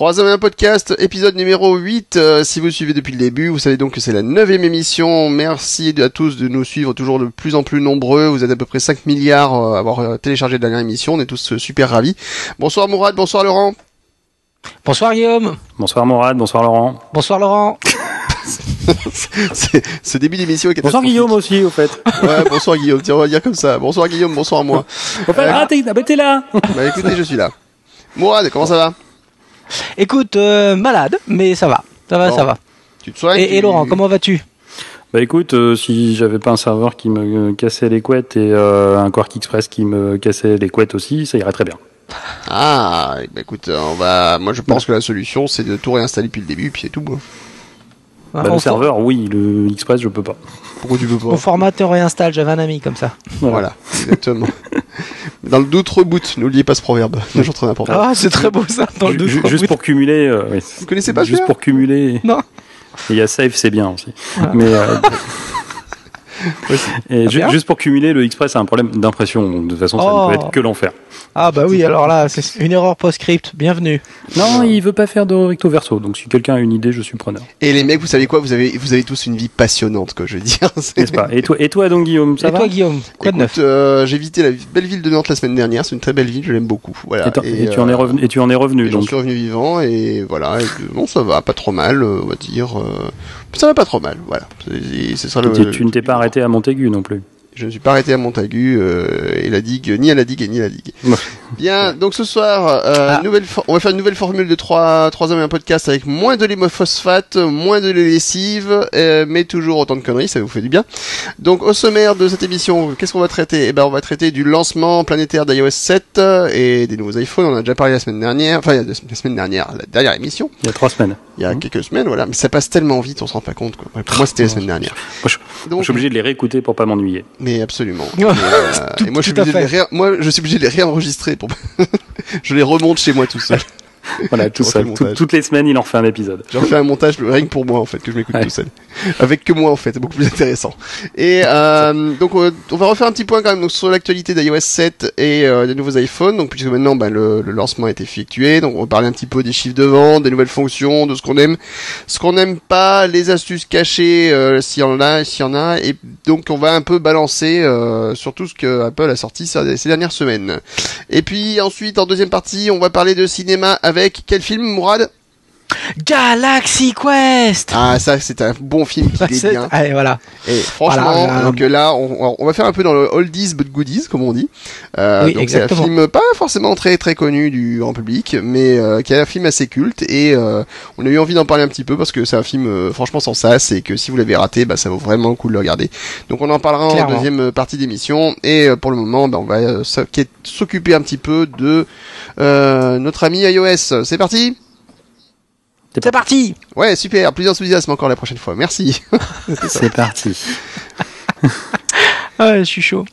Troisième podcast, épisode numéro 8. Euh, si vous suivez depuis le début, vous savez donc que c'est la neuvième émission. Merci à tous de nous suivre toujours de plus en plus nombreux. Vous êtes à peu près 5 milliards à avoir euh, téléchargé la dernière émission. On est tous euh, super ravis. Bonsoir Mourad, bonsoir Laurent. Bonsoir Guillaume. Bonsoir Mourad, bonsoir Laurent. Bonsoir Laurent. C'est- ce début d'émission est Bonsoir. Guillaume aussi, au fait. Ouais, bonsoir Guillaume. Tiens, on va dire comme ça. Bonsoir Guillaume, bonsoir moi. Au fait, ah, ah, t'es là Bah écoutez, je suis là. Mourad, comment ça va? Écoute, euh, malade, mais ça va. Ça va, Bon. ça va. Tu te soignes Et, Laurent, comment vas-tu? Bah écoute, euh, si j'avais pas un serveur qui me cassait les couettes et euh, un Quark Express qui me cassait les couettes aussi, ça irait très bien. Ah, bah écoute, on va. Moi, je pense que la solution, c'est de tout réinstaller depuis le début, puis c'est tout. hein. Bah, le for- serveur, oui, le Express, je peux pas. Pourquoi tu peux pas on formate et on réinstalle. J'avais un ami comme ça. Voilà, exactement. Dans le doute, reboot. N'oubliez pas ce proverbe. C'est toujours très important. Ah, c'est très beau ça. Dans le doute, juste pour cumuler. euh, oui. Vous connaissez pas Juste pour cumuler. Non. Et il y a Save, c'est bien aussi. Mais euh, et ju- bien. juste pour cumuler, le Express a un problème d'impression. De toute façon, ça Oh. ne peut être que l'enfer. Ah bah oui, alors là, c'est une erreur post-script. Bienvenue. Non, il veut pas faire de recto verso. Donc si quelqu'un a une idée, je suis preneur. Et les mecs, vous savez quoi? Vous avez, vous avez tous une vie passionnante, quoi, je veux dire. C'est- N'est-ce pas? Et toi, et toi donc Guillaume, ça et va? Toi Guillaume, quoi de neuf? euh, j'ai visité la belle ville de Nantes la semaine dernière. C'est une très belle ville, je l'aime beaucoup. Voilà. et, tu en euh, es revenu, et tu en es revenu donc. suis revenu vivant et voilà. Et, euh, bon, ça va, pas trop mal, euh, on va dire. Ça va pas trop mal, voilà. C'est- Ce sera le. Tu, tu ne t'es pas arrêté à Montaigu non plus. Je ne suis pas arrêté à Montagu euh, et la digue, ni à la digue et ni à la digue. Bien, donc ce soir, euh, Ah. nouvelle on va faire une nouvelle formule de trois, trois hommes et un podcast avec moins de phosphate, moins de lessive, euh, mais toujours autant de conneries, ça vous fait du bien. Donc au sommaire de cette émission, qu'est-ce qu'on va traiter? Eh ben, on va traiter du lancement planétaire d'iOS 7 euh, et des nouveaux iPhones. On en a déjà parlé la semaine dernière, enfin il y a deux- la semaine dernière, la dernière émission, Il y a trois semaines. il y a Mhm. quelques semaines, voilà. Mais ça passe tellement vite, on se rend pas compte. Quoi. Pour moi, c'était la semaine dernière. Moi, je, Donc, je suis obligé de les réécouter pour pas m'ennuyer. Mais absolument. Et, euh, et moi, je suis obligé de les ré- moi, je suis obligé de les réenregistrer pour. je les remonte chez moi tout seul. Voilà, tout seul. le Tout- montage. toutes les semaines, il en refait un épisode. J'ai refait un montage rien que pour moi en fait que je m'écoute Ouais. tout seul, avec que moi en fait, c'est beaucoup plus intéressant. Et euh, donc euh, on va refaire un petit point quand même donc, sur l'actualité d'iOS 7 et euh, des nouveaux iPhones. Donc puisque maintenant ben, le, le lancement a été effectué, donc on va parler un petit peu des chiffres de vente, des nouvelles fonctions, de ce qu'on aime, ce qu'on n'aime pas, les astuces cachées euh, s'il y en a, s'il y en a. Et donc on va un peu balancer euh, sur tout ce que Apple a sorti ces dernières semaines. Et puis ensuite en deuxième partie, on va parler de cinéma avec quel film Mourad? Galaxy Quest. Ah ça c'est un bon film qui est bien. Allez, voilà. Et franchement, Voilà, donc euh, là, on, on va faire un peu dans le oldies but goodies, comme on dit. Euh, Oui, donc c'est un film pas forcément très très connu du grand public, mais euh, qui est un film assez culte et euh, on a eu envie d'en parler un petit peu parce que c'est un film euh, franchement sans sas et que si vous l'avez raté, bah ça vaut vraiment le coup de le regarder. Donc on en parlera en deuxième partie d'émission et euh, pour le moment, bah, on va s'oc- s'occuper un petit peu de euh, notre ami iOS. C'est parti C'est parti. Ouais, super, plus d'enthousiasme encore la prochaine fois. Merci. C'est parti. Ah, je suis chaud.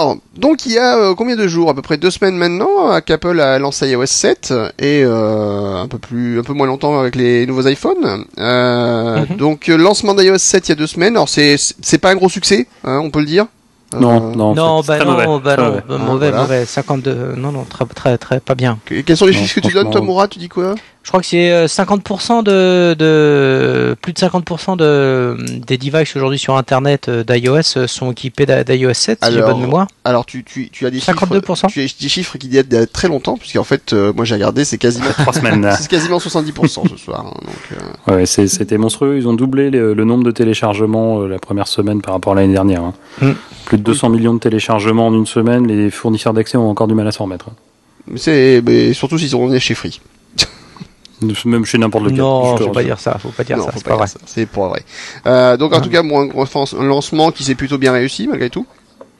Alors, donc il y a euh, combien de jours? À peu près deux semaines maintenant euh, qu'Apple a lancé iOS 7 et euh, un peu plus, un peu moins longtemps avec les nouveaux iPhones. Euh, Mhm. Donc euh, lancement d'iOS 7 il y a deux semaines. Alors c'est c'est pas un gros succès, hein, on peut le dire. Non, Euh, non, Non, c'est- bah non, mauvais, bah très non, mauvais. bah, Ah, mauvais, voilà. mauvais. 52, non, non, très, très, très, pas bien. que- Quels sont les Non, chiffres que tu donnes, toi, Moura Tu dis quoi? Je crois que c'est euh, 50% de, de plus de 50% de des devices aujourd'hui sur Internet euh, d'iOS euh, sont équipés d'iOS 7, si j'ai Alors, bonne mémoire. Alors tu, tu, tu as des 52%. chiffres, tu as des chiffres qui datent d'il y a très longtemps, puisqu'en fait, euh, moi j'ai regardé, c'est quasiment, Trois semaines. c'est quasiment 70% ce soir. hein, donc, euh, Ouais, c'est- c'était monstrueux. Ils ont doublé le, le nombre de téléchargements euh, la première semaine par rapport à l'année dernière. hein. Mm. Plus de 200 millions de téléchargements en une semaine. Les fournisseurs d'accès ont encore du mal à s'en remettre. mais c'est, mais surtout s'ils sont chez Free. Même chez n'importe lequel. Non, je faut pas dire ça, faut pas dire non, ça, c'est pas vrai. C'est pas vrai. Euh, donc en Ah. tout cas, bon, un, lancement qui s'est plutôt bien réussi malgré tout.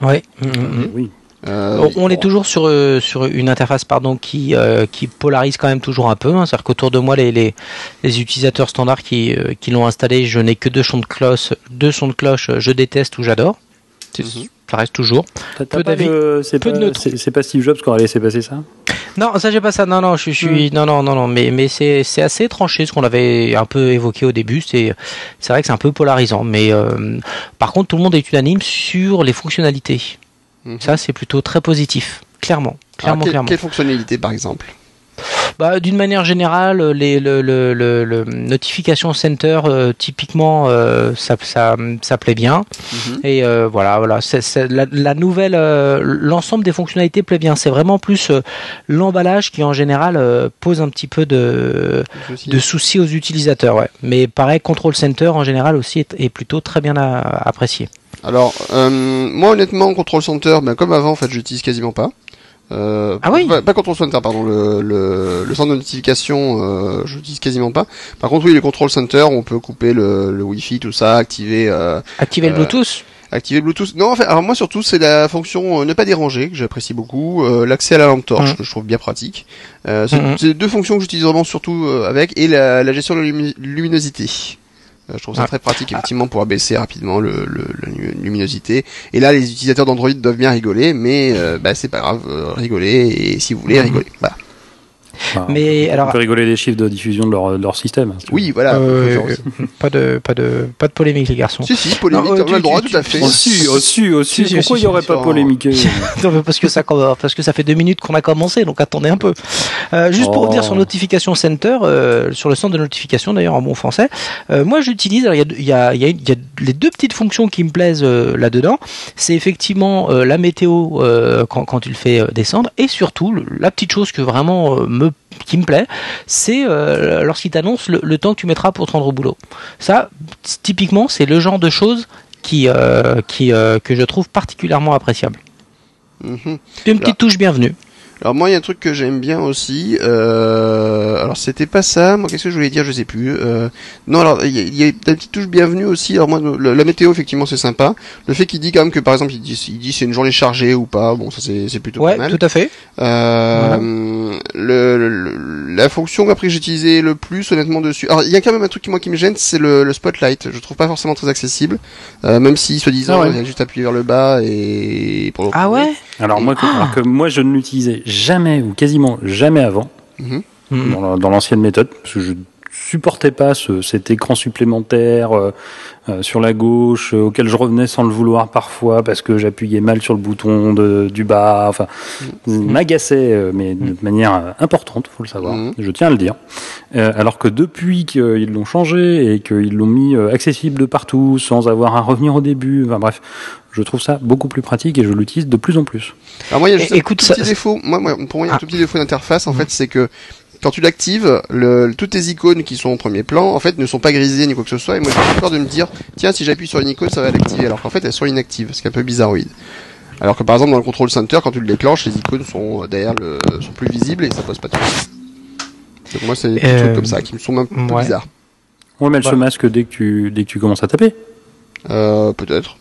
Oui. Mm, mm, mm. Oui. Euh, On, on est toujours sur euh, sur une interface pardon qui euh, qui polarise quand même toujours un peu. hein. C'est-à-dire qu'autour de moi les, les les utilisateurs standards qui euh, qui l'ont installé, je n'ai que deux sons de cloche, deux sons de cloche, euh, je déteste ou j'adore. Mhm. Ça reste toujours. T'as- t'as Peu d'avis, de- C'est peu pas, de neutres. c'est- c'est pas Steve Jobs qui aurait laissé passer ça? Non, ça j'ai pas ça. Non, non, je suis, non, non, non, non. Mais, mais c'est, c'est assez tranché ce qu'on avait un peu évoqué au début. C'est, c'est vrai que c'est un peu polarisant. Mais euh, par contre, tout le monde est unanime sur les fonctionnalités. Mhm. Ça, c'est plutôt très positif. Clairement, clairement, Alors, quelle, clairement. quelle fonctionnalité par exemple? Bah, d'une manière générale, les le, le, le, le notification center, euh, typiquement, euh, ça, ça, ça plaît bien. Mhm. Et euh, voilà, voilà, la, la nouvelle, l'ensemble des fonctionnalités plaît bien. C'est vraiment plus l'emballage qui en général pose un petit peu de, soucis aux utilisateurs. Ouais. Mais pareil, Control Center en général aussi est, est plutôt très bien à- apprécié. Alors, moi honnêtement, Control Center, ben, comme avant, en fait, j'utilise quasiment pas. Euh, Ah oui pas, pas Control Center, pardon, le, le, le centre de notification, euh, je l'utilise quasiment pas. Par contre, oui, le Control Center, on peut couper le, le Wi-Fi, tout ça, activer, euh, Activer le Euh, Bluetooth. activer Bluetooth. Non, en fait, alors moi surtout, c'est la fonction euh, ne pas déranger que j'apprécie beaucoup, euh, l'accès à la lampe torche Mhm. que je trouve bien pratique. Euh, c'est c'est deux fonctions que j'utilise vraiment surtout euh, avec et la, la gestion de la lumi- luminosité. Euh, je trouve ça Ah. très pratique effectivement pour abaisser rapidement le, le- luminosité. Et là, les utilisateurs d'Android doivent bien rigoler, mais euh, bah, c'est pas grave, euh, rigoler et si vous voulez Mhm. rigoler. Voilà. Enfin, Mais on alors- peut rigoler des chiffres de diffusion de leur, de leur système. Oui, voilà. Euh, aussi. pas de, pas de, pas de polémique les garçons. Si si, polémique, Non, euh, on a tu- le droit, tu- tout à fait. Aussi, aussi, aussi. Si, si, Pourquoi si, il n'y aurait si, pas polémiqué Non, mais parce que ça, parce que ça fait deux minutes qu'on a commencé, donc attendez un peu. Euh, juste pour Oh. dire sur Notification Center, euh, sur le centre de notification d'ailleurs en bon français, euh, moi j'utilise, il y a, il y, a, il y, a, y a les deux petites fonctions qui me plaisent euh, là-dedans, c'est effectivement euh, la météo euh, quand, quand tu le fais euh, descendre, et surtout le- la petite chose que vraiment euh, me qui me plaît, c'est euh, lorsqu'il t'annonce le, le temps que tu mettras pour te rendre au boulot. Ça, typiquement, c'est le genre de choses qui, euh, qui euh, que je trouve particulièrement appréciable. Mhm. Une petite touche bienvenue. Alors moi, il y a un truc que j'aime bien aussi. Euh, alors c'était pas ça. Moi, qu'est-ce que je voulais dire? Je sais plus. Euh, non, alors il y y a une petite touche bienvenue aussi. Alors moi, le- la météo, effectivement, c'est sympa. Le fait qu'il dit quand même que, par exemple, il dit, il dit c'est une journée chargée ou pas. Bon, ça c'est plutôt Ouais, pas mal. tout à fait. Euh, le, le- la fonction après que j'ai utilisée le plus honnêtement dessus. Alors il y a quand même un truc qui moi qui me gêne, c'est le, le spotlight. Je trouve pas forcément très accessible, euh, même si soi-disant Ah ouais. il y a juste appuyé vers le bas et pour le Ah ouais Alors moi, que, alors que moi, je ne l'utilisais jamais ou quasiment jamais avant Mhm. Dans la- dans l'ancienne méthode, parce que je supportais pas ce, cet écran supplémentaire euh, euh, sur la gauche euh, auquel je revenais sans le vouloir parfois parce que j'appuyais mal sur le bouton de, du bas. Enfin, m'agaçait, euh, mais de manière euh, importante, faut le savoir. Mhm. Je tiens à le dire. Euh, alors que depuis qu'ils l'ont changé et qu'ils l'ont mis accessible de partout sans avoir à revenir au début, enfin bref, je trouve ça beaucoup plus pratique et je l'utilise de plus en plus. Alors moi, il y a juste É- un écoute, tout ça- petit défaut. Moi, moi, pour moi, il y a un Ah. tout petit défaut d'interface. En fait, c'est que quand tu l'actives, le, toutes tes icônes qui sont au premier plan, en fait, ne sont pas grisées ni quoi que ce soit. Et moi, j'ai peur de me dire, tiens, si j'appuie sur une icône, ça va l'activer. Alors qu'en fait, elles sont inactives, ce qui est un peu bizarroïde. Alors que par exemple, dans le control center, quand tu le déclenches, les icônes sont euh, derrière le, sont plus visibles et ça pose pas de soucis. Donc moi, c'est des petits Euh, trucs comme ça qui me sont un peu ouais. bizarres. Ouais, mais elle se Bah. masque dès que tu dès que tu commences à taper. Euh, peut-être.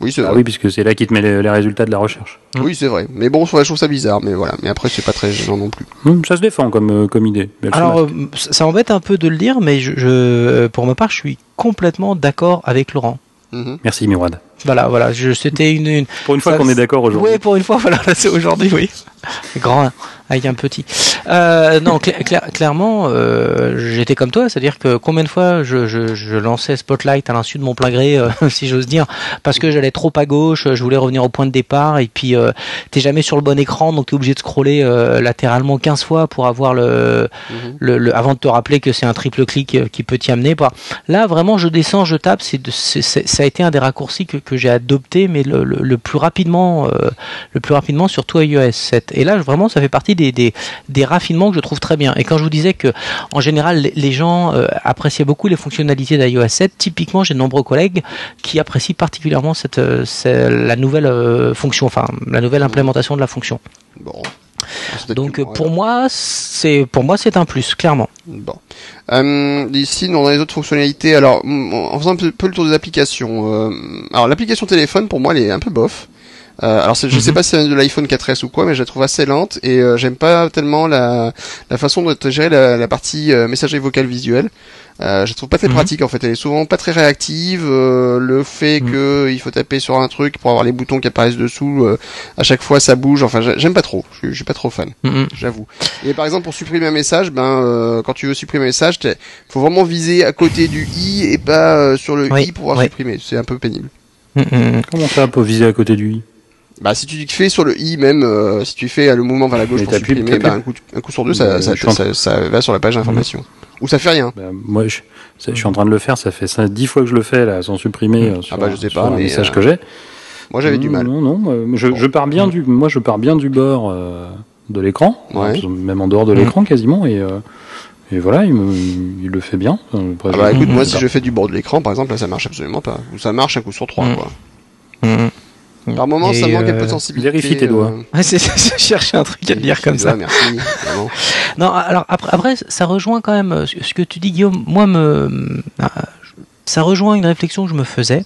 Oui, c'est Ah vrai. oui, puisque c'est là qui te met les, les résultats de la recherche. Oui, c'est vrai. Mais bon, je trouve ça bizarre. Mais voilà. Mais après, c'est pas très gênant non plus. Hum, ça se défend comme, euh, comme idée. Alors, euh, ça embête un peu de le dire, mais je, je, euh, pour ma part, je suis complètement d'accord avec Laurent. Mhm. Merci Mirwad. Voilà, voilà, je- c'était une, une, Pour une fois Ça, qu'on est d'accord aujourd'hui. Oui, pour une fois, voilà, là, c'est aujourd'hui, oui. Grand avec un petit. Euh, non, cla- cla- clairement, euh, j'étais comme toi, c'est-à-dire que combien de fois je, je, je lançais Spotlight à l'insu de mon plein gré, euh, si j'ose dire, parce que j'allais trop à gauche, je voulais revenir au point de départ, et puis t'es jamais sur le bon écran, donc t'es obligé de scroller latéralement 15 fois pour avoir le, Mhm. le, le- avant de te rappeler que c'est un triple clic qui peut t'y amener. Bah, Là, vraiment, je descends, je tape. C'est, ça a été un des raccourcis que, que j'ai adopté, mais le, le, le plus rapidement, le plus rapidement, surtout à iOS 7. Et là, vraiment, ça fait partie des, des, des raffinements que je trouve très bien. Et quand je vous disais que, en général, les, gens euh, appréciaient beaucoup les fonctionnalités d'iOS 7, typiquement, j'ai de nombreux collègues qui apprécient particulièrement cette, euh, la nouvelle euh, fonction, enfin, la nouvelle implémentation de la fonction. Bon. Donc, pour moi, c'est, pour moi, c'est un plus, clairement. Bon. Euh, ici, dans les autres fonctionnalités, alors, en faisant un peu, peu le tour des applications, euh, alors l'application téléphone, pour moi, elle est un peu bof. Euh, alors je sais Mhm. pas si c'est de l'iPhone 4S ou quoi, mais je la trouve assez lente et euh, j'aime pas tellement la, la façon de te gérer la, la partie euh, messagerie vocale visuelle. Euh, je la trouve pas très Mhm. pratique en fait. Elle est souvent pas très réactive. euh, le fait Mhm. que il faut taper sur un truc pour avoir les boutons qui apparaissent dessous, euh, à chaque fois ça bouge. Enfin, j'ai- j'aime pas trop. Je, suis- pas trop fan, Mhm. j'avoue. Et par exemple pour supprimer un message, ben euh, quand tu veux supprimer un message, t'es- faut vraiment viser à côté du i et pas euh, sur le Oui, i pour pouvoir oui. supprimer. C'est un peu pénible. Comment ça peut viser à côté du i? Bah si tu fais sur le i même, euh, si tu fais euh, le mouvement vers la gauche Mais pour supprimer, bah, un, coup, un coup sur deux, ça, Bah, ça, ça, ça va sur la page d'information. Ou ça fait rien. Bah, moi, je, je suis en train de le faire. Ça fait ça, dix fois que je le fais là, sans supprimer. euh, sur, bah, je sais pas, mais, message euh, que j'ai. Moi j'avais du Non, mal. Non, non, euh, je, je pars bien du, moi je pars bien du bord euh, de l'écran, Ouais. euh, même en dehors de l'écran quasiment, et, euh, et voilà, il, me, il le fait bien. Ah bah écoute, moi si je fais du bord de l'écran par exemple, là ça marche absolument pas. Ou ça marche un coup sur trois Mm. quoi. Mhm. Par moment ça manque un peu euh, de sensibilité. vérifie tes doigts. Ouais, c'est ça, je cherchais un truc à dire comme ça. Ouais, merci. Non, alors après, après, ça rejoint quand même euh, ce que tu dis, Guillaume. Moi, me, euh, ça rejoint une réflexion que je me faisais.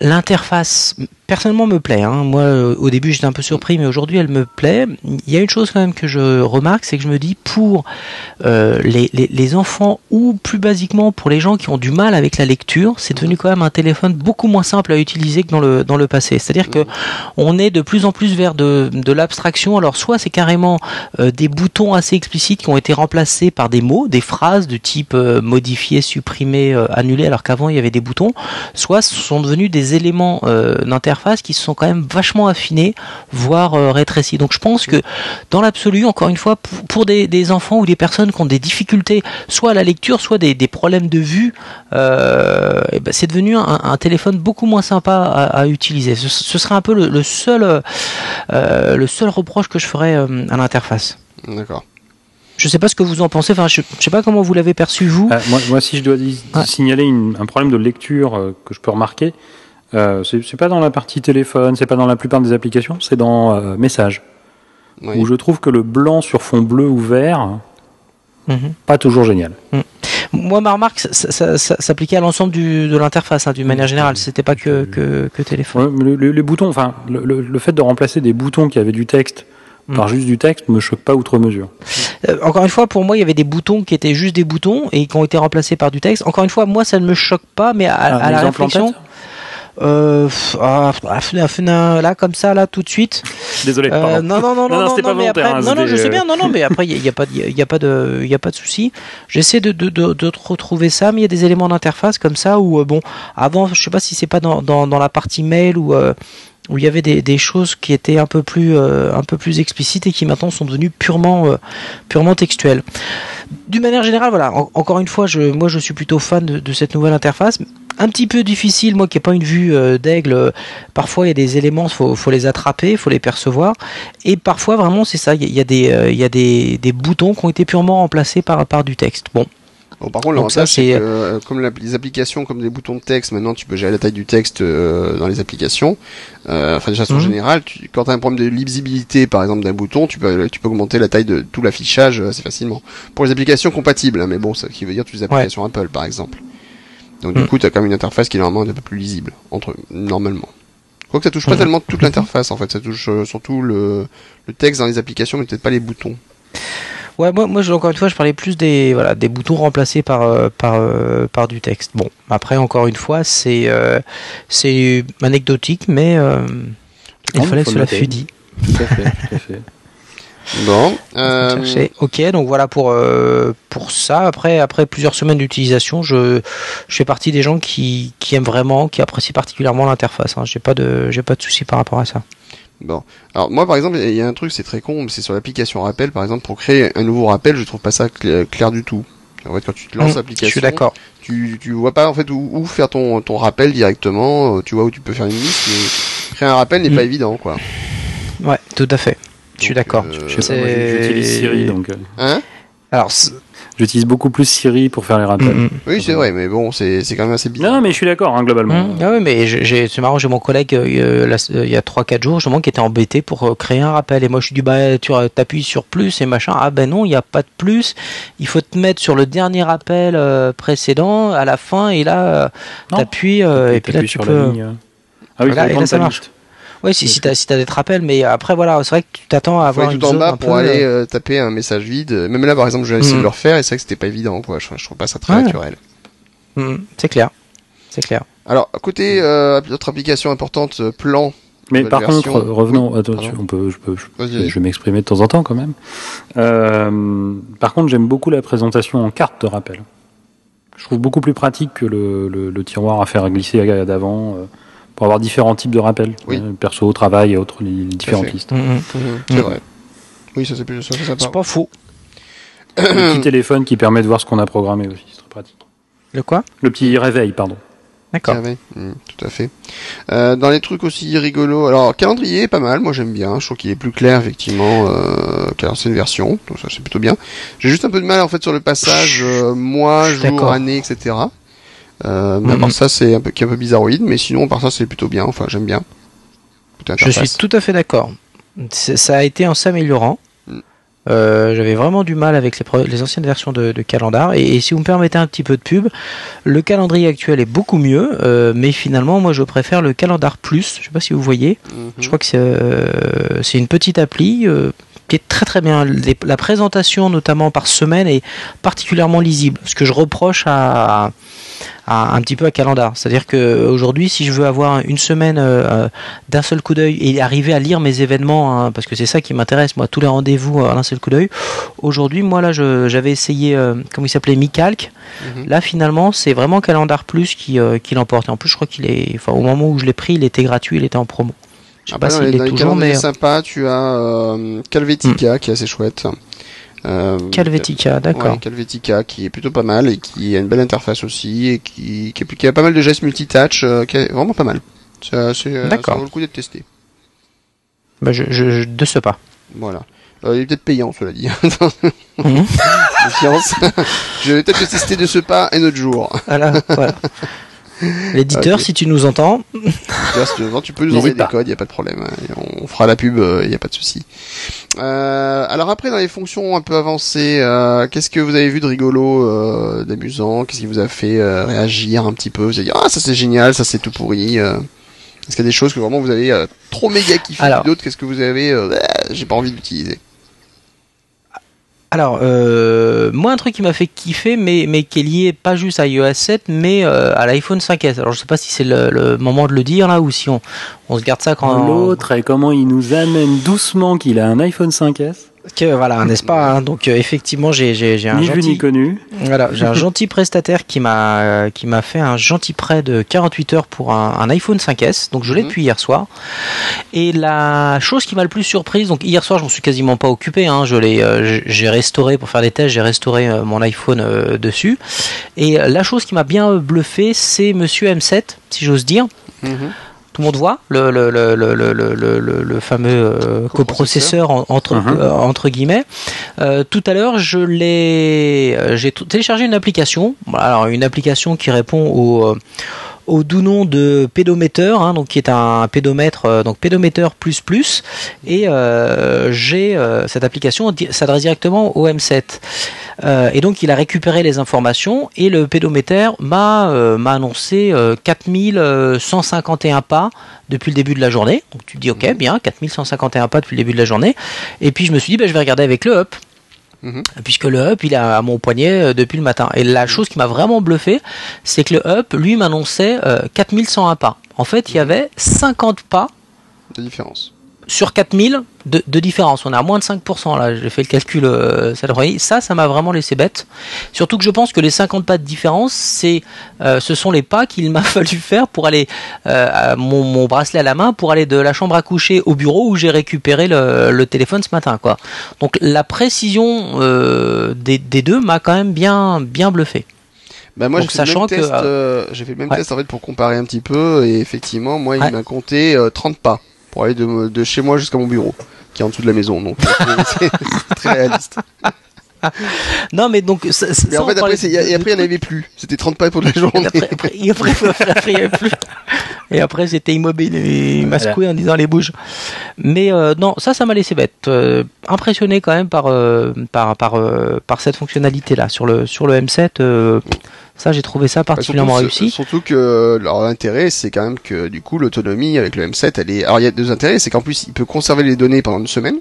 L'interface, personnellement, me plaît. hein. Moi, euh, au début, j'étais un peu surpris, mais aujourd'hui, elle me plaît. Il y a une chose quand même que je remarque, c'est que je me dis pour euh, les, enfants ou plus basiquement pour les gens qui ont du mal avec la lecture, c'est devenu quand même un téléphone beaucoup moins simple à utiliser que dans le passé. C'est-à-dire que on est de plus en plus vers de, l'abstraction. Alors soit c'est carrément euh, des boutons assez explicites qui ont été remplacés par des mots, des phrases de type euh, modifier, supprimer, annuler, alors qu'avant il y avait des boutons, soit ce sont devenus des éléments qui se sont quand même vachement affinés, voire euh, rétrécis. Donc je pense que dans l'absolu, encore une fois, pour, pour des, des enfants ou des personnes qui ont des difficultés, soit à la lecture, soit des, des problèmes de vue, euh, eh ben, c'est devenu un, un téléphone beaucoup moins sympa à, à utiliser. Ce, ce serait un peu le, le seul, euh, le seul reproche que je ferais euh, à l'interface. D'accord. Je sais pas ce que vous en pensez. Enfin, je, je sais pas comment vous l'avez perçu vous. Moi, moi, si je dois Ouais. signaler une- un problème de lecture euh, que je peux remarquer, euh, c'est pas dans la partie téléphone, c'est pas dans la plupart des applications, c'est dans euh, messages, Oui. où je trouve que le blanc sur fond bleu ou vert, Mhm. pas toujours génial. Moi, ma remarque, ça, ça- ça s'appliquait à l'ensemble de l'interface, hein, d'une manière générale. C'était pas que, que, que téléphone. Ouais, mais le- le- les boutons, enfin, le, le- le fait de remplacer des boutons qui avaient du texte Mm. par juste du texte me choque pas outre mesure. Euh, encore une fois, pour moi, il y avait des boutons qui étaient juste des boutons et qui ont été remplacés par du texte. Encore une fois, moi, ça ne me choque pas, mais à, à la réflexion, tête euh, ah, là, comme ça, là, tout de suite. Désolé, Euh, non, non, non, Non, non, non, mais après, hein, non, non, je sais bien, euh, non, non, mais après, il n'y a, pas il y a pas de, il y a pas de souci. J'essaie de, de, de, de retrouver ça, mais il y a des éléments d'interface comme ça où, euh, bon, avant, je sais pas si c'est pas dans, dans, dans la partie mail euh, où il y avait des, choses qui étaient un peu plus, euh, un peu plus explicites et qui maintenant sont devenues purement, euh, textuelles. D'une manière générale, voilà, en- encore une fois, je, moi, je suis plutôt fan de, cette nouvelle interface. Un petit peu difficile, moi qui n'ai pas une vue euh, d'aigle, parfois il y a des éléments, il faut, faut les attraper, il faut les percevoir. Et parfois, vraiment, c'est ça, il y, a- des boutons qui ont été purement remplacés par, par du texte. Bon, Bon, par contre, l'avantage, c'est que, euh, comme la- les applications, comme les boutons de texte, maintenant, tu peux gérer la taille du texte euh, dans les applications. Euh, enfin, de façon Mhm. générale, tu, quand tu as un problème de lisibilité, par exemple, d'un bouton, tu peux, tu peux augmenter la taille de tout l'affichage euh, assez facilement. Pour les applications compatibles, hein, mais bon, ça qui veut dire toutes les applications Apple, par exemple. Donc, du Mhm. coup, tu as quand même une interface qui est normalement un peu plus lisible, entre normalement. Quoique ça touche pas Mhm. tellement toute l'interface, en fait. Ça touche euh, surtout le, le texte dans les applications, mais peut-être pas les boutons. Ouais, moi, moi je- encore une fois, je parlais plus des, voilà, des boutons remplacés par, euh, par, euh, par du texte. Bon, après, encore une fois, c'est euh, c'est anecdotique, mais il fallait que cela fût dit. Tout à fait, tout à fait. Bon. Euh. Ok, donc voilà pour, euh, pour ça. Après, après plusieurs semaines d'utilisation, je, je fais partie des gens qui, qui aiment vraiment, qui apprécient particulièrement l'interface. Hein. J'ai pas de, j'ai pas de souci par rapport à ça. Bon. Alors moi par exemple, il y a un truc, c'est très con, mais c'est sur l'application rappel par exemple pour créer un nouveau rappel, je trouve pas ça cla- clair du tout. En fait, quand tu te lances Hum, l'application, Je suis d'accord. tu tu vois pas en fait où, où faire ton ton rappel directement, euh, tu vois où tu peux faire une liste mais créer un rappel n'est Hum. pas évident quoi. Ouais, tout à fait. Je suis d'accord. euh, j'utilise Siri, donc euh, Hein? Alors, j'utilise beaucoup plus Siri pour faire les rappels. Mm, mm. Oui, c'est vrai, mais bon, c'est quand même assez bizarre. Non, mais je suis d'accord, hein, globalement. Mmh. Ah oui, mais c'est marrant, j'ai mon collègue euh, là, euh, il y a 3-4 jours justement qui était embêté pour euh, créer un rappel. Et moi je lui dis bah tu appuies sur plus et machin. Ah ben non, il n'y a pas de plus. Il faut te mettre sur le dernier rappel euh, précédent à la fin et là Non. t'appuies euh, et puis là tu sur peux. la ligne. euh. Ah oui, Voilà, ça et là, ça marche. liste. Oui, si, si t'as si t'as des rappels, mais après voilà, c'est vrai que tu t'attends à avoir une tout en zone bas un pour peu, aller euh, euh, taper un message vide. Même là, par exemple, j'ai essayé Mm. de le refaire et c'est vrai que c'était pas évident. Quoi. Je, je trouve pas ça très Ouais. naturel. hmm, c'est clair, c'est clair. Alors, à côté, euh, autre application importante, euh, plan. Mais par version. contre, revenons, attends, pardon. on peut, je, peux, je, je vais m'exprimer de temps en temps quand même. Euh, par contre, j'aime beaucoup la présentation en carte de rappel. Je trouve beaucoup plus pratique que le, le, le tiroir à faire glisser à- d'avant euh, pour avoir différents types de rappels. Oui. Euh, perso, travail et autres, les, les différentes listes. Hmm, hmm. Mhm, c'est vrai. Oui, ça c'est plus ça, c'est sympa. C'est pas faux. Le petit téléphone qui permet de voir ce qu'on a programmé aussi, c'est très pratique. Le quoi? Le petit réveil, pardon. D'accord. Ah ouais, mm, tout à fait. Euh, dans les trucs aussi rigolos, alors calendrier pas mal, moi j'aime bien, je trouve qu'il est plus clair effectivement euh, qu'à l'ancienne version, donc ça c'est plutôt bien. J'ai juste un peu de mal en fait sur le passage euh, mois, jour, année, etc. Euh, mais à Mhm. part ça c'est un peu, qui est un peu bizarroïde, mais sinon par ça c'est plutôt bien, enfin j'aime bien. Je suis tout à fait d'accord. Ça a été en s'améliorant. Mm. Euh, J'avais vraiment du mal avec les, anciennes versions de, de Calendar. Et, et si vous me permettez un petit peu de pub, le calendrier actuel est beaucoup mieux. euh, mais finalement, moi, je préfère le Calendar Plus. Je sais pas si vous voyez. Mhm. Je crois que c'est euh, une petite appli qui est très très bien. Les- la présentation, notamment par semaine, est particulièrement lisible. Ce que je reproche à, à- un petit peu à Calendar. C'est-à-dire que aujourd'hui, si je veux avoir une semaine euh, euh, d'un seul coup d'œil et arriver à lire mes événements, hein, parce que c'est ça qui m'intéresse, moi, tous les rendez-vous à un seul coup d'œil. Aujourd'hui, moi là, j'avais essayé, euh, comment il s'appelait, Micalc. Mhm. Là, finalement, c'est vraiment Calendar Plus qui, euh, qui l'emporte. En plus, je crois qu'il est, enfin, au moment où je l'ai pris, il était gratuit, il était en promo. Je sais Après, pas les, s'il est toujours, mais Hmm. sympas, tu as euh, Calvetica qui est assez chouette. Euh, Calvetica, d'accord. Ouais, Calvetica qui est plutôt pas mal et qui a une belle interface aussi et qui, qui, qui a pas mal de gestes multitouch, euh, qui est vraiment pas mal. Ça, c'est, euh, D'accord. ça vaut le coup d'être testé. Bah, je, je, je- de ce pas. Voilà. Euh, il est peut-être payant, cela dit. Confiance. je vais peut-être le tester de ce pas un autre jour. Voilà, voilà. L'éditeur, si tu nous entends, si tu, veux, tu peux nous envoyer des codes, il n'y a pas de problème. hein. On fera la pub, il n'y a pas de souci. Euh, alors après, dans les fonctions un peu avancées, euh, qu'est-ce que vous avez vu de rigolo, euh, d'amusant? Qu'est-ce qui vous a fait euh, réagir un petit peu? Vous avez dit, ah, ça c'est génial, ça c'est tout pourri. euh. Est-ce qu'il y a des choses que vraiment vous avez euh, trop méga kiffé. D'autres, qu'est-ce que vous avez euh, ah, J'ai pas envie d'utiliser? Alors, euh, moi, un truc qui m'a fait kiffer, mais, mais qui est lié pas juste à iOS 7, mais euh, à l'iPhone 5S. Alors, je sais pas si c'est le, le moment de le dire là, ou si on, on se garde ça quand L'autre, et comment il nous amène doucement qu'il a un iPhone 5S, Que, voilà, n'est-ce pas hein, Donc, euh, effectivement, j'ai j'ai j'ai un ni vu gentil, ni connu. voilà, j'ai un gentil prestataire qui m'a euh, qui m'a fait un gentil prêt de 48 heures pour un, un iPhone 5S. Donc, je l'ai Mhm. depuis hier soir. Et la chose qui m'a le plus surprise, donc hier soir, je m'en suis quasiment pas occupé. Hein, je l'ai, euh, j'ai- restauré pour faire des tests, j'ai restauré euh, mon iPhone euh, dessus. Et la chose qui m'a bien bluffé, c'est Monsieur M7, si j'ose dire. Mhm. Le monde voit le, le, le, le, fameux euh, coprocesseur en- entre, Mhm. euh, entre guillemets. Euh, tout à l'heure, je l'ai, j'ai téléchargé une application. Alors une application qui répond au au doux nom de pédomètre, hein, donc qui est un pédomètre, euh, donc pédomètre plus plus, et euh, j'ai euh, cette application s'adresse directement au M7. Euh, et donc il a récupéré les informations et le pédomètre m'a euh, m'a annoncé euh, 4151 pas depuis le début de la journée. Donc tu te dis ok bien 4151 pas depuis le début de la journée. Et puis je me suis dit bah, je vais regarder avec le up. Mhm. Puisque le up il est à mon poignet euh, depuis le matin. Et la chose qui m'a vraiment bluffé, c'est que le up lui m'annonçait euh, 4101 pas. En fait il y avait 50 pas De différence. Sur 4000 de, de différence. On est à moins de 5% là, j'ai fait le calcul euh. Ça, ça m'a vraiment laissé bête. Surtout que je pense que les 50 pas de différence, c'est, euh, ce sont les pas qu'il m'a fallu faire pour aller, euh, à mon, mon bracelet à la main, pour aller de la chambre à coucher au bureau où j'ai récupéré le, le téléphone ce matin. Quoi. Donc la précision des, des deux m'a quand même bien, bien bluffé. Bah moi j'ai fait, le sachant même que, test, j'ai fait le même ouais. test en fait pour comparer un petit peu et effectivement moi Ouais. il m'a compté euh, 30 pas pour aller de, de chez moi jusqu'à mon bureau qui est en dessous de la maison donc euh, c'est très réaliste. Non mais donc... ça- ça- Mais ça, en on fait parlait après et après il n'y en avait plus. C'était 30 pas pour la journée. Après, après, et après, après, il y avait plus. Et après, j'étais immobile et il m'a Voilà. secoué en disant les bouges. Mais euh, non, ça, ça m'a laissé bête. Euh, impressionné quand même par, euh, par, par, euh, par cette fonctionnalité-là. Sur le, sur le M7, euh, Ça, j'ai trouvé ça particulièrement surtout, réussi. Surtout que leur intérêt, c'est quand même que du coup, l'autonomie avec le M7, elle est. Alors, il y a deux intérêts, c'est qu'en plus, il peut conserver les données pendant une semaine.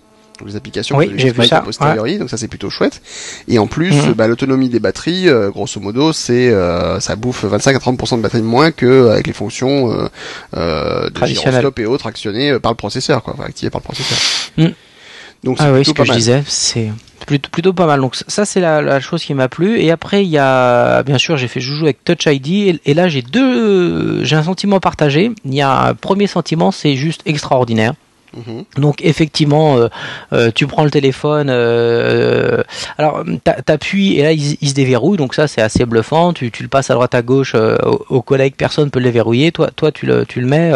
Les applications, Oui, j'ai vu ça, a posteriori, donc ça c'est plutôt chouette. Et en plus, Mhm. bah, l'autonomie des batteries, euh, grosso modo, c'est euh, ça bouffe 25 à 30% de batterie de moins que euh, avec les fonctions euh, euh, de Traditionnelles. gyroscope et autres actionnées euh, par le processeur, quoi, enfin, activées par le processeur. Mhm. Donc Ah oui, ce que pas je disais, c'est plutôt, plutôt pas mal. Donc ça, c'est la, la chose qui m'a plu. Et après, il y a, bien sûr, j'ai fait joujou avec Touch ID. Et, et là, j'ai deux, j'ai un sentiment partagé. Il y a un premier sentiment, c'est juste extraordinaire. Mhm. Donc effectivement, euh, euh, tu prends le téléphone, euh, alors t'a- t'appuies et là il, il se déverrouille, donc ça c'est assez bluffant. Tu, tu le passes à droite à gauche euh, aux, aux collègues, personne peut le déverrouiller. Toi, toi tu le, tu le mets,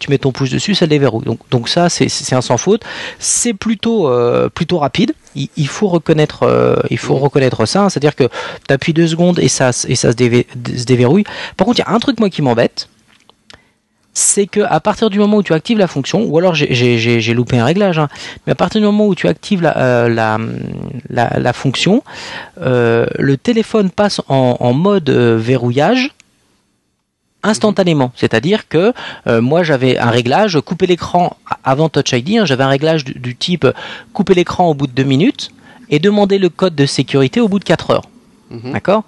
tu mets ton pouce dessus, ça le déverrouille. Donc, donc ça c'est un sans faute. C'est plutôt plutôt rapide. Il, il faut reconnaître, il faut reconnaître ça. C'est-à-dire que tu appuies deux secondes et ça et ça se, dévé- se déverrouille. Par contre, il y a un truc moi qui m'embête c'est que à partir du moment où tu actives la fonction, ou alors j'ai- loupé un réglage, hein, mais à partir du moment où tu actives la, euh, la, la, la fonction, euh, le téléphone passe en, en mode euh, verrouillage instantanément. C'est-à-dire que euh, moi j'avais un réglage, couper l'écran avant Touch ID, hein, j'avais un réglage du, du type couper l'écran au bout de deux minutes et demander le code de sécurité au bout de 4 heures. Mhm. D'accord?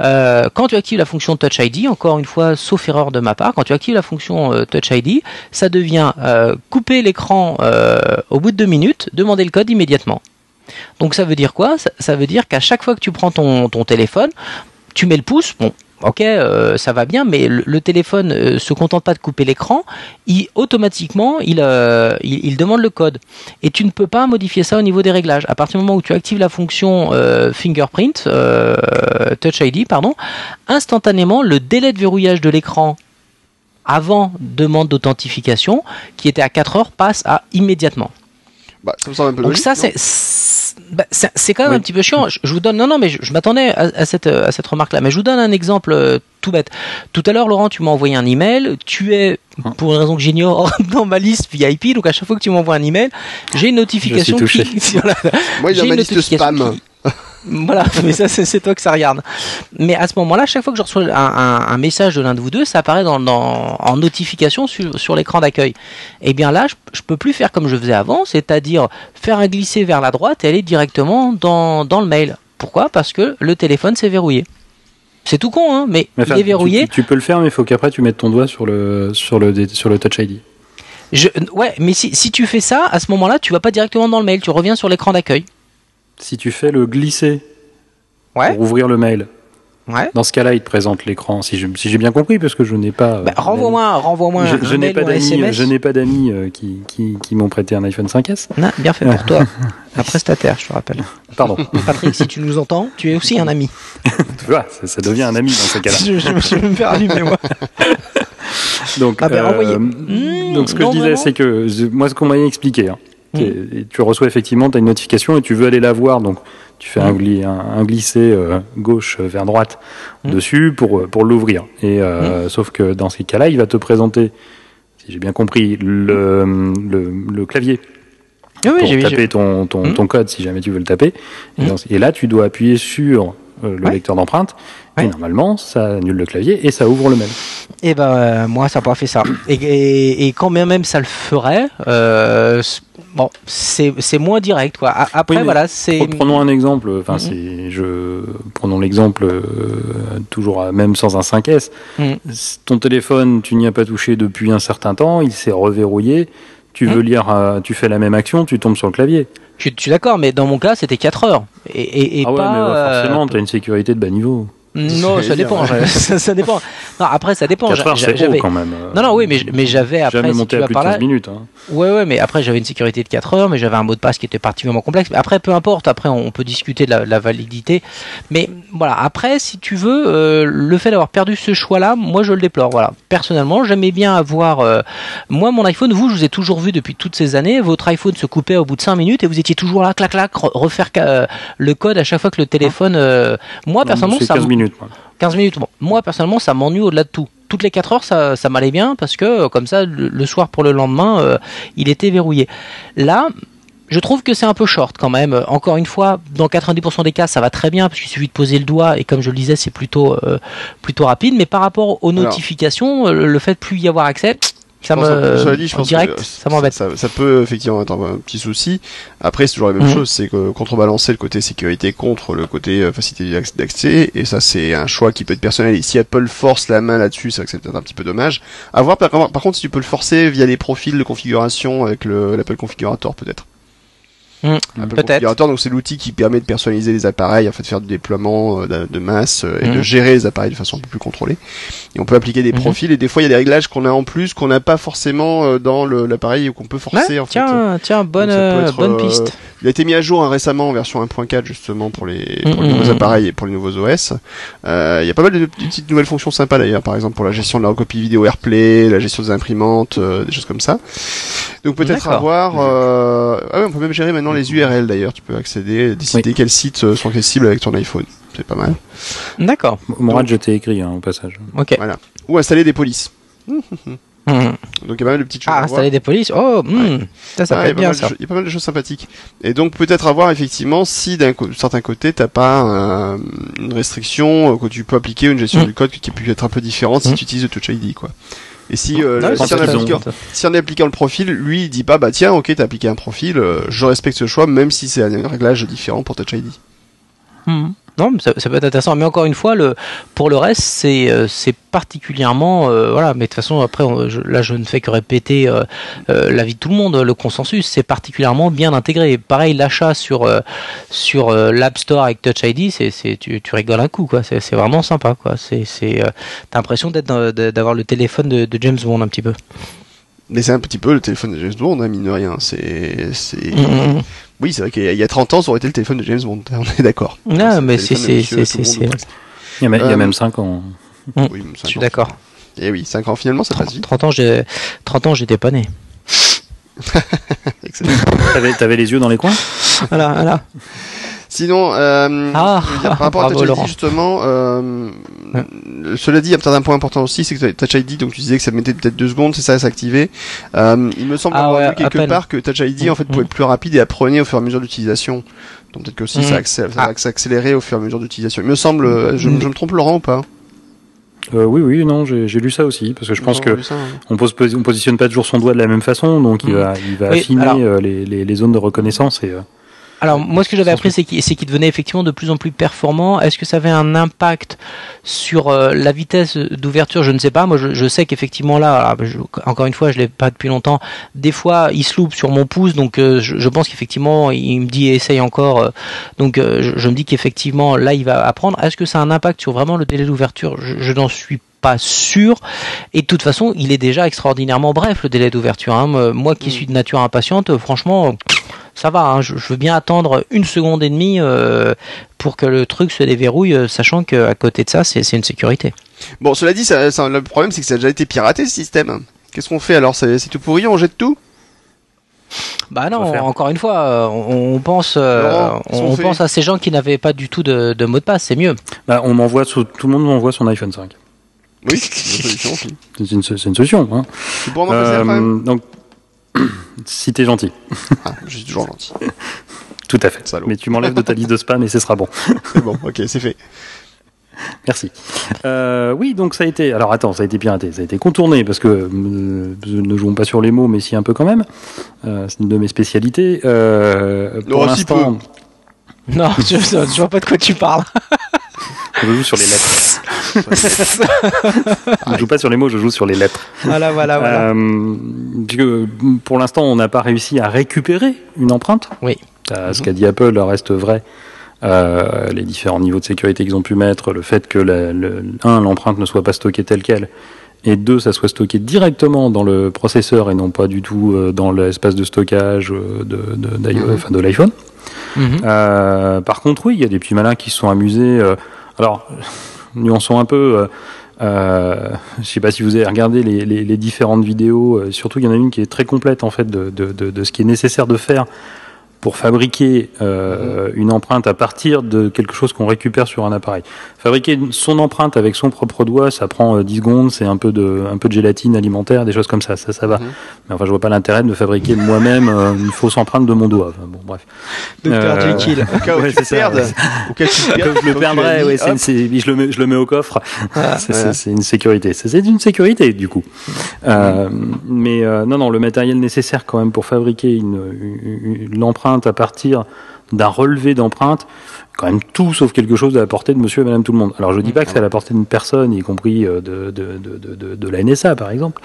Euh, Quand tu actives la fonction Touch ID, encore une fois, sauf erreur de ma part, quand tu actives la fonction euh, Touch ID, ça devient euh, couper l'écran au bout de deux minutes, demander le code immédiatement. Donc ça veut dire quoi? Ça, ça veut dire qu'à chaque fois que tu prends ton, ton téléphone, tu mets le pouce, bon, ok, euh, ça va bien, mais le, le téléphone euh, se contente pas de couper l'écran, il automatiquement il, euh, il, il demande le code. Et tu ne peux pas modifier ça au niveau des réglages. À partir du moment où tu actives la fonction euh, fingerprint, Touch ID, pardon, instantanément le délai de verrouillage de l'écran avant demande d'authentification, qui était à 4 heures, passe à immédiatement. Bah, ça me semble un peu Donc logique, ça, c'est bah, c'est- c'est quand même Oui. un petit peu chiant. Je, je vous donne non non mais je, je m'attendais à, à cette à cette remarque là, mais je vous donne un exemple euh, tout bête. Tout à l'heure, Laurent, tu m'as envoyé un email. Tu es pour une raison que j'ignore dans ma liste VIP. Donc à chaque fois que tu m'envoies un email, j'ai une notification Je suis qui Moi, j'ai ma une liste spam. qui- voilà, mais ça c'est toi que ça regarde. Mais à ce moment-là, chaque fois que je reçois un, un- un message de l'un de vous deux, ça apparaît dans, dans- en notification sur, sur l'écran d'accueil. Et bien là, je, je peux plus faire comme je faisais avant, c'est-à-dire faire un glisser vers la droite et aller directement dans, dans le mail. Pourquoi? Parce que le téléphone s'est verrouillé. C'est tout con, hein, mais, il est verrouillé. Tu, tu peux le faire, mais il faut qu'après tu mettes ton doigt sur le, sur le, sur le Touch ID. Je, ouais, mais si, si tu fais ça, à ce moment-là, tu vas pas directement dans le mail, tu reviens sur l'écran d'accueil. Si tu fais le glisser Ouais. pour ouvrir le mail, Ouais. dans ce cas-là, il te présente l'écran. Si j'ai bien compris, parce que je n'ai pas. Bah, euh, renvoie-moi, renvoie-moi Je, n'ai pas d'amis, je n'ai pas d'amis euh, qui, qui, qui m'ont prêté un iPhone 5S. Non, bien fait pour toi. Un prestataire, je te rappelle. Pardon. Patrick, si tu nous entends, tu es aussi un ami. tu vois, ça, ça devient un ami dans ce cas-là. je, je- vais me faire allumer, moi. Donc, Ah ben, euh, Mmh, donc ce que non, je disais, c'est que moi, ce qu'on m'a expliqué, hein, Mmh. c'est- tu reçois effectivement, tu as une notification et tu veux aller la voir, donc tu fais un, gli- un, un glissé euh, gauche vers droite Mmh. dessus pour, pour l'ouvrir. Et euh, sauf que dans ces cas-là, il va te présenter, si j'ai bien compris, le, le, le clavier Oui, oui, pour j'ai vu. taper ton, ton, ton code si jamais tu veux le taper. Et, dans- et là, tu dois appuyer sur euh, le Ouais. lecteur d'empreinte. Et Ouais. normalement, ça annule le clavier et ça ouvre le mail. Et ben, euh, moi, ça n'a pas fait ça. Et, et, et quand même ça le ferait, euh, bon, c'est moins direct, quoi. Après, Oui, voilà, c'est. Pre- Prenons un exemple. Enfin, Mhm. c'est je prenons l'exemple euh, toujours même sans un 5S. Mhm. Si Ton téléphone, tu n'y as pas touché depuis un certain temps, il s'est reverrouillé. Tu veux Mhm. lire, euh, tu fais la même action, tu tombes sur le clavier. Je, je suis d'accord, mais dans mon cas, c'était 4 heures. Et, et, et ah ouais, pas, mais bah, euh, forcément, tu as une sécurité de bas niveau. Non, ça dire, dépend. ouais. ça, ça dépend. Non, après, ça dépend. 4 heures, J'a- c'est haut J'avais. quand même. Non, non, oui, mais, mais j'avais après. Jamais si monté tu à plus de par là- 15 minutes. hein. Ouais, ouais, mais après j'avais une sécurité de 4 heures, mais j'avais un mot de passe qui était particulièrement complexe. Mais après, peu importe, après on peut discuter de la, de la validité. Mais voilà, après, si tu veux, euh, le fait d'avoir perdu ce choix-là, moi je le déplore. Voilà, personnellement, j'aimais bien avoir. euh, moi, mon iPhone, vous, je vous ai toujours vu depuis toutes ces années, votre iPhone se coupait au bout de 5 minutes et vous étiez toujours là, clac, clac, re- refaire euh, le code à chaque fois que le téléphone. euh, moi, Non, personnellement, ça. 15 m- minutes. moi. 15 minutes. Bon, moi personnellement, ça m'ennuie au-delà de tout. Toutes les 4 heures, ça, ça m'allait bien parce que euh, comme ça, le, le soir pour le lendemain, euh, il était verrouillé. Là, je trouve que c'est un peu short quand même. Encore une fois, dans 90% des cas, ça va très bien parce qu'il suffit de poser le doigt et comme je le disais, c'est plutôt euh, plutôt rapide. Mais par rapport aux notifications, le fait de plus y avoir accès, ça me dit, je pense direct, ça m'embête. Ça, ça, peut effectivement être un, petit souci. Après, c'est toujours la même mhm. chose, c'est que contrebalancer le côté sécurité contre le côté euh, facilité d'accès, et ça c'est un choix qui peut être personnel. Et si Apple force la main là-dessus, c'est peut-être un petit peu dommage. À voir par, par, contre si tu peux le forcer via les profils de configuration avec l'Apple Configurator peut-être. Mmh, Peut-être. Donc c'est l'outil qui permet de personnaliser les appareils, en fait, de faire du déploiement euh, de, masse euh, et de mmh. gérer les appareils de façon un peu plus contrôlée. Et on peut appliquer des mmh. profils et des fois il y a des réglages qu'on a en plus qu'on n'a pas forcément euh, dans l'appareil ou qu'on peut forcer en tiens, fait. Tiens, bonne bonne piste. Il a été mis à jour hein, récemment en version 1.4 justement pour les, pour les nouveaux appareils et pour les nouveaux OS. il y a pas mal de, petites nouvelles fonctions sympas d'ailleurs, par exemple pour la gestion de la recopie vidéo AirPlay, la gestion des imprimantes, des choses comme ça. Donc peut-être avoir. Ah ouais, on peut même gérer maintenant les URL d'ailleurs tu peux accéder, décider quels sites euh, sont accessibles avec ton iPhone. C'est pas mal. D'accord. Moi, je t'ai écrit hein, au passage. Ok. Voilà. Ou installer des polices. Hmm. donc il y a pas mal de petites choses. Ah, installer des polices. Oh, hmm. ça, ça peut être bien ça. Il y a pas mal de choses sympathiques. Et donc peut-être avoir effectivement si d'un certain côté t'as pas une restriction euh, que tu peux appliquer une gestion hmm. du code qui peut être un peu différente si tu utilises le Touch ID quoi. Et si, euh, si, en appliquant, si, en appliquant, le profil, lui il dit pas bah tiens ok t'as appliqué un profil, euh, je respecte ce choix même si c'est un réglage différent pour Touch ID. Hmm. Non, ça, ça, peut être intéressant. Mais encore une fois, le, pour le reste, c'est euh, particulièrement euh, voilà. Mais de toute façon, après, là, je ne fais que répéter euh, l'avis de tout le monde. Le consensus, c'est particulièrement bien intégré. Pareil, l'achat sur sur l'App Store avec Touch ID, c'est tu, tu rigoles un coup quoi. C'est vraiment sympa quoi. T'as l'impression d'avoir le téléphone de, de James Bond un petit peu. Mais c'est un petit peu le téléphone de James Bond, hein, mine de rien. C'est, Mm, mm, mm. Oui, c'est vrai qu'il y a 30 ans, ça aurait été le téléphone de James Bond. On est d'accord. Non, mais c'est, c'est, c'est, Il y a, euh, même 5 ans. Oui, je suis d'accord. Et eh oui, 5 ans finalement, ça passe vite. 30 ans, j'ai, 30 ans, j'étais pas né. t'avais, t'avais les yeux dans les coins? Voilà, voilà. Sinon, euh, ah, par rapport à Touch ID justement, euh, cela dit, il y a un point important aussi, c'est que Touch ID, donc tu disais que ça mettait peut-être deux secondes, c'est ça, à s'activer. Euh, il me semble ah avoir vu quelque part que Touch ID en fait pouvait être plus rapide et apprenait au fur et à mesure d'utilisation. Donc peut-être que aussi ça, mm. va ah. s'accélérer au fur et à mesure d'utilisation. Il me semble, euh, je, mm. je me trompe Laurent ou pas? Euh, oui, oui, non, j'ai lu ça aussi, parce que je pense que hein. on, pose, on positionne pas toujours son doigt de la même façon, donc il mm. va, il va affiner euh, les, les, les, zones de reconnaissance et. Alors moi ce que j'avais appris c'est qu'il devenait effectivement de plus en plus performant. Est-ce que ça avait un impact sur euh, la vitesse d'ouverture? Je ne sais pas. Moi je, sais qu'effectivement là, encore une fois je l'ai pas depuis longtemps. Des fois il se loupe sur mon pouce, donc euh, je, pense qu'effectivement il me dit essaye encore. Euh, donc je, me dis qu'effectivement là il va apprendre. Est-ce que ça a un impact sur vraiment le délai d'ouverture? Je, n'en suis pas sûr. Et de toute façon, il est déjà extraordinairement bref le délai d'ouverture. Hein. Moi qui mm. suis de nature impatiente, franchement, ça va, hein, je, veux bien attendre une seconde et demie euh, pour que le truc se déverrouille, euh, sachant qu'à côté de ça, c'est une sécurité. Bon, cela dit, ça, le problème, c'est que ça a déjà été piraté ce système. Qu'est-ce qu'on fait alors? C'est tout pourri, on jette tout? Bah non, encore une fois, euh, on, pense, on, pense à ces gens qui n'avaient pas du tout de, mot de passe, c'est mieux. Bah, on m'envoie, tout le monde m'envoie son iPhone 5. Oui, c'est une solution aussi. C'est une, solution. Hein. Euh, donc, si t'es gentil. Ah, je suis toujours gentil. Tout à fait. Mais tu m'enlèves de ta liste de spam et ce sera bon. c'est bon, ok, c'est fait. Merci. Euh, oui, donc ça a été. Alors attends, ça a été piraté, ça a été contourné parce que euh, ne jouons pas sur les mots, mais si un peu quand même. Euh, c'est une de mes spécialités. Euh, pour l'instant. Non, je, je vois pas de quoi tu parles. Je joue sur les lettres. je joue pas sur les mots, je joue sur les lettres. Voilà, voilà, voilà. Euh, pour l'instant, on n'a pas réussi à récupérer une empreinte. Oui. Euh, ce qu'a dit Apple reste vrai. Euh, les différents niveaux de sécurité qu'ils ont pu mettre, le fait que le, un, l'empreinte ne soit pas stockée telle qu'elle, et deux, ça soit stocké directement dans le processeur et non pas du tout euh, dans l'espace de stockage de, de, mhm. de l'iPhone. Mhm. par contre, oui, il y a des petits malins qui se sont amusés. Alors, nuançons un peu. Euh, euh, je sais pas si vous avez regardé les, différentes vidéos. Euh, surtout, il y en a une qui est très complète en fait de, de, ce qui est nécessaire de faire pour fabriquer euh, une empreinte à partir de quelque chose qu'on récupère sur un appareil. Fabriquer son empreinte avec son propre doigt, ça prend euh, 10 secondes, c'est un peu de un peu de gélatine alimentaire, des choses comme ça, ça ça va. Mhm. Mais enfin, je vois pas l'intérêt de fabriquer moi-même euh, une fausse empreinte de mon doigt. Enfin, bon, bref. Docteur Euh, Jekyll. Au cas où Ouais, tu perdes, au cas où je le perdrais, ouais, je, le mets, je le mets au coffre. C'est- Voilà. c'est une sécurité. C'est c'est une sécurité, du coup. Mais non, non, le matériel nécessaire quand même pour fabriquer une, une- une à partir d'un relevé d'empreinte, quand même tout sauf quelque chose à la portée de monsieur et madame tout le monde. Alors je dis pas que c'est à la portée d'une personne, y compris euh, de, de, de, de, de, la NSA par exemple.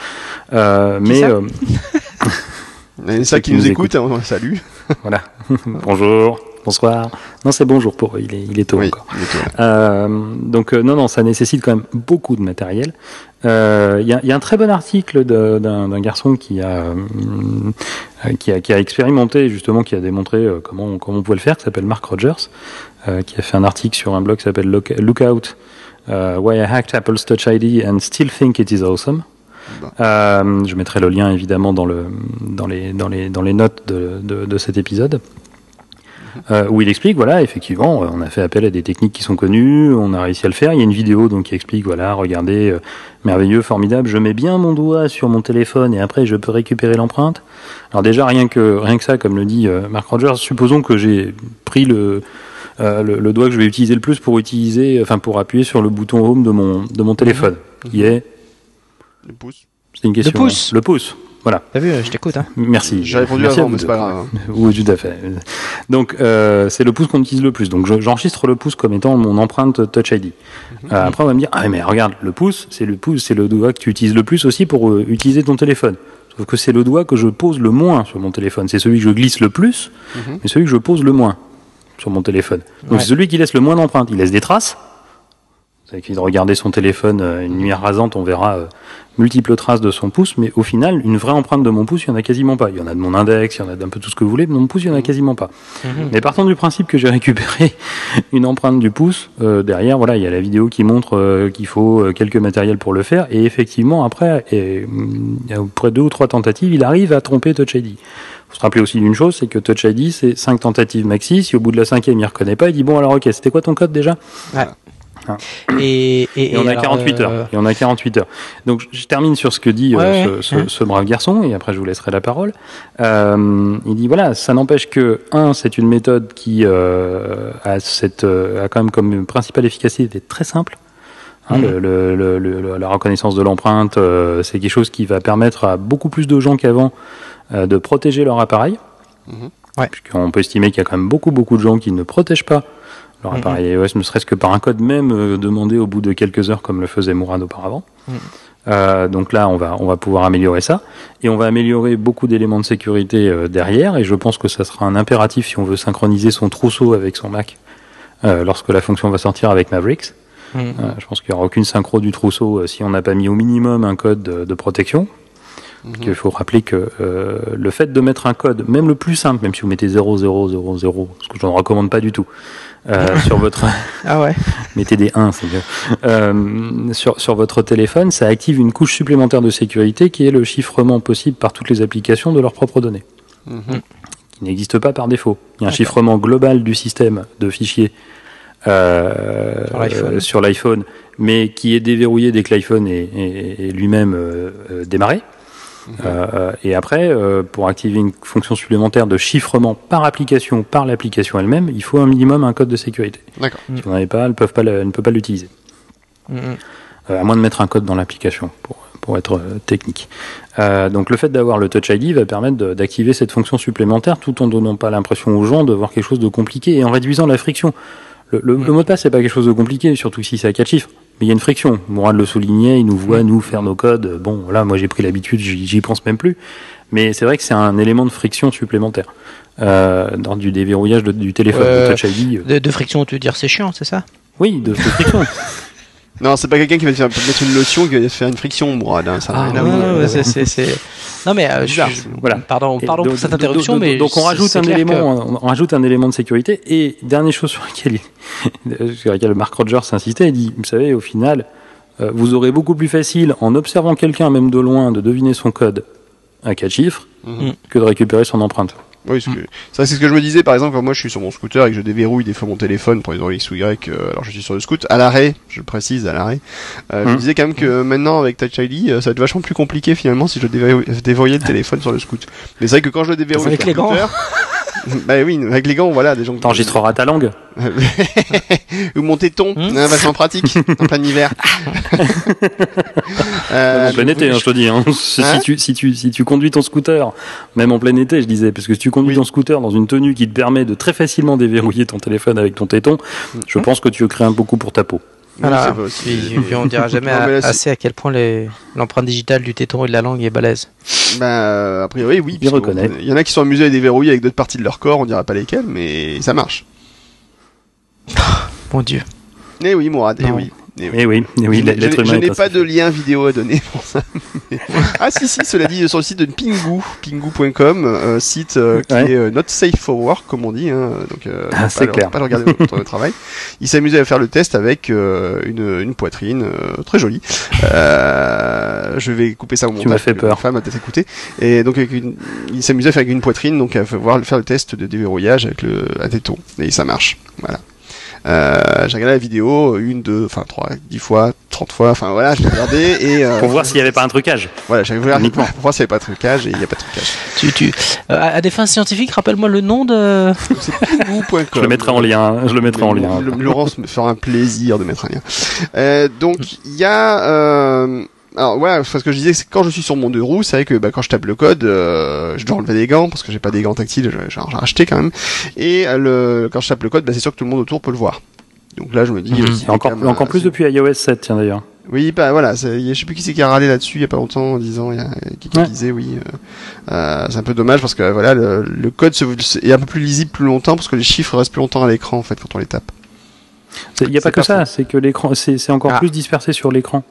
Euh, mais ça euh, Il y a ça qui nous écoute, hein, salut. voilà. bonjour, bonsoir. Non, c'est bonjour pour eux, il est, il est tôt Oui, encore. il est. Euh, donc euh, non, non, ça nécessite quand même beaucoup de matériel. Euh, Il y, a, il y a un très bon article d'un garçon qui a, qui a qui a expérimenté justement, qui a démontré comment comment on pouvait le faire, qui s'appelle Mark Rogers, euh, qui a fait un article sur un blog qui s'appelle Look- Lookout. Why I hacked Apple's Touch ID and still think it is awesome. Euh, je mettrai le lien évidemment dans le dans les dans les dans les notes de, de, de cet épisode. Euh, où il explique, voilà, effectivement, on a fait appel à des techniques qui sont connues, on a réussi à le faire. Il y a une vidéo donc qui explique, voilà, regardez, euh, merveilleux, formidable. Je mets bien mon doigt sur mon téléphone et après je peux récupérer l'empreinte. Alors déjà rien que rien que ça, comme le dit euh, Mark Rogers, supposons que j'ai pris le, euh, le le doigt que je vais utiliser le plus pour utiliser, enfin pour appuyer sur le bouton home de mon de mon téléphone, qui est, Le pouce. c'est une question. pouce. hein. Le pouce. Voilà. T'as vu, je t'écoute. Hein. Merci. J'ai répondu Merci à avant, vous mais c'est pas grave. Oui, tout à fait. Donc, euh, c'est le pouce qu'on utilise le plus. Donc, je- j'enregistre le pouce comme étant mon empreinte Touch ID. Euh, après, on va me dire, ah mais regarde, le pouce, c'est le pouce, c'est le doigt que tu utilises le plus aussi pour euh, utiliser ton téléphone. Sauf que c'est le doigt que je pose le moins sur mon téléphone. C'est celui que je glisse le plus, Mhm. mais celui que je pose le moins sur mon téléphone. Donc, Ouais. c'est celui qui laisse le moins d'empreintes. Il laisse des traces. Ça suffit de regarder son téléphone, euh, une lumière rasante, on verra euh, multiples traces de son pouce, mais au final, une vraie empreinte de mon pouce, il y en a quasiment pas. Il y en a de mon index, il y en a d'un peu tout ce que vous voulez, mais de mon pouce, il y en a quasiment pas. Mais partant du principe que j'ai récupéré une empreinte du pouce, euh, derrière, voilà, il y a la vidéo qui montre euh, qu'il faut euh, quelques matériels pour le faire, et effectivement, après, et, hum, après deux ou trois tentatives, il arrive à tromper Touch ID. Faut se rappeler aussi d'une chose, c'est que Touch ID, c'est cinq tentatives maxi. Si au bout de la cinquième, il reconnaît pas, il dit bon alors ok, c'était quoi ton code déjà? Et, et, et on a alors, 48 euh, heures. Et on a 48 heures. Donc je- termine sur ce que dit euh, Ouais, ce, ouais, ce- ouais. ce brave garçon, et après je vous laisserai la parole. Euh, il dit voilà, ça n'empêche que un, c'est une méthode qui euh, a cette euh, a quand même comme principale efficacité d'être très simple. Hein, Mhm. le- le- le- le- la reconnaissance de l'empreinte, euh, c'est quelque chose qui va permettre à beaucoup plus de gens qu'avant euh, de protéger leur appareil. Mhm. Ouais. Puisqu'on peut estimer qu'il y a quand même beaucoup beaucoup de gens qui ne protègent pas leur Mhm. appareil iOS, ne serait-ce que par un code même euh, demandé au bout de quelques heures, comme le faisait Mourad auparavant. Mhm. Euh, donc là, on va, on va pouvoir améliorer ça. Et on va améliorer beaucoup d'éléments de sécurité euh, derrière. Et je pense que ça sera un impératif si on veut synchroniser son trousseau avec son Mac lorsque la fonction va sortir avec Mavericks. Mhm. Euh, je pense qu'il n'y aura aucune synchro du trousseau euh, si on n'a pas mis au minimum un code de, de protection. Parce qu'il faut rappeler que euh, le fait de mettre un code, même le plus simple, même si vous mettez 0000, ce que je ne recommande pas du tout, euh, sur votre Ah ouais. mettez des 1, c'est mieux. Euh, sur, sur votre téléphone, ça active une couche supplémentaire de sécurité qui est le chiffrement possible par toutes les applications de leurs propres données, Mhm. qui n'existe pas par défaut. Il y a un chiffrement global du système de fichiers euh, Sur l'iPhone. mais qui est déverrouillé dès que l'iPhone est, est- est lui-même euh, euh. Euh, et après, euh, pour activer une fonction supplémentaire de chiffrement par application, par l'application elle-même, il faut un minimum un code de sécurité. D'accord. Si vous n'en avez pas, elles, peuvent pas, le- elles ne peuvent pas l'utiliser. Mhm. Euh, à moins de mettre un code dans l'application pour, pour être technique. Donc le fait d'avoir le Touch ID va permettre d'activer cette fonction supplémentaire tout en donnant pas l'impression aux gens de voir quelque chose de compliqué et en réduisant la friction. Le, le- le mot de passe c'est pas quelque chose de compliqué, surtout si c'est à quatre chiffres. Mais il y a une friction. Mourad le soulignait, il nous voit nous faire nos codes. Bon, voilà, moi j'ai pris l'habitude, j'y pense même plus. Mais c'est vrai que c'est un élément de friction supplémentaire euh, dans du déverrouillage de- du téléphone, Euh, le Touch ID. De, de friction, tu veux dire c'est chiant, c'est ça? Oui, de, de friction. Non, c'est pas quelqu'un qui va te faire mettre une lotion qui va te faire une friction, Mourad. hein, ça rien à ouais, c'est- c'est- c'est- Non mais euh, je- Bizarre, je- voilà. pardon, pardon donc- pour cette interruption, donc- mais donc on rajoute un élément, on rajoute un élément de sécurité. Et dernière chose sur laquelle, sur laquelle Mark Rogers insistait, il dit, vous savez, au final, euh, vous aurez beaucoup plus facile en observant quelqu'un, même de loin, de deviner son code à quatre chiffres, Mhm. que de récupérer son empreinte. Oui, c'est que- ça, c'est ce que je me disais, par exemple, quand moi je suis sur mon scooter et que je déverrouille des fois mon téléphone pour les raisons X ou Y, euh, alors je suis sur le scoot, à l'arrêt, je le précise, à l'arrêt, euh, je me Mm. disais quand même que maintenant avec Touch ID, euh, ça va être vachement plus compliqué finalement si je déverrouillais le téléphone sur le scoot. Mais c'est vrai que quand je le déverrouille Avec sur les le gants. scooter, bah oui, avec les gants, voilà, des gens qui- T'enregistreras ta langue. ou mon téton, Hmm. hein, vachement pratique, en plein hiver. Euh, en plein je- été, hein, je te dis. Hein. Si, Hein tu, si, tu, si tu conduis ton scooter, même en plein été, je disais, parce que si tu conduis ton scooter dans une tenue qui te permet de très facilement déverrouiller ton téléphone avec ton téton, je pense que tu crains beaucoup pour ta peau. Oui, Voilà. Puis, puis on dira jamais Non, là, assez à quel point les- l'empreinte digitale du téton et de la langue est balèze. Bah, a priori, oui. Il puisque reconnaît. Il y en a qui sont amusés à déverrouiller avec d'autres parties de leur corps, on dira pas lesquelles, mais ça marche. Mon dieu. Eh oui, Mourad, eh oui. Eh oui. Eh oui, eh oui, je l'être je humain est n'ai pas de lien vidéo à donner pour ça. ah si si, cela dit sur le site de Pingu, pingu.com, euh, site euh, qui Ouais. est euh, not safe for work comme on dit, hein, donc euh, Ah, c'est clair. pas le regarder de travail. Il s'amusait à faire le test avec une, une poitrine euh, très jolie. Euh, je vais couper ça au montage. m'as fait peur. Femme a peut-être écouté. Et donc avec une, il s'amusait à faire avec une poitrine, donc à voir faire le test de déverrouillage avec le à téton et ça marche. Voilà. Euh, j'ai regardé la vidéo une, deux, enfin trois, dix fois, trente fois, enfin voilà, j'ai regardé et euh, Pour voir s'il n'y avait pas un trucage. voilà, j'avais regardé Uniquement. pour voir s'il n'y avait pas de trucage et il n'y a pas de trucage. Tu, tu, euh, à des fins scientifiques, rappelle-moi le nom de. Je le mettrai en lien. Je le mettrai en lien. Laurence me fera un plaisir de mettre un lien. Euh, donc il y a euh, alors voilà, parce que je disais, c'est que quand je suis sur mon deux roues, c'est vrai que bah, quand je tape le code, euh, je dois enlever des gants parce que j'ai pas des gants tactiles, j'ai racheté quand même. Et euh, le, quand je tape le code, bah, c'est sûr que tout le monde autour peut le voir. Donc là, je me dis, Et encore, même, encore plus depuis iOS 7, tiens d'ailleurs. Oui, bah voilà, je sais plus qui c'est qui a râlé là-dessus il y a pas longtemps en disant, il y a qui, qui Ouais. disait oui, euh, euh, c'est un peu dommage parce que voilà, le, le code se- est un peu plus lisible plus longtemps parce que les chiffres restent plus longtemps à l'écran en fait quand on les tape. Il n'y a C'est pas que ça, c'est que l'écran, c'est c'est encore Ah. plus dispersé sur l'écran.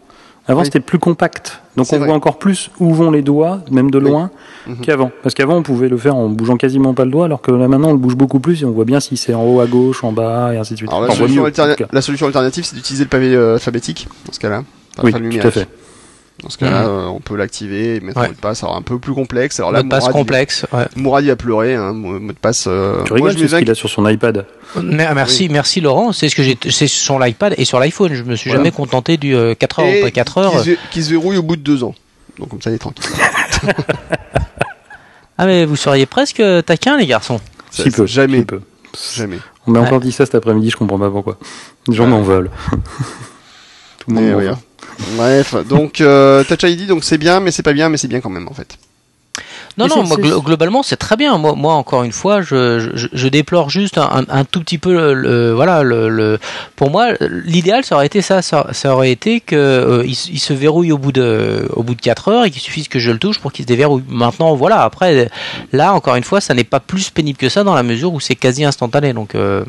Avant, Oui. c'était plus compact. Donc, on vrai. voit encore plus où vont les doigts, même de loin, Mhm. qu'avant. Parce qu'avant, on pouvait le faire en bougeant quasiment pas le doigt, alors que là, maintenant, on le bouge beaucoup plus et on voit bien si c'est en haut à gauche, en bas, et ainsi de suite. Alors la Enfin, solution, mieux, la alternative, c'est d'utiliser le pavé euh, alphabétique dans ce cas-là. Enfin, Oui, tout à fait. Dans ce cas-là, Mhm. euh, on peut l'activer et mettre Ouais. un mot de passe. Alors un peu plus complexe. Alors là, mot de passe Mourad, il- complexe. Ouais. Mourad, il a pleuré. Hein, mot de passe. Euh, Tu moi, rigoles, je c'est ce qu'il a sur son iPad. Mais- Merci, merci Laurent. C'est ce que j'ai, c'est sur l'iPad et sur l'iPhone. Je me suis Voilà. jamais contenté du euh, 4 heures et ou pas 4 heures. Qui se, vé- qui se verrouille au bout de deux ans. Donc comme ça, il est tranquille. Ah mais vous seriez presque taquin les garçons. Si peu. Jamais. si peu. Jamais. On m'a Ouais. encore dit ça cet après-midi, je comprends pas pourquoi. Les gens Ouais. m'en veulent. Tout le monde oui, veut. hein. Bref, donc euh, Touch ID, donc c'est bien, mais c'est pas bien, mais c'est bien quand même en fait. Non, Mais non, moi, globalement, c'est très bien. Moi, moi, encore une fois, je, je, je déplore juste un, tout petit peu, le, le- voilà, le, le- pour moi, l'idéal, ça aurait été ça, ça, ça aurait été que euh, il, se- il se verrouille au bout de, au bout de 4 heures et qu'il suffise que je le touche pour qu'il se déverrouille. Maintenant, voilà. Après, là, encore une fois, ça n'est pas plus pénible que ça dans la mesure où c'est quasi instantané. Donc, euh,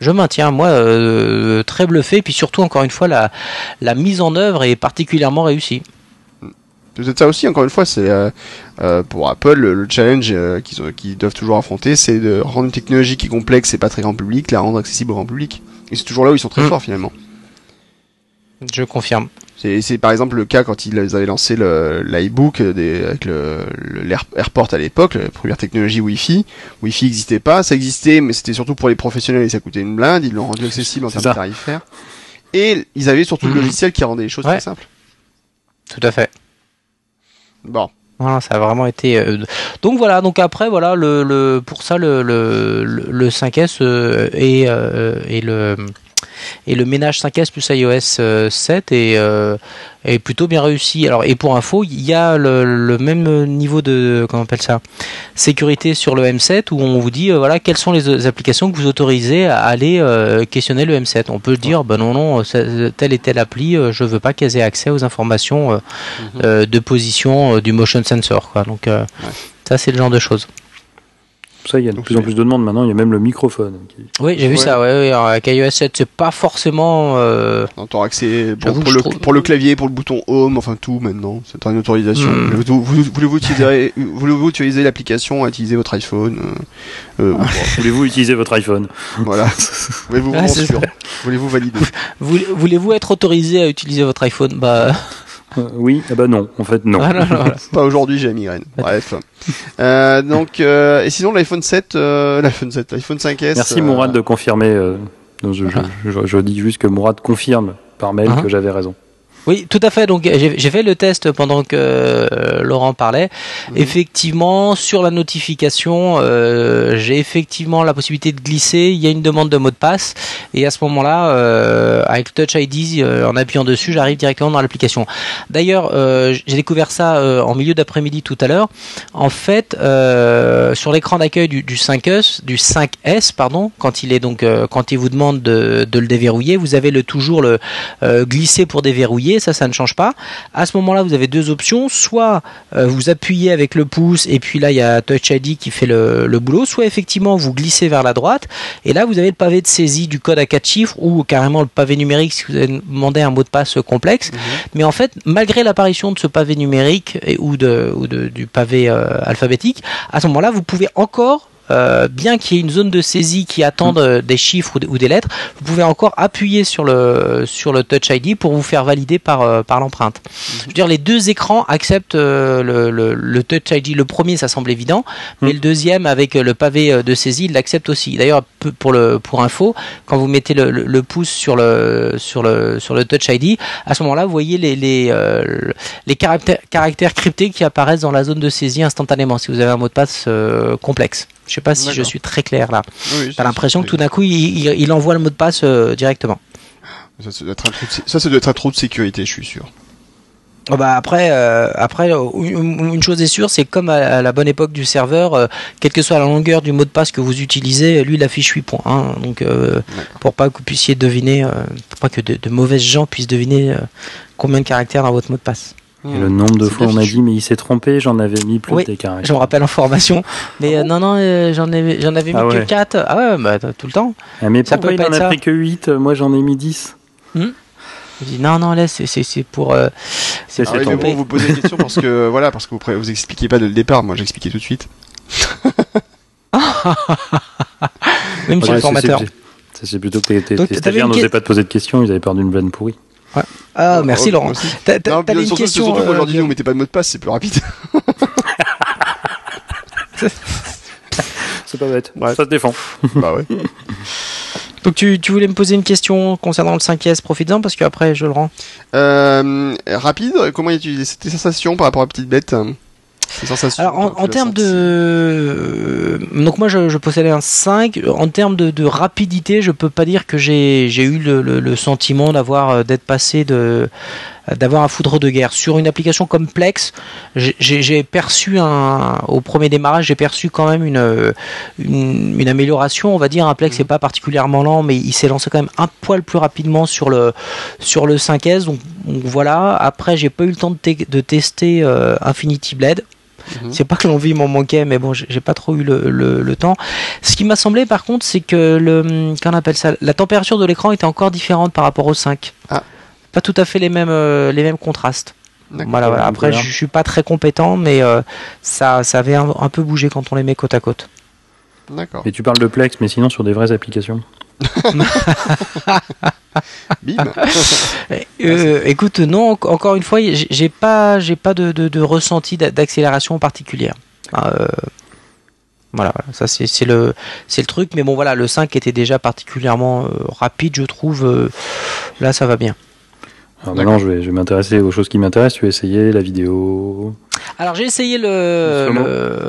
je maintiens, moi, euh, très bluffé. Puis surtout, encore une fois, la, la mise en œuvre est particulièrement réussie. Peut-être ça aussi, encore une fois, c'est euh, euh, pour Apple le, le challenge qu'ils doivent toujours affronter, c'est de rendre une technologie qui est complexe et pas très grand public, la rendre accessible au grand public. Et c'est toujours là où ils sont très Mm. forts finalement. Je confirme. C'est par exemple le cas quand ils avaient lancé l'iBook euh, avec le, le- l'Air- AirPort à l'époque, la première technologie Wi-Fi. Wi-Fi n'existait pas, ça existait, mais c'était surtout pour les professionnels et ça coûtait une blinde. Ils l'ont rendu accessible en termes ça. tarifaires. Et ils avaient surtout le Mhm. logiciel qui rendait les choses Ouais. très simples. Tout à fait. Bon, Voilà, ça a vraiment été. euh, Donc voilà, donc après voilà le, le pour ça le le, le, le 5S euh, et euh, et le et le ménage 5S plus iOS euh, 7 est, euh, est plutôt bien réussi. Alors et pour info, il y a le, le même niveau de comment on appelle ça sécurité sur le M7 où on vous dit euh, voilà quelles sont les euh, applications que vous autorisez à aller euh, questionner le M7. On peut dire bah non non telle et telle appli euh, je veux pas qu'elles aient accès aux informations euh, euh, de position euh, du motion sensor quoi. Donc euh, ça c'est le genre de choses. Ça, il y a de Donc, plus en plus de demandes maintenant. Il y a même le microphone. qui- Oui, j'ai vu Ouais. ça. Ouais, ouais, alors, avec iOS 7, c'est pas forcément. euh, on t'aura accès pour, le, je trouve- pour le clavier, pour le bouton Home, enfin tout maintenant. C'est une autorisation. Hmm. Voulez-vous, vous- voulez-vous utiliser, utiliser l'application à utiliser votre iPhone euh, euh, Voulez-vous utiliser votre iPhone Voilà. Voulez-vous Ah, Voulez-vous valider voulez- Voulez-vous être autorisé à utiliser votre iPhone? Bah, Euh, oui, ah bah non, en fait non. Ah, non, non, voilà. Pas aujourd'hui, j'ai la migraine. Bref. Euh, donc, euh, et sinon l'iPhone 7, euh, l'iPhone 7, l'iPhone 5S. Merci euh, Mourad de confirmer. euh, donc je, je- Ah. je- je dis juste que Mourad confirme par mail Ah. que j'avais raison. Oui, tout à fait. Donc j'ai fait le test pendant que euh, Laurent parlait. Mhm. Effectivement, sur la notification, euh, j'ai effectivement la possibilité de glisser. Il y a une demande de mot de passe et à ce moment-là, euh, avec Touch ID, euh, en appuyant dessus, j'arrive directement dans l'application. D'ailleurs, j'ai découvert ça en milieu d'après-midi tout à l'heure. En fait, sur l'écran d'accueil du, du 5S, du 5S, pardon, quand il est donc quand il vous demande de, de le déverrouiller, vous avez le toujours le glisser pour déverrouiller, ça, ça ne change pas. À ce moment-là, vous avez deux options. Soit euh, vous appuyez avec le pouce et puis là, il y a Touch ID qui fait le, le boulot. Soit effectivement, vous glissez vers la droite et là, vous avez le pavé de saisie du code à quatre chiffres ou carrément le pavé numérique si vous avez demandé un mot de passe complexe. Mais en fait, malgré l'apparition de ce pavé numérique et, ou, de, ou de- du pavé euh, alphabétique, à ce moment-là, vous pouvez encore euh, bien qu'il y ait une zone de saisie qui attende euh, des chiffres ou, de- ou des lettres, vous pouvez encore appuyer sur le sur le Touch ID pour vous faire valider par euh, par l'empreinte. Je veux dire, les deux écrans acceptent le, le, le Touch ID. Le premier, ça semble évident, mais Mm. le deuxième, avec le pavé de saisie, il l'accepte aussi. D'ailleurs, pour le pour info, quand vous mettez le, le, le pouce sur le sur le sur le Touch ID, à ce moment-là, vous voyez les les, euh, les caractères caractères cryptés qui apparaissent dans la zone de saisie instantanément si vous avez un mot de passe euh, complexe. Je sais pas si je suis très clair là. Oui, T'as l'impression que tout d'un coup, il, il, il envoie le mot de passe euh, directement. Ça, ça doit être un trou de sé- ça, ça doit être un trou de sécurité, je suis sûr. Oh bah après, euh, après euh, une chose est sûre, c'est comme à, la bonne époque du serveur, euh, quelle que soit la longueur du mot de passe que vous utilisez, lui il affiche 8 points. hein. donc euh, pour pas que vous puissiez deviner, pour pas que de, de mauvaises gens puissent deviner combien de caractères dans votre mot de passe. Et le nombre de fois on m'a dit mais il s'est trompé, j'en avais mis plus Oui, des caractères. Je me rappelle en formation, mais euh, non non, euh, j'en avais j'en avais mis Ah que ouais. 4 Ah ouais, bah tout le temps. Ah, mais Ça pourquoi peut il pas en être a pris que 8 Moi j'en ai mis 10. Je dis non non laisse, c'est- pour euh, c'est C'est Ah oui, bon, vous posez la question parce que voilà, parce que vous, vous expliquez pas dès le départ. Moi, j'expliquais tout de suite. même sur Ouais, le formateur. c'est- ça, c'est plutôt que t'avais stagiaires n'osaient pas te poser de questions, ils avaient peur d'une blague pourrie. Ah merci Oh, Laurent. T'avais une surtout, question. surtout euh, qu'aujourd'hui, vous mettez pas de mot de passe, c'est plus rapide. C'est pas bête. Ouais. Ça se défend. bah ouais. Donc tu, tu voulais me poser une question concernant le 5S, profites-en parce qu'après je le rends. Euh, rapide, comment utiliser C'était sensations par rapport à Petite Bête? Alors en, termes de... Donc moi je, je possédais un 5. En termes de, de rapidité, je peux pas dire que j'ai eu le, le- le sentiment d'avoir euh, d'être passé de d'avoir un foudre de guerre. Sur une application comme Plex, j'ai- perçu un... Au premier démarrage, j'ai perçu quand même une, une, une amélioration, on va dire. Un Plex n'est pas particulièrement lent, mais il s'est lancé quand même un poil plus rapidement sur le, sur le 5S. Donc, donc voilà. Après, j'ai pas eu le temps de, te- de tester euh, Infinity Blade. Mhm. C'est pas que l'envie m'en manquait, mais bon, j'ai pas trop eu le, le- le temps. Ce qui m'a semblé, par contre, c'est que le, qu'on appelle ça, la température de l'écran était encore différente par rapport au 5. Ah. Pas tout à fait les mêmes, euh, les mêmes contrastes. Voilà, voilà. Après, je, je suis pas très compétent, mais euh, ça, ça avait un, un peu bougé quand on les met côte à côte. D'accord. Et tu parles de Plex, mais sinon sur des vraies applications. Bim. Euh, écoute, non, en- encore une fois, j'ai pas, j'ai pas de, de, de ressenti d'a- d'accélération particulière. Euh, voilà, ça c'est c'est le, c'est le truc. Mais bon, voilà, le 5 était déjà particulièrement euh, rapide, je trouve. euh, là, ça va bien. Alors maintenant, je vais, je vais m'intéresser aux choses qui m'intéressent. Tu as essayé la vidéo. Alors j'ai essayé le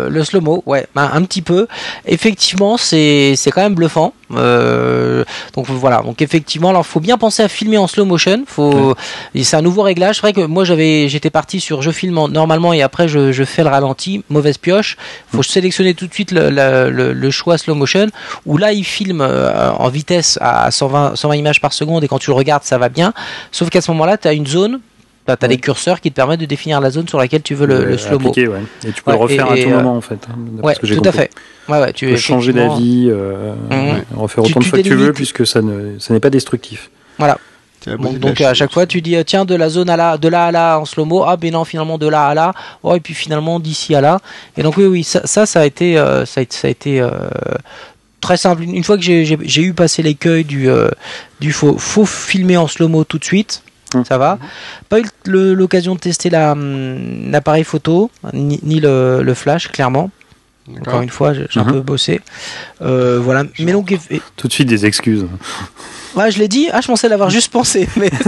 Le slow-mo. ouais, ben, un petit peu. Effectivement, c'est quand même bluffant. Euh, donc voilà, donc effectivement, alors faut bien penser à filmer en slow motion. Faut, c'est un nouveau réglage. C'est vrai que moi j'avais, j'étais parti sur je filme en- normalement et après je, je fais le ralenti, mauvaise pioche. Faut sélectionner tout de suite le, le, le- le choix slow motion. Où là il filme euh, en vitesse à 120 120 images par seconde et quand tu le regardes ça va bien. Sauf qu'à ce moment-là, tu as une zone. T'as as Ouais. des curseurs qui te permettent de définir la zone sur laquelle tu veux le, le slow-mo. ouais. Et tu peux Ouais, le refaire et- à tout euh, moment, en fait. hein, Ouais, que tout à fait. Ouais, ouais, tu peux changer d'avis, euh, Mhm. refaire Tu- autant de fois que tu veux, puisque ça ne, ça n'est pas destructif. Voilà. Bon, donc à chaque fois, tu dis euh, tiens de la zone à là, de là à là en slow mo. Ah ben non, finalement de là à là. Oh et puis finalement d'ici à là. Et donc oui, oui, ça, ça, ça a été, euh, ça a été, ça a été euh, très simple. Une fois que j'ai- eu passé l'écueil du, euh, du faut, faut filmer en slow mo tout de suite. Hum. ça va. Pas eu l'occasion de tester la, hum, l'appareil photo, ni, ni le, le flash, clairement. Encore une fois, j'ai un Mhm. peu bossé. Euh, voilà. Mais donc, Tout de suite des excuses. ouais, je l'ai dit. Ah, je pensais l'avoir juste pensé. Mais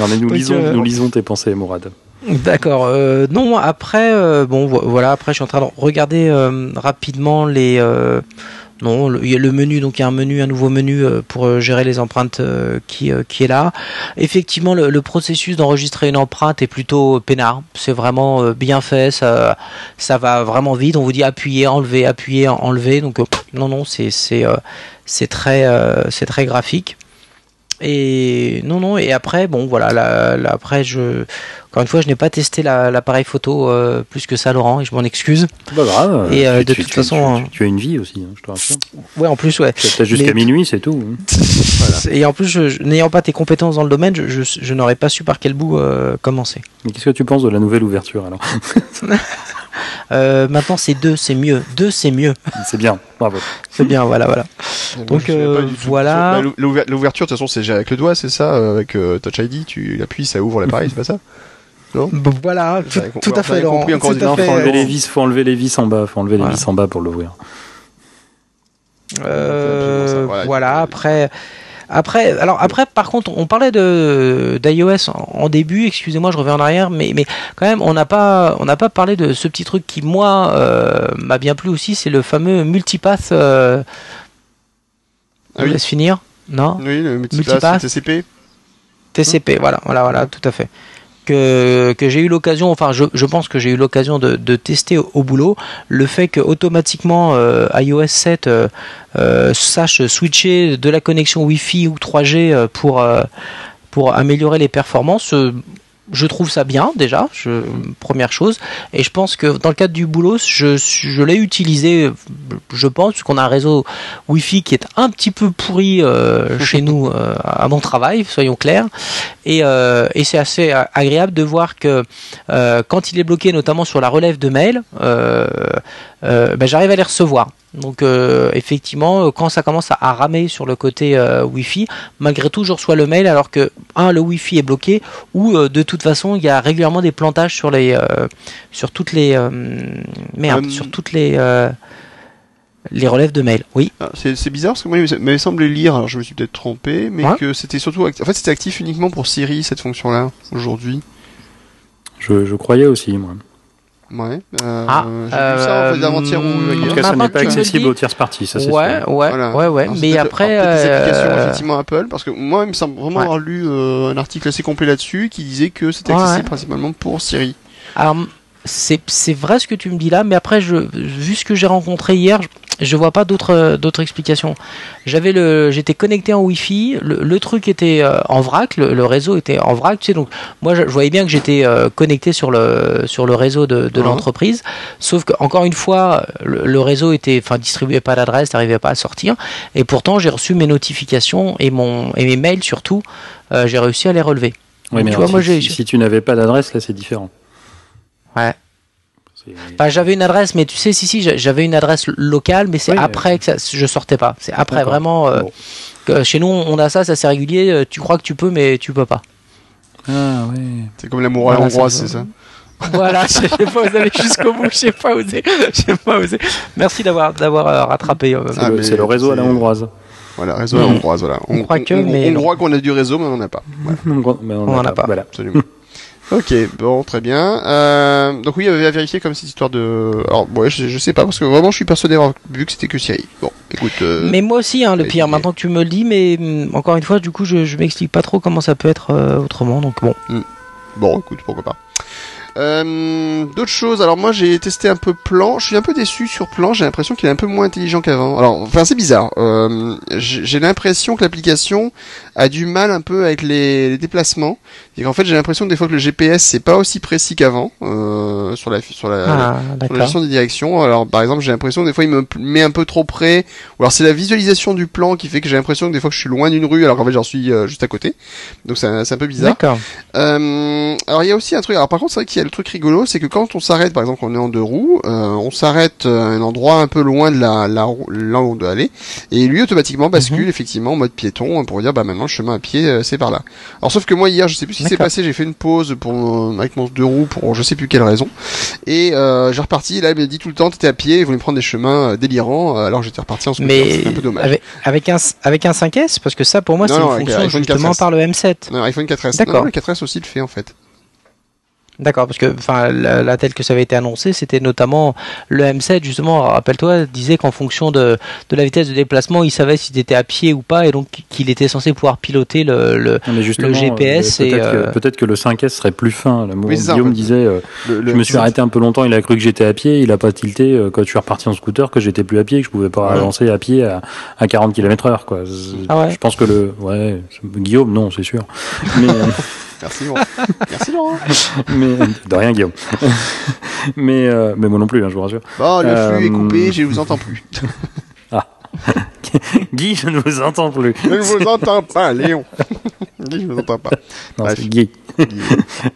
Non, mais nous, Donc, lisons, euh, nous lisons tes pensées, Mourad. D'accord. euh, non, après, euh, bon, vo- voilà. Après, je suis en train de regarder rapidement les. Non, il y a le menu. Donc, un menu, un nouveau menu euh, pour euh, gérer les empreintes euh, qui est là. Effectivement, le, processus d'enregistrer une empreinte est plutôt peinard. C'est vraiment bien fait. Ça va vraiment vite. On vous dit appuyer, enlever, appuyer, enlever. Donc, non, non, c'est très graphique. Et non, non. Et après, bon, voilà. Là, là, après, je encore une fois, je n'ai pas testé la- l'appareil photo euh, plus que ça, Laurent, et je m'en excuse. C'est pas grave. Et, euh, Tu- de tu- toute tu- façon, tu, tu as une vie aussi, hein, je te rassure. Ouais, en plus, ouais. Tu as peut-être jusqu'à Mais- minuit, c'est tout. hein. Et en plus, je- je- n'ayant pas tes compétences dans le domaine, je, je, je n'aurais pas su par quel bout euh, commencer. Mais qu'est-ce que tu penses de la nouvelle ouverture alors? Euh, maintenant, c'est deux, c'est mieux. Deux, c'est mieux. C'est bien, bravo. C'est bien, voilà, voilà. Donc, euh, voilà. Bah, l'ou- l'ouver- L'ouverture, de toute façon, c'est géré avec le doigt, c'est ça euh, Avec euh, Touch ID, tu appuies, ça ouvre l'appareil, c'est pas ça? Bon, Voilà, tout, à fait, Laurent. compris encore Tout à Non, fait. faut enlever les vis, faut enlever les vis en bas, faut enlever les Voilà. vis en bas pour l'ouvrir. Euh, voilà, après. Après, alors après, par contre, on parlait de d'iOS en, en début. Excusez-moi, je reviens en arrière, mais mais quand même, on n'a pas on n'a pas parlé de ce petit truc qui moi euh, m'a bien plu aussi. C'est le fameux multipath. Euh, Ah laisse finir, non Oui, le le TCP. TCP, voilà, voilà, voilà, tout à fait. Que, j'ai eu l'occasion, enfin, je, pense que j'ai eu l'occasion de, tester au, boulot le fait que automatiquement euh, iOS 7 euh, euh, sache switcher de la connexion Wi-Fi ou 3G euh, pour, pour améliorer les performances. Je trouve ça bien déjà, je, première chose. Et je pense que dans le cadre du boulot, je, je l'ai utilisé. Je pense qu'on a un réseau Wi-Fi qui est un petit peu pourri euh, chez nous euh, à mon travail, soyons clairs. Et, euh, et c'est assez agréable de voir que quand il est bloqué, notamment sur la relève de mail, euh, ben, j'arrive à les recevoir. Donc euh, effectivement, euh, quand ça commence à, à ramer sur le côté euh, Wi-Fi, malgré tout, je reçois le mail alors que un, le Wi-Fi est bloqué, ou euh, de toute façon, il y a régulièrement des plantages sur les, euh, sur toutes les, euh, merde, Euh, sur toutes les, euh, les relèves de mail. Oui. Ah, c'est c'est bizarre parce que moi, il m'avait semblé lire, alors je me suis peut-être trompé, mais Ouais. que c'était surtout, acti- en fait, c'était actif uniquement pour Siri cette fonction-là aujourd'hui. Je, je croyais aussi, moi. Ouais. Euh, Ah, j'ai vu ça en fait avant-hier ou euh, En tout cas, ça n'est pas accessible aux tierces parties, ça c'est ouais, sûr. ouais, Voilà. ouais, ouais. Alors, Mais après, alors, des applications euh, effectivement Apple, parce que moi, il me semble vraiment Ouais. avoir lu euh, un article assez complet là-dessus qui disait que c'était Ouais, accessible ouais. principalement pour Siri. Alors, c'est vrai ce que tu me dis là, mais après, je, vu ce que j'ai rencontré hier, je, je vois pas d'autres d'autres explications. J'avais le, j'étais connecté en Wi-Fi, le, le truc était euh, en vrac, le, le réseau était en vrac, tu sais, donc moi je, je voyais bien que j'étais euh, connecté sur le sur le réseau de, de Mhm. l'entreprise, sauf que encore une fois, le, le réseau était, enfin, distribuait pas d'adresse, n'arrivait pas à sortir, et pourtant j'ai reçu mes notifications et mon et mes mails surtout, euh, j'ai réussi à les relever. Oui, Donc, mais tu alors, vois, moi, si tu n'avais pas d'adresse, là c'est différent. Ouais. Enfin, j'avais une adresse, mais tu sais, si, si, j'a- j'avais une adresse locale, mais c'est Oui, après que ça, je sortais pas. C'est après vraiment. euh, Bon. que chez nous, on a ça, ça c'est régulier. euh, Tu crois que tu peux, mais tu peux pas. Ah ouais. C'est comme la morale Voilà, hongroise, c'est ça. Voilà, j'ai pas osé aller jusqu'au bout, j'ai pas osé, j'ai pas osé. Merci d'avoir d'avoir euh, rattrapé. euh, C'est Ah, c'est le réseau à la hongroise. Voilà, réseau Mhm. hongroise, voilà. On croit que, mais on non. croit qu'on a du réseau, mais on n'en a pas. Mais On en a pas. Voilà. absolument. Ok, bon, très bien. Euh, donc oui, il y avait à vérifier comme cette histoire de. Alors, ouais, je, je sais pas parce que vraiment, je suis persuadé d'avoir vu que c'était que Siri. Bon, écoute. euh, Mais moi aussi, hein, le pire, maintenant que tu me le dis, mais hum, encore une fois, du coup, je, je m'explique pas trop comment ça peut être euh, autrement. Donc bon. Bon, écoute, pourquoi pas. Euh, D'autres choses. Alors moi, j'ai testé un peu Plan. Je suis un peu déçu sur Plan. J'ai l'impression qu'il est un peu moins intelligent qu'avant. Alors, enfin, c'est bizarre. Euh, j'ai j'ai l'impression que l'application a du mal un peu avec les, les déplacements. Et qu'en fait, j'ai l'impression que des fois que le GPS c'est pas aussi précis qu'avant euh, sur la sur la, Ah, sur la gestion des directions. Alors, par exemple, j'ai l'impression que des fois il me met un peu trop près. Ou alors c'est la visualisation du plan qui fait que j'ai l'impression que des fois que je suis loin d'une rue alors qu'en fait j'en suis euh, juste à côté. Donc c'est un, peu bizarre. Euh, alors il y a aussi un truc. Alors par contre c'est vrai qu'il y a le truc rigolo, c'est que quand on s'arrête, par exemple, on est en deux roues, euh, on s'arrête à un endroit un peu loin de la, la là où on doit aller, et lui automatiquement bascule effectivement en mode piéton pour dire bah maintenant le chemin à pied euh, c'est par là. Alors sauf que moi hier, je sais plus qui s'est passé, j'ai fait une pause pour avec mon deux roues pour je sais plus quelle raison, et euh, j'ai reparti. Là, il m'a dit tout le temps t'étais à pied, il voulait me prendre des chemins euh, délirants, euh, alors j'étais reparti en scooter. Mais C'est un peu dommage. avec, avec un avec un 5S parce que ça pour moi c'est une fonction justement 4S. par le M7. Non, iPhone 4S. D'accord. Le 4S aussi le fait en fait. D'accord, parce que enfin la, la telle que ça avait été annoncé, c'était notamment le M7 justement. Rappelle-toi, disait qu'en fonction de, de la vitesse de déplacement, il savait si était à pied ou pas, et donc qu'il était censé pouvoir piloter le. le Le GPS euh, et, peut-être euh, que, peut-être que le 5S serait plus fin. Là, Oui, ça, Guillaume disait, euh, Le- je me suis M7. arrêté un peu longtemps, il a cru que j'étais à pied, il a pas tilté euh, quand je suis reparti en scooter que j'étais plus à pied, que je pouvais pas Ouais. avancer à pied à, à 40 km heure. Quoi. C'est- Ah ouais. Je pense que le... Ouais, Guillaume, non, c'est sûr. Mais, euh, Merci Laurent. Merci Laurent. mais de rien, Guillaume. mais, euh, mais moi non plus, hein, je vous rassure. Bon, le flux est Euh, coupé, je vous entends plus. Guy, je ne vous entends plus. Je ne vous entends pas, Léon. Dis, je ne vous entends pas. Non, c'est Guy.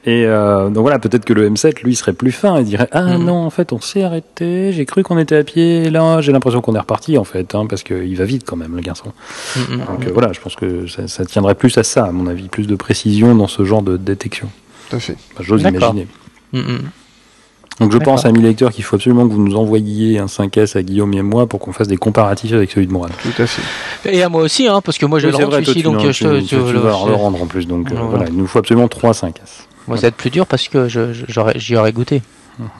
Et euh, donc voilà, peut-être que le M7, lui, serait plus fin. Il dirait ah Mhm. non, en fait, on s'est arrêté. J'ai cru qu'on était à pied. et Là, j'ai l'impression qu'on est reparti en fait, hein, parce qu'il va vite quand même, le garçon. Mm, mm. Donc euh, voilà, je pense que ça, ça tiendrait plus à ça, à mon avis, plus de précision dans ce genre de détection. Tout à fait. J'ose D'accord. imaginer. Mm. Donc je pense, amis lecteurs, qu'il faut absolument que vous nous envoyiez un 5S à Guillaume et moi pour qu'on fasse des comparatifs avec celui de Morad. Tout à fait. Et à moi aussi, hein, parce que moi j'ai Oui, le celui-ci, tu, donc euh, tu- je tu- je- tu le- vas je- le rendre en plus. Donc euh, Voilà. il nous faut absolument 3 5S. Moi, ça va être plus dur parce que je, je- j'aurais, j'y aurais goûté.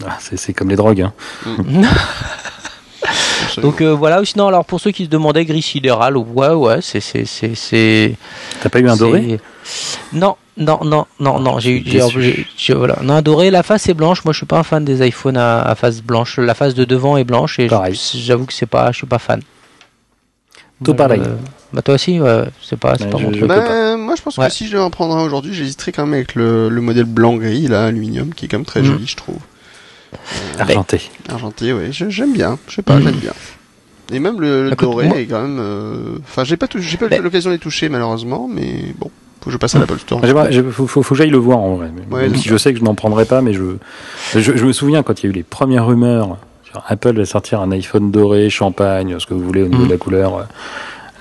Ah, c'est comme les drogues. Hein. Absolument. Donc euh, voilà. Sinon, alors pour ceux qui se demandaient gris sidéral, ouais, ouais, c'est, c'est, c'est, c'est. T'as pas eu un doré? Non, non, non, non, non. J'ai eu, j'ai, Déçu. j'ai- j'ai- voilà. Non, un doré. La face est blanche. Moi, je suis pas un fan des iPhones à, à face blanche. La face de devant est blanche et j'avoue que c'est pas, je suis pas fan. Tout Moi, pareil. bah toi aussi, ouais, c'est pas, c'est Ouais, pas je- mon truc. Ben, moi, je pense Ouais. que si je devais en prendre un aujourd'hui, j'hésiterais quand même avec le, le modèle blanc-gris, là, aluminium, qui est quand même très Mhm. joli, je trouve. Argenté. Argenté, ouais, je- j'aime bien. Je sais pas, Mhm. j'aime bien. Et même le, le Écoute, doré moi- est quand même. euh, Enfin, j'ai pas, tou- j'ai pas eu l'occasion de les toucher malheureusement, mais bon, faut que je passe à l'Apple Store. J'ai- faut, faut, faut que j'aille le voir en vrai. Ouais, si je sais que je n'en prendrai pas, mais je, je, je me souviens quand il y a eu les premières rumeurs sur Apple va sortir un iPhone doré, champagne, ce que vous voulez au niveau Mhm. de la couleur. euh,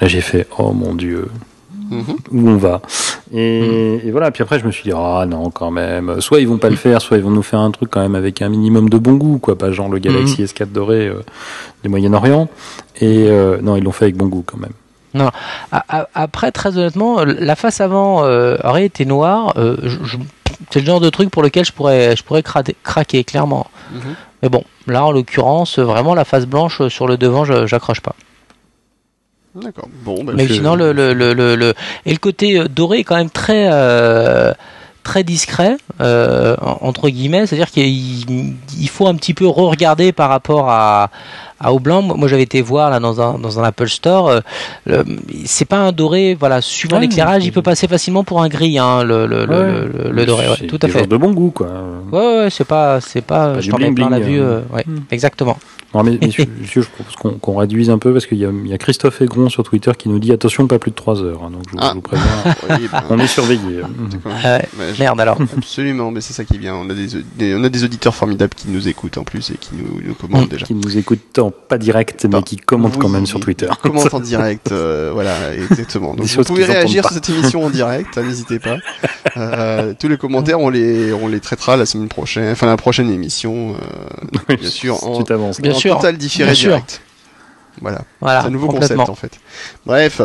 Là, j'ai fait oh mon dieu, Mhm. où on va et, et voilà. Puis après, je me suis dit ah non quand même. Soit ils vont pas le faire, soit ils vont nous faire un truc quand même avec un minimum de bon goût, quoi. Pas genre le Galaxy S4 doré euh, du Moyen-Orient. Et euh, non, ils l'ont fait avec bon goût quand même. A- Après, très honnêtement, la face avant euh, aurait été noire. euh, c'est le genre de truc pour lequel je pourrais, je pourrais craquer clairement. Mhm. Mais bon, là en l'occurrence, vraiment la face blanche euh, sur le devant, je- j'accroche pas. D'accord. Bon, ben, Mais sinon, le, le, le, le, et le côté euh, doré est quand même très euh, très discret euh, en- entre guillemets, c'est-à-dire qu'il il faut un petit peu re-regarder par rapport à, à au blanc. Moi, j'avais été voir là dans un dans un Apple Store. euh, c'est pas un doré, voilà. Suivant Ouais, l'éclairage, il peut passer facilement pour un gris, hein, le, le, le, Ouais. le, le doré. Ouais, C'est tout à fait. de bon goût quoi. Ouais, c'est pas, c'est pas, Pas je mets plein la vue. euh. euh, Hmm. exactement. Non, mais messieurs, messieurs, je propose qu'on réduise un peu parce qu'il y, a- il y a Christophe Aigron sur Twitter qui nous dit attention, pas plus de 3 heures. hein, donc je, vous- Ah. je vous préviens, Oui, ben, on est surveillé. Euh, ouais, je- merde alors. Absolument, mais c'est ça qui est bien. On a des, des- on a des auditeurs formidables qui nous écoutent en plus et qui nous, nous commandent déjà. Qui nous écoute en pas direct, mais Non. qui commente quand même sur Twitter. Commente en direct, euh, voilà, exactement. Donc Des vous pouvez réagir sur cette émission en direct, hein, n'hésitez pas. Euh, tous les commentaires, on les, on les traitera la semaine prochaine, enfin la prochaine émission, euh, bien sûr, en, Tu t'avances. Sûr, total différé sûr. direct. Voilà. Voilà, c'est un nouveau concept en fait. Bref.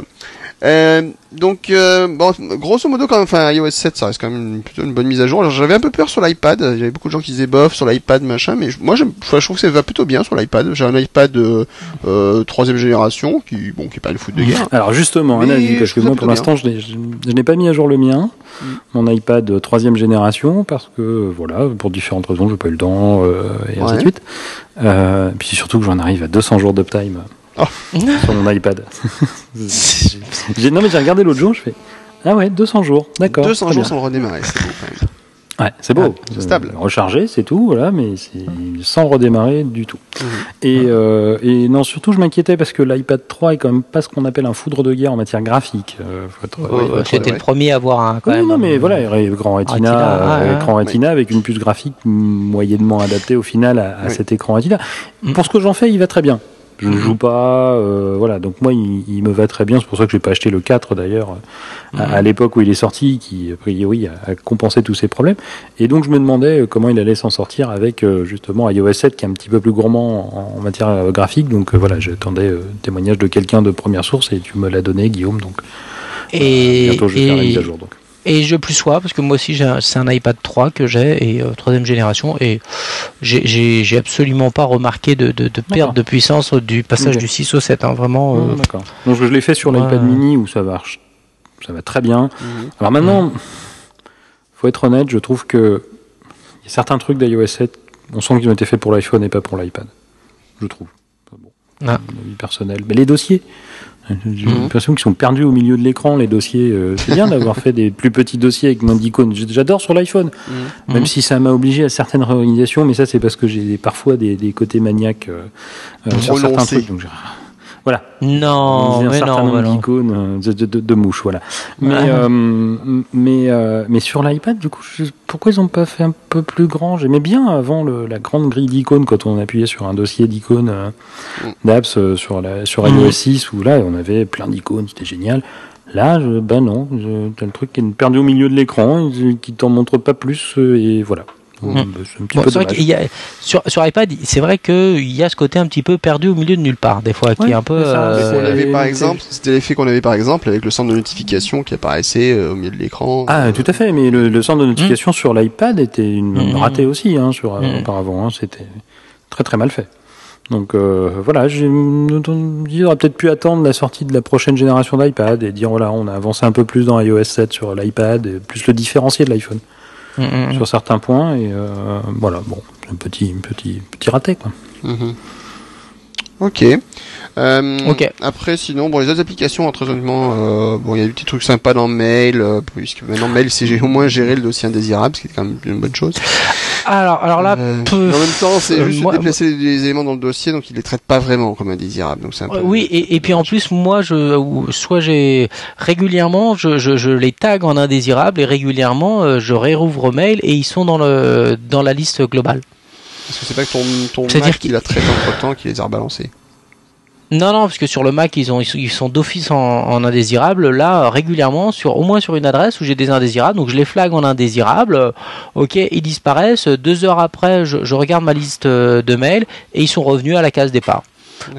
Euh, donc, euh, bon, grosso modo, quand même, enfin, iOS 7, ça reste quand même une, plutôt une bonne mise à jour. Alors, J'avais un peu peur sur l'iPad. Il y avait beaucoup de gens qui disaient bof sur l'iPad, machin, mais je- moi, je trouve que ça va plutôt bien sur l'iPad. J'ai un iPad euh, euh, troisième génération, qui, bon, qui est pas une foot de guerre. Alors justement, un Mais avis, parce je que moi pour l'instant je n'ai- je, je n'ai pas mis à jour le mien, Mm. mon iPad euh, troisième génération, parce que euh, voilà, pour différentes raisons, j'ai pas eu le temps, euh, et ainsi de suite. Euh, puis surtout que j'en arrive à 200 jours d'uptime Oh. sur mon iPad. Non mais j'ai regardé l'autre jour, je fais ah ouais 200 jours, d'accord. 200 très jours bien. sans le redémarrer, c'est beau quand même. Ouais, c'est beau. Ah, c'est stable. Euh, recharger, c'est tout, voilà, mais c'est sans redémarrer du tout. Mhm. Et, euh, et non, surtout, je m'inquiétais parce que l'iPad 3 est quand même pas ce qu'on appelle un foudre de guerre en matière graphique. Euh, Euh, ouais, C'était ouais. le premier à avoir un quand Oui, même. non, mais un- voilà, grand Retina, Retina, euh, ouais, écran Retina avec une puce graphique moyennement adaptée au final à, à Oui. cet écran Retina. Mm. Pour ce que j'en fais, il va très bien. Je ne joue pas, euh, voilà. Donc moi, il, il me va très bien. C'est pour ça que j'ai pas acheté le 4 d'ailleurs à, à l'époque où il est sorti, qui a priori a, a compensé tous ces problèmes. Et donc je me demandais euh, comment il allait s'en sortir avec euh, justement iOS 7 qui est un petit peu plus gourmand en, en matière euh, graphique. Donc voilà, j'attendais euh, témoignage de quelqu'un de première source et tu me l'as donné, Guillaume. Donc Et, bientôt je vais faire la mise à jour. Donc. Et je plus sois parce que moi aussi c'est un iPad 3 que j'ai et euh, troisième génération et j'ai- absolument pas remarqué de, de, de perte de puissance du passage du 6 au 7 hein, vraiment euh, Ah, D'accord. Donc je l'ai fait sur Ouais. l'iPad mini où ça marche, ça va très bien. Mhm. Alors maintenant, faut être honnête, je trouve que y a certains trucs d'iOS 7, on sent qu'ils ont été faits pour l'iPhone et pas pour l'iPad. Je trouve. Bon, Ah. mon avis personnel. Mais les dossiers, j'ai Mhm. l'impression qu'ils sont perdus au milieu de l'écran. Les dossiers, euh, c'est bien d'avoir fait des plus petits dossiers avec moins d'icônes. J'adore sur l'iPhone, Mhm. même Mhm. si ça m'a obligé à certaines réorganisations. Mais ça, c'est parce que j'ai parfois des, des côtés maniaques euh, euh, sur certains trucs. Donc, voilà. non Utiliser un mais certain non, nombre mais d'icônes, euh, de, de, de- de mouches, voilà. Mais, Ah. euh, mais, euh, mais sur l'iPad, du coup, je- pourquoi ils n'ont pas fait un peu plus grand? J'aimais bien avant le, la grande grille d'icônes quand on appuyait sur un dossier d'icônes euh, Mm. d'apps sur, la, sur iOS 6 où là on avait plein d'icônes, c'était génial. Là, je, ben non, t'as le truc qui est perdu au milieu de l'écran, qui t'en montre pas plus, et voilà. Bon, Mm. ben, c'est Bon, vrai y a, sur, sur iPad, c'est vrai qu'il y a ce côté un petit peu perdu au milieu de nulle part, des fois, qui est un peu. euh, On avait par exemple, c'était l'effet qu'on avait par exemple avec le centre de notification qui apparaissait euh, au milieu de l'écran. Ah, tout à fait, mais le, le centre de notification sur l'iPad était une Mm. raté aussi, hein, sur, euh, auparavant, hein, c'était très très mal fait. Donc euh, voilà, j'ai- il aurait peut-être pu attendre la sortie de la prochaine génération d'iPad et dire voilà, on a avancé un peu plus dans iOS 7 sur l'iPad, et plus le différencier de l'iPhone mm, mm. sur certains points et euh, voilà, bon, c'est un petit petit petit raté quoi. Mhm. Ok. Euh, Ok. Après, sinon, bon, les autres applications, honnêtement, euh, bon, il y a des petits trucs sympas dans Mail, euh, puisque maintenant Mail, c'est au moins géré le dossier indésirable, ce qui est quand même une bonne chose. Alors, alors là, Euh, peu- en même temps, c'est juste moi- déplacer les, les éléments dans le dossier, donc il les traite pas vraiment comme indésirables. Donc c'est un peu. Oui, et, et puis en plus, moi, je, soit j'ai régulièrement, je, je, je les tag en indésirables et régulièrement, je réouvre mail et ils sont dans le dans la liste globale. Parce que c'est pas que ton, ton C'est-à-dire Mac, qu'il- il a traité entre temps, qu'il les a rebalancés. Non, non, parce que sur le Mac, ils ont ils sont- d'office en, en indésirable. Là, régulièrement, sur au moins sur une adresse où j'ai des indésirables, donc je les flag en indésirables. euh, Ok, ils disparaissent. Deux heures après, je, je regarde ma liste euh, de mails et ils sont revenus à la case départ.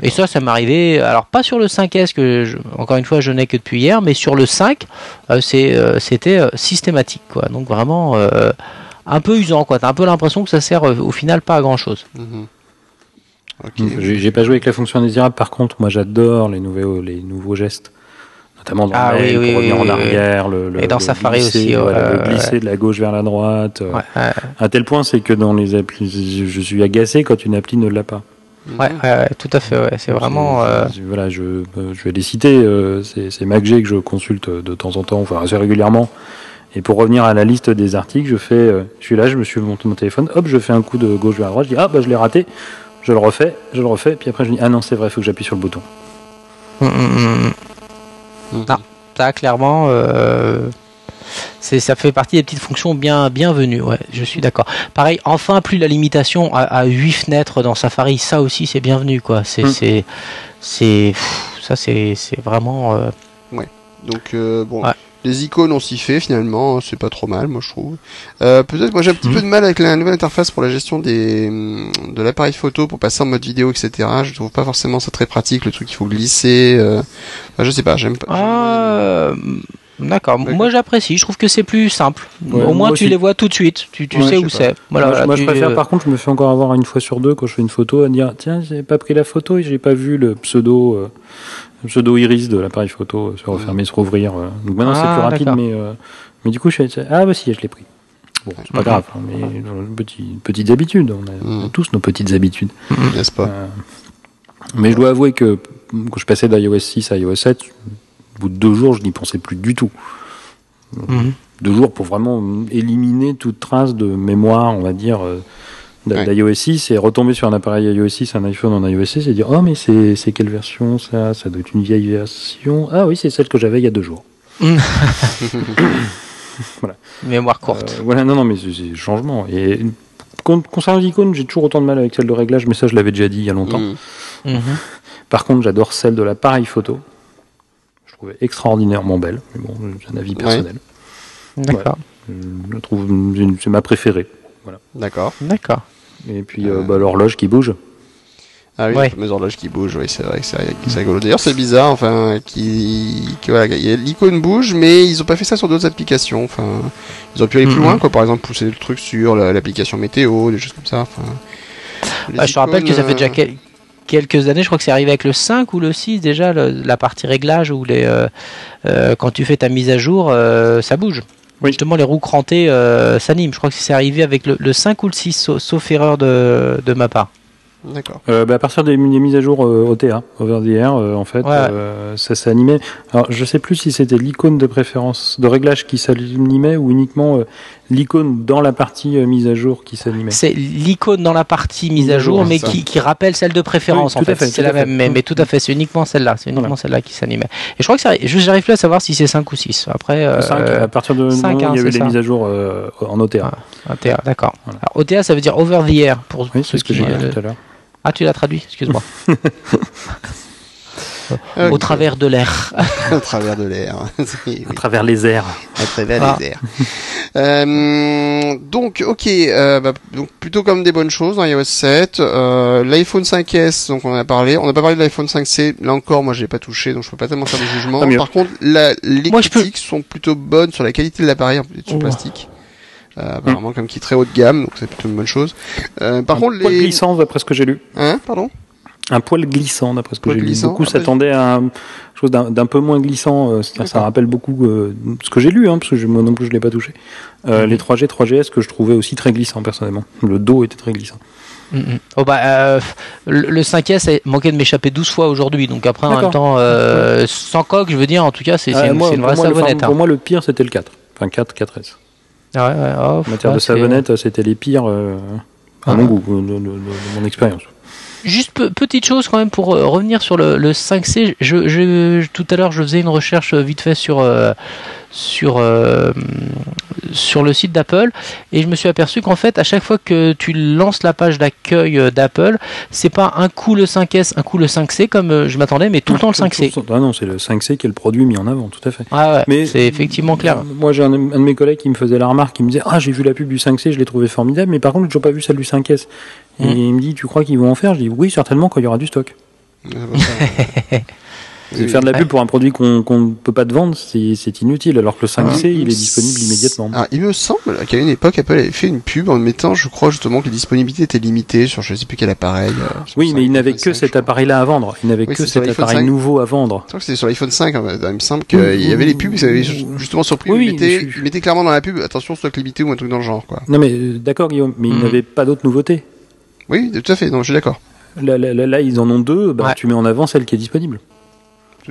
Et ça, ça m'est arrivé. Alors pas sur le 5S que je- encore une fois je n'ai que depuis hier, mais sur le 5, euh, euh, c'était euh, systématique quoi. Donc vraiment un peu usant quoi. T'as un peu l'impression que ça sert au final pas à grand chose. Mhm. J'ai pas joué avec la fonction indésirable, par contre, moi j'adore les nouveaux les nouveaux gestes. Notamment dans Ah Mail, oui, oui, pour revenir oui, en oui, arrière, le, le- Et dans le Safari glisser, aussi, voilà, le glisser de la gauche vers la droite. euh, Ouais, ouais, À tel point, c'est que dans les applis, je suis agacé quand une appli ne l'a pas. ouais, ouais, ouais, tout à fait. Ouais. C'est vraiment. euh, Je- Voilà, je, euh, je vais les citer. euh, C'est c'est MacG que je consulte de temps en temps, enfin assez régulièrement. Et pour revenir à la liste des articles, je fais, euh, je suis là, je me suis monté mon téléphone, hop, je fais un coup de gauche vers la droite, je dis ah bah je l'ai raté, je le refais, je le refais, puis après je dis ah non c'est vrai, il faut que j'appuie sur le bouton. hum, hum. Mhm. Ah. Ça, clairement, euh, ça fait partie des petites fonctions bien, bienvenues. Ouais, je suis d'accord. Pareil, enfin, plus la limitation à, à 8 fenêtres dans Safari, ça aussi, c'est bienvenu, quoi. C'est, Mm. c'est, ça, c'est, c'est vraiment. euh, Donc euh, bon, Ouais. Les icônes on s'y fait finalement, c'est pas trop mal, moi je trouve. Euh, Peut-être moi j'ai un petit Mhm. peu de mal avec la nouvelle interface pour la gestion des hum, de l'appareil photo pour passer en mode vidéo, etc. Je trouve pas forcément ça très pratique, le truc il faut glisser. Euh... Enfin, je sais pas, j'aime pas. Ah, d'accord. D'accord. Moi, j'apprécie. Je trouve que c'est plus simple. Ouais, Au moins, moi tu aussi. les vois tout de suite. Tu, tu Ouais, sais où c'est. Voilà, moi, je- voilà, moi, je tu- préfère, euh, par contre, je me fais encore avoir une fois sur deux quand je fais une photo à dire tiens j'ai pas pris la photo et j'ai pas vu le pseudo euh, le pseudo iris de l'appareil photo euh, se refermer, se rouvrir. euh. Donc maintenant c'est Ah, plus rapide, mais euh, mais du coup je fais ah bah si je l'ai pris. Bon c'est pas grave, hein, mais petit, petites habitudes, on a, on a Mhm. tous nos petites habitudes. N'est-ce pas? Euh, mais je dois avouer que quand je passais d'iOS 6 à iOS 7, au bout de deux jours, je n'y pensais plus du tout. mhm. deux jours pour vraiment éliminer toute trace de mémoire, on va dire, euh, d'a- Ouais. d'iOS 6 et retomber sur un appareil iOS 6, un iPhone en iOS 6 et dire oh mais c'est c'est quelle version ça? Ça doit être une vieille version. Ah oui, c'est celle que j'avais il y a deux jours. Mémoire courte. Euh, voilà, non, non, mais c'est changement. Et con- concernant les icônes, j'ai toujours autant de mal avec celle de réglage, mais ça je l'avais déjà dit il y a longtemps. Mm. Mhm. Par contre, j'adore celle de l'appareil photo. Je trouvais extraordinairement belle, mais bon, c'est un avis personnel. D'accord. Je trouve, c'est ma préférée. D'accord. D'accord. Et puis euh, bah, l'horloge qui bouge. Ah oui, Ouais. les horloges qui bougent, oui, c'est vrai que c'est rigolo. D'ailleurs, c'est bizarre, enfin, qui, voilà, l'icône bouge, mais ils ont pas fait ça sur d'autres applications. Enfin, ils auraient pu aller plus loin, quoi. Par exemple, pousser le truc sur la- l'application météo, des choses comme ça. Enfin, les Ah, je te rappelle que ça fait déjà quel- quelques années, je crois que c'est arrivé avec le 5 ou le 6 déjà, le- la partie réglage où les, euh, euh, quand tu fais ta mise à jour, euh, ça bouge. Oui. Justement, les roues crantées euh, s'animent. Je crois que c'est arrivé avec le, le 5 ou le 6, sauf, sauf erreur de, de ma part. D'accord. Euh, bah, à partir des, des mises à jour euh, OTA, over the air, euh, en fait, Ouais. euh, ça s'est animé. Alors, je sais plus si c'était l'icône de préférence, de réglage qui s'animait ou uniquement euh, l'icône dans la partie euh, mise à jour qui s'animait. C'est l'icône dans la partie mise à jour, mais qui, qui rappelle celle de préférence Oui, en tout à fait. fait, C'est la même, mais, mais tout à fait, c'est uniquement celle-là. C'est uniquement Voilà. celle-là qui s'animait. Et je crois que ça, je- j'arrive plus à savoir si c'est 5 ou 6. Après, euh, à partir de cinq, moment où hein, il y avait les mises à jour euh, en OTA. Ah. OTA, d'accord. Voilà. OTA, ça veut dire over the air pour, oui, ceux ce que qui. j'ai dit tout à l'heure. Ah, tu l'as traduit, excuse-moi. Au travers de l'air. à travers de l'air. Oui, À travers les airs. à travers Ah. les airs. Euh, donc, ok, euh, bah, donc plutôt comme des bonnes choses dans iOS 7. Euh, L'iPhone 5S, donc on en a parlé. On n'a pas parlé de l'iPhone 5C. Là encore, moi, je l'ai pas touché, donc je peux pas tellement faire de jugement. Tant mieux. Par contre, la, les Moi, peux- critiques sont plutôt bonnes sur la qualité de l'appareil en plus sur Oh. plastique. Euh, apparemment, comme qui est très haut de gamme, donc c'est plutôt une bonne chose. Euh, par un contre, poil les... glissant, d'après ce que j'ai lu. Hein, pardon? Un poil glissant, d'après ce que j'ai lu. Beaucoup ah bah, s'attendaient à un chose d'un peu moins glissant. euh, ça rappelle beaucoup euh, ce que j'ai lu, hein, parce que je- moi non plus je l'ai pas touché. Euh, Les 3G, 3GS que je trouvais aussi très glissant personnellement. Le dos était très glissant. Mhm. Oh bah, euh, le, le 5S a manqué de m'échapper 12 fois aujourd'hui, donc après en même temps, euh, sans coque, je veux dire, en tout cas, c'est Euh, une, vraie moi, le, savonnette. enfin, pour moi, le pire c'était le 4. Enfin 4, 4S. hein. Ouais, ouais, oh, En matière ouais, de savonnette, c'était les pires euh, à Ah. mon goût, de, de- de- de mon expérience. Juste pe- petite chose quand même pour euh, revenir sur le, le 5C. Je, je, tout à l'heure, je faisais une recherche euh, vite fait sur euh, sur euh, sur le site d'Apple et je me suis aperçu qu'en fait, à chaque fois que tu lances la page d'accueil euh, d'Apple, c'est pas un coup le 5S, un coup le 5C comme euh, je m'attendais, mais tout le temps le 5C. Ah non, c'est le 5C qui est le produit mis en avant, tout à fait. Ah ouais, Mais- c'est effectivement clair. Moi, j'ai un, un de mes collègues qui me faisait la remarque, qui me disait Ah, j'ai vu la pub du 5C, je l'ai trouvé formidable, mais par contre, j'ai toujours pas vu celle du 5S. Et Mm. il me dit Tu crois qu'ils vont en faire? Je dis Oui, certainement, quand il y aura du stock. Et Faire de la pub pour un produit qu'on qu'on ne peut pas te vendre, c'est inutile, alors que le 5C, il est disponible immédiatement. Ah, il me semble qu'à une époque, Apple avait fait une pub en mettant, je crois justement que les disponibilités étaient limitées sur je sais plus quel appareil. euh, Oui, mais il 5, n'avait que 5, cet appareil-là à vendre. Il n'avait Oui, que cet appareil 5. nouveau à vendre. Je crois que c'était sur l'iPhone 5, hein, il me semble qu'il y avait les pubs, ils avaient justement surpris, Oui, ils, oui, mettaient, ils mettaient clairement dans la pub, attention, stock limité ou un truc dans le genre, quoi. Non, mais euh, d'accord, Guillaume, mais il Mhm. n'avait pas d'autres nouveautés. Oui, tout à fait, non, je suis d'accord. Là, là, là, là, ils en ont deux, bah, Ouais. tu mets en avant celle qui est disponible.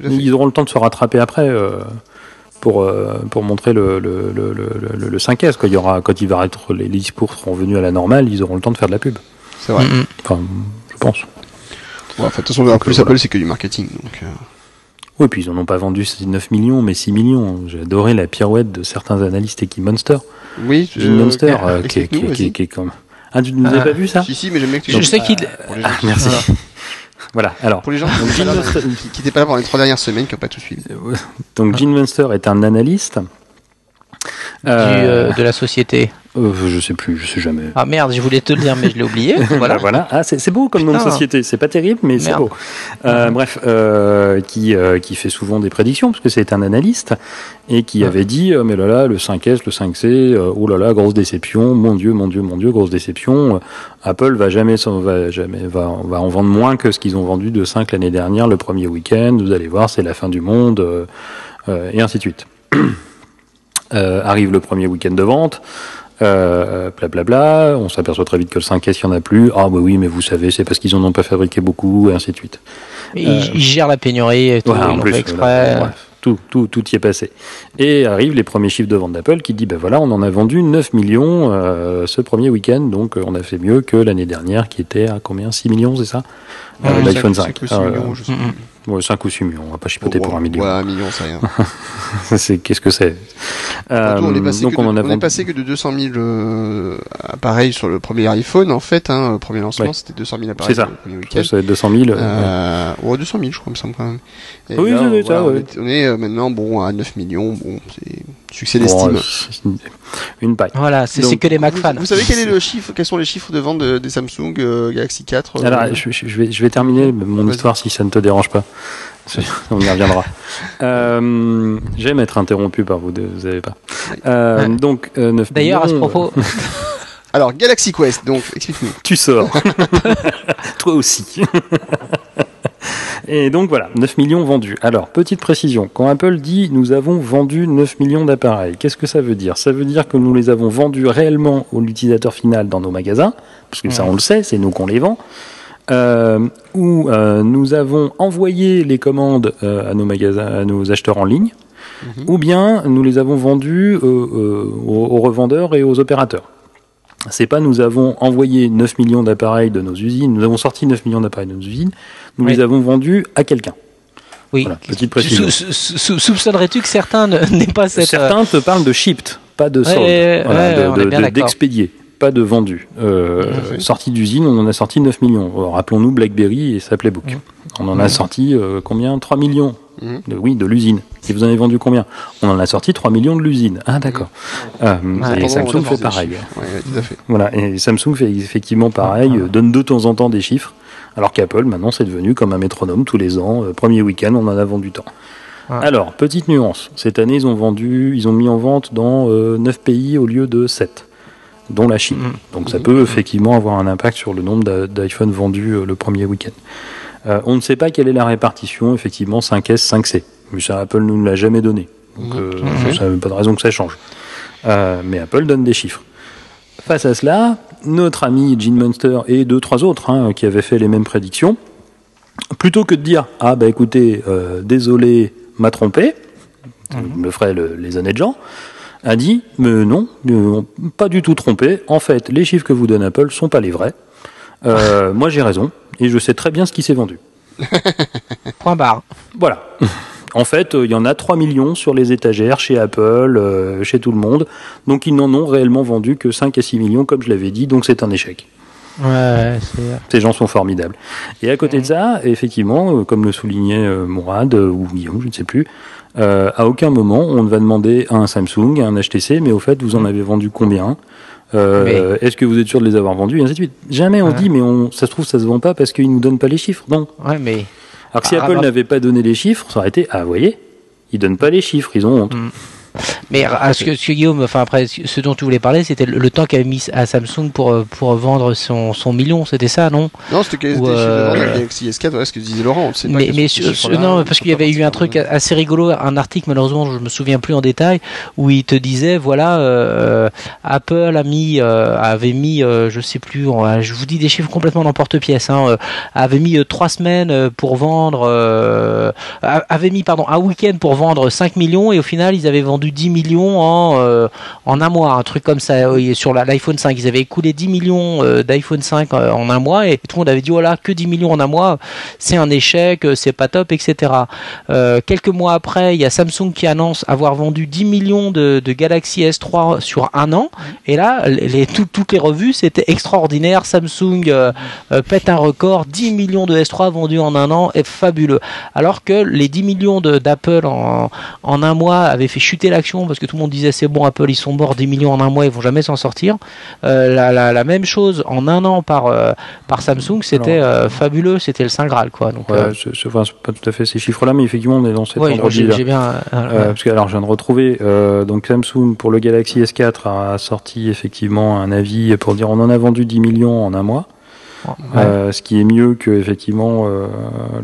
Ils auront le temps de se rattraper après euh, pour, euh, pour montrer le, le, le, le, le- le 5S. Quand il, y aura, quand il va être, les, les discours seront venus à la normale, ils auront le temps de faire de la pub. C'est vrai. Enfin, je pense. Ouais, enfin, de toute façon, en plus, voilà. Apple, c'est que du marketing, donc, euh, Oui, puis ils en ont pas vendu 9 millions, mais 6 millions. J'ai adoré la pirouette de certains analystes et qui Monster. Oui, Gene Monster, euh, euh, qui, est- qui, est- qui, est- vas-y. qui est comme. Ah, tu ne nous Ah. as pas vu ça Si, si, mais j'aime bien que tu Je sais qu'il. Ah, merci. Voilà, alors. pour les gens qui Donc, n'étaient pas, là- pendant les trois dernières semaines, qui n'ont pas tout suivi. Donc Gene Munster est un analyste. du, Euh, euh, de la société. Euh, je sais plus, je sais jamais. Ah merde, je voulais te le dire, mais je l'ai oublié. Voilà, Voilà. voilà. Ah, c'est beau comme nom de société. C'est pas terrible, mais c'est beau. Euh, Bref, euh, qui qui fait souvent des prédictions parce que c'est un analyste et qui Ouais. avait dit mais là là le 5S, le 5C, euh, oh là là grosse déception, mon dieu, mon dieu, mon dieu, grosse déception. Apple va jamais va jamais va va en vendre moins que ce qu'ils ont vendu de 5 l'année dernière le premier week-end. Vous allez voir, c'est la fin du monde et ainsi de suite. Arrive le premier week-end de vente. Euh, blablabla, on s'aperçoit très vite que le 5S, il n'y en a plus. Ah, bah oui, mais vous savez, c'est parce qu'ils en ont pas fabriqué beaucoup, et ainsi de suite. Il, il gère la pénurie et tout, Ouais, ils en l'ont plus, fait exprès. voilà, bref. tout, tout, tout y est passé. Et arrivent les premiers chiffres de vente d'Apple qui dit, ben voilà, on en a vendu 9 millions euh, ce premier week-end, donc euh, on a fait mieux que l'année dernière qui était à combien? 6 millions, c'est ça? Euh, L'iPhone 5. cinq ou six Euh, millions, je sais mm, plus. Ouais, 5 ou 6 millions, on va pas chipoter pour un million. Ouais, un million, c'est rien. c'est qu'est-ce que c'est? Euh, Surtout, on est passé, Donc que on de, on est passé que de 200 000 euh, appareils sur le premier iPhone, en fait. Hein, le premier lancement, Ouais. c'était 200 000 appareils C'est ça. le premier. Ça va être 200 000. euh, Euh, ouais, 200 000, je crois, il me semble quand même. Et Oui, là, ça doit être voilà, ça, on, ouais. est, on est, euh, maintenant bon à 9 millions. Bon, c'est succès bon, d'estime. Une- paille. Voilà, c'est que les Mac vous, fans. vous savez quel est le chiffre Quels sont les chiffres de vente de- des Samsung euh, Galaxy 4 euh, Alors, je, je- je vais, je vais terminer mon histoire si ça ne te dérange pas. On y reviendra. Euh, J'aime être interrompu par vous deux, vous savez pas. Euh, Ouais. Donc, euh, 9 D'ailleurs, à ce propos, Alors, Galaxy Quest, donc, explique-nous. tu sors. Toi aussi. Et donc voilà, 9 millions vendus. Alors, petite précision, quand Apple dit nous avons vendu 9 millions d'appareils, qu'est-ce que ça veut dire? Ça veut dire que nous les avons vendus réellement à l'utilisateur final dans nos magasins, parce que ça on le sait, c'est nous qu'on les vend, euh, ou euh, nous avons envoyé les commandes euh, à nos magasins, à nos acheteurs en ligne, ou bien nous les avons vendus euh, euh, aux, aux revendeurs et aux opérateurs. C'est pas nous avons envoyé 9 millions d'appareils de nos usines, nous avons sorti 9 millions d'appareils de nos usines, nous Oui. les avons vendus à quelqu'un. oui. Voilà, petite précision. Sou- sou- sou- Soupçonnerais-tu que certains n'aient pas cette. euh, Certains te parlent de shipped, pas de sold, ouais, Voilà, ouais, de- on de- est bien de- d'accord. d'expédié, pas de vendu. Euh. Sortie d'usine, on en a sorti 9 millions. Rappelons-nous BlackBerry et sa Playbook. On en a sorti euh, combien? 3 millions De- Oui, de l'usine. Et vous en avez vendu combien? On en a sorti 3 millions de l'usine. Ah d'accord. Euh, et Samsung fait pareil. chiffres. Ouais, ouais, tout à fait. Voilà, et Samsung fait effectivement pareil, donne de temps en temps des chiffres, alors qu'Apple maintenant c'est devenu comme un métronome tous les ans. euh, premier week-end, on en a vendu tant. Alors, petite nuance, cette année ils ont vendu, ils ont mis en vente dans euh, 9 pays au lieu de 7, dont la Chine. Mhm. Donc ça peut effectivement avoir un impact sur le nombre d'iPhone vendus euh, le premier week-end. Euh, on ne sait pas quelle est la répartition, effectivement, 5S, 5C. Mais ça, Apple ne nous l'a jamais donné. Donc, euh, Mhm. ça n'a pas de raison que ça change. Euh, mais Apple donne des chiffres. Face à cela, notre ami Gene Munster et deux, trois autres hein, qui avaient fait les mêmes prédictions, plutôt que de dire Ah, bah écoutez, désolé, m'a trompé, il me ferait le- les honnêtes gens, a dit Mais non, pas du tout trompé. En fait, les chiffres que vous donne Apple sont pas les vrais. Euh, moi, j'ai raison et je sais très bien ce qui s'est vendu. Point barre. Voilà. En fait, euh, il y en a 3 millions sur les étagères chez Apple, euh, chez tout le monde. Donc ils n'en ont réellement vendu que 5 à 6 millions, comme je l'avais dit, donc c'est un échec. Ouais, c'est. Ces gens sont formidables. Et à côté de ça, effectivement, euh, comme le soulignait euh, Mourad euh, ou Guillaume, je ne sais plus, euh, à aucun moment on ne va demander à un Samsung, à un HTC, mais au fait, vous en avez vendu combien? Euh, Est-ce que vous êtes sûr de les avoir vendus Et ainsi de suite. Jamais on Ouais. dit, mais on, ça se trouve, ça se vend pas parce qu'ils nous donnent pas les chiffres. Non. Ouais, mais. Alors que si Ah, Apple n'avait pas donné les chiffres, ça aurait été, ah, vous voyez, ils donnent pas les chiffres, ils ont honte. Mais à ce que, ce que Guillaume, enfin après, ce dont tu voulais parler, c'était le, le temps qu'avait mis à Samsung pour euh, pour vendre son, son million, c'était ça, non? Non, c'était euh, la Galaxy S4, voilà ce que disait Laurent. on sait pas mais sur- non on parce qu'il y avait eu un truc assez rigolo un article malheureusement je me souviens plus en détail où il te disait voilà euh, Apple a mis avait mis je sais plus je vous dis des chiffres complètement n'importe-pièce hein, euh, avait mis trois semaines pour vendre avait mis pardon un week-end pour vendre 5 millions et au final ils avaient vendu 10 millions en euh, en un mois un truc comme ça oui, sur l'iPhone 5 ils avaient écoulé 10 millions euh, d'iPhone 5 euh, en un mois et tout le monde avait dit voilà que 10 millions en un mois c'est un échec, euh, c'est pas top, etc. Euh, quelques mois après, il y a Samsung qui annonce avoir vendu 10 millions de, Galaxy S3 sur un an. Et là, les, les- tout- toutes les revues, c'était extraordinaire. Samsung euh, euh, pète un record, 10 millions de S3 vendus en un an, est fabuleux. Alors que les 10 millions d'Apple en, en un mois avaient fait chuter l'action parce que tout le monde disait c'est bon, Apple, ils sont morts, 10 millions en un mois, ils vont jamais s'en sortir. Euh, la, la- la même chose en un an par, euh, par Samsung, c'était euh, fabuleux, c'était le Saint Graal, quoi. Donc, Ouais, euh, enfin, pas tout à fait ces chiffres-là, mais effectivement, on est dans cet ouais, j'ai bien. parce que alors je viens de retrouver donc Samsung pour le Galaxy S4 a sorti effectivement un avis pour dire on en a vendu 10 millions en un mois. Euh, ce qui est mieux que effectivement euh,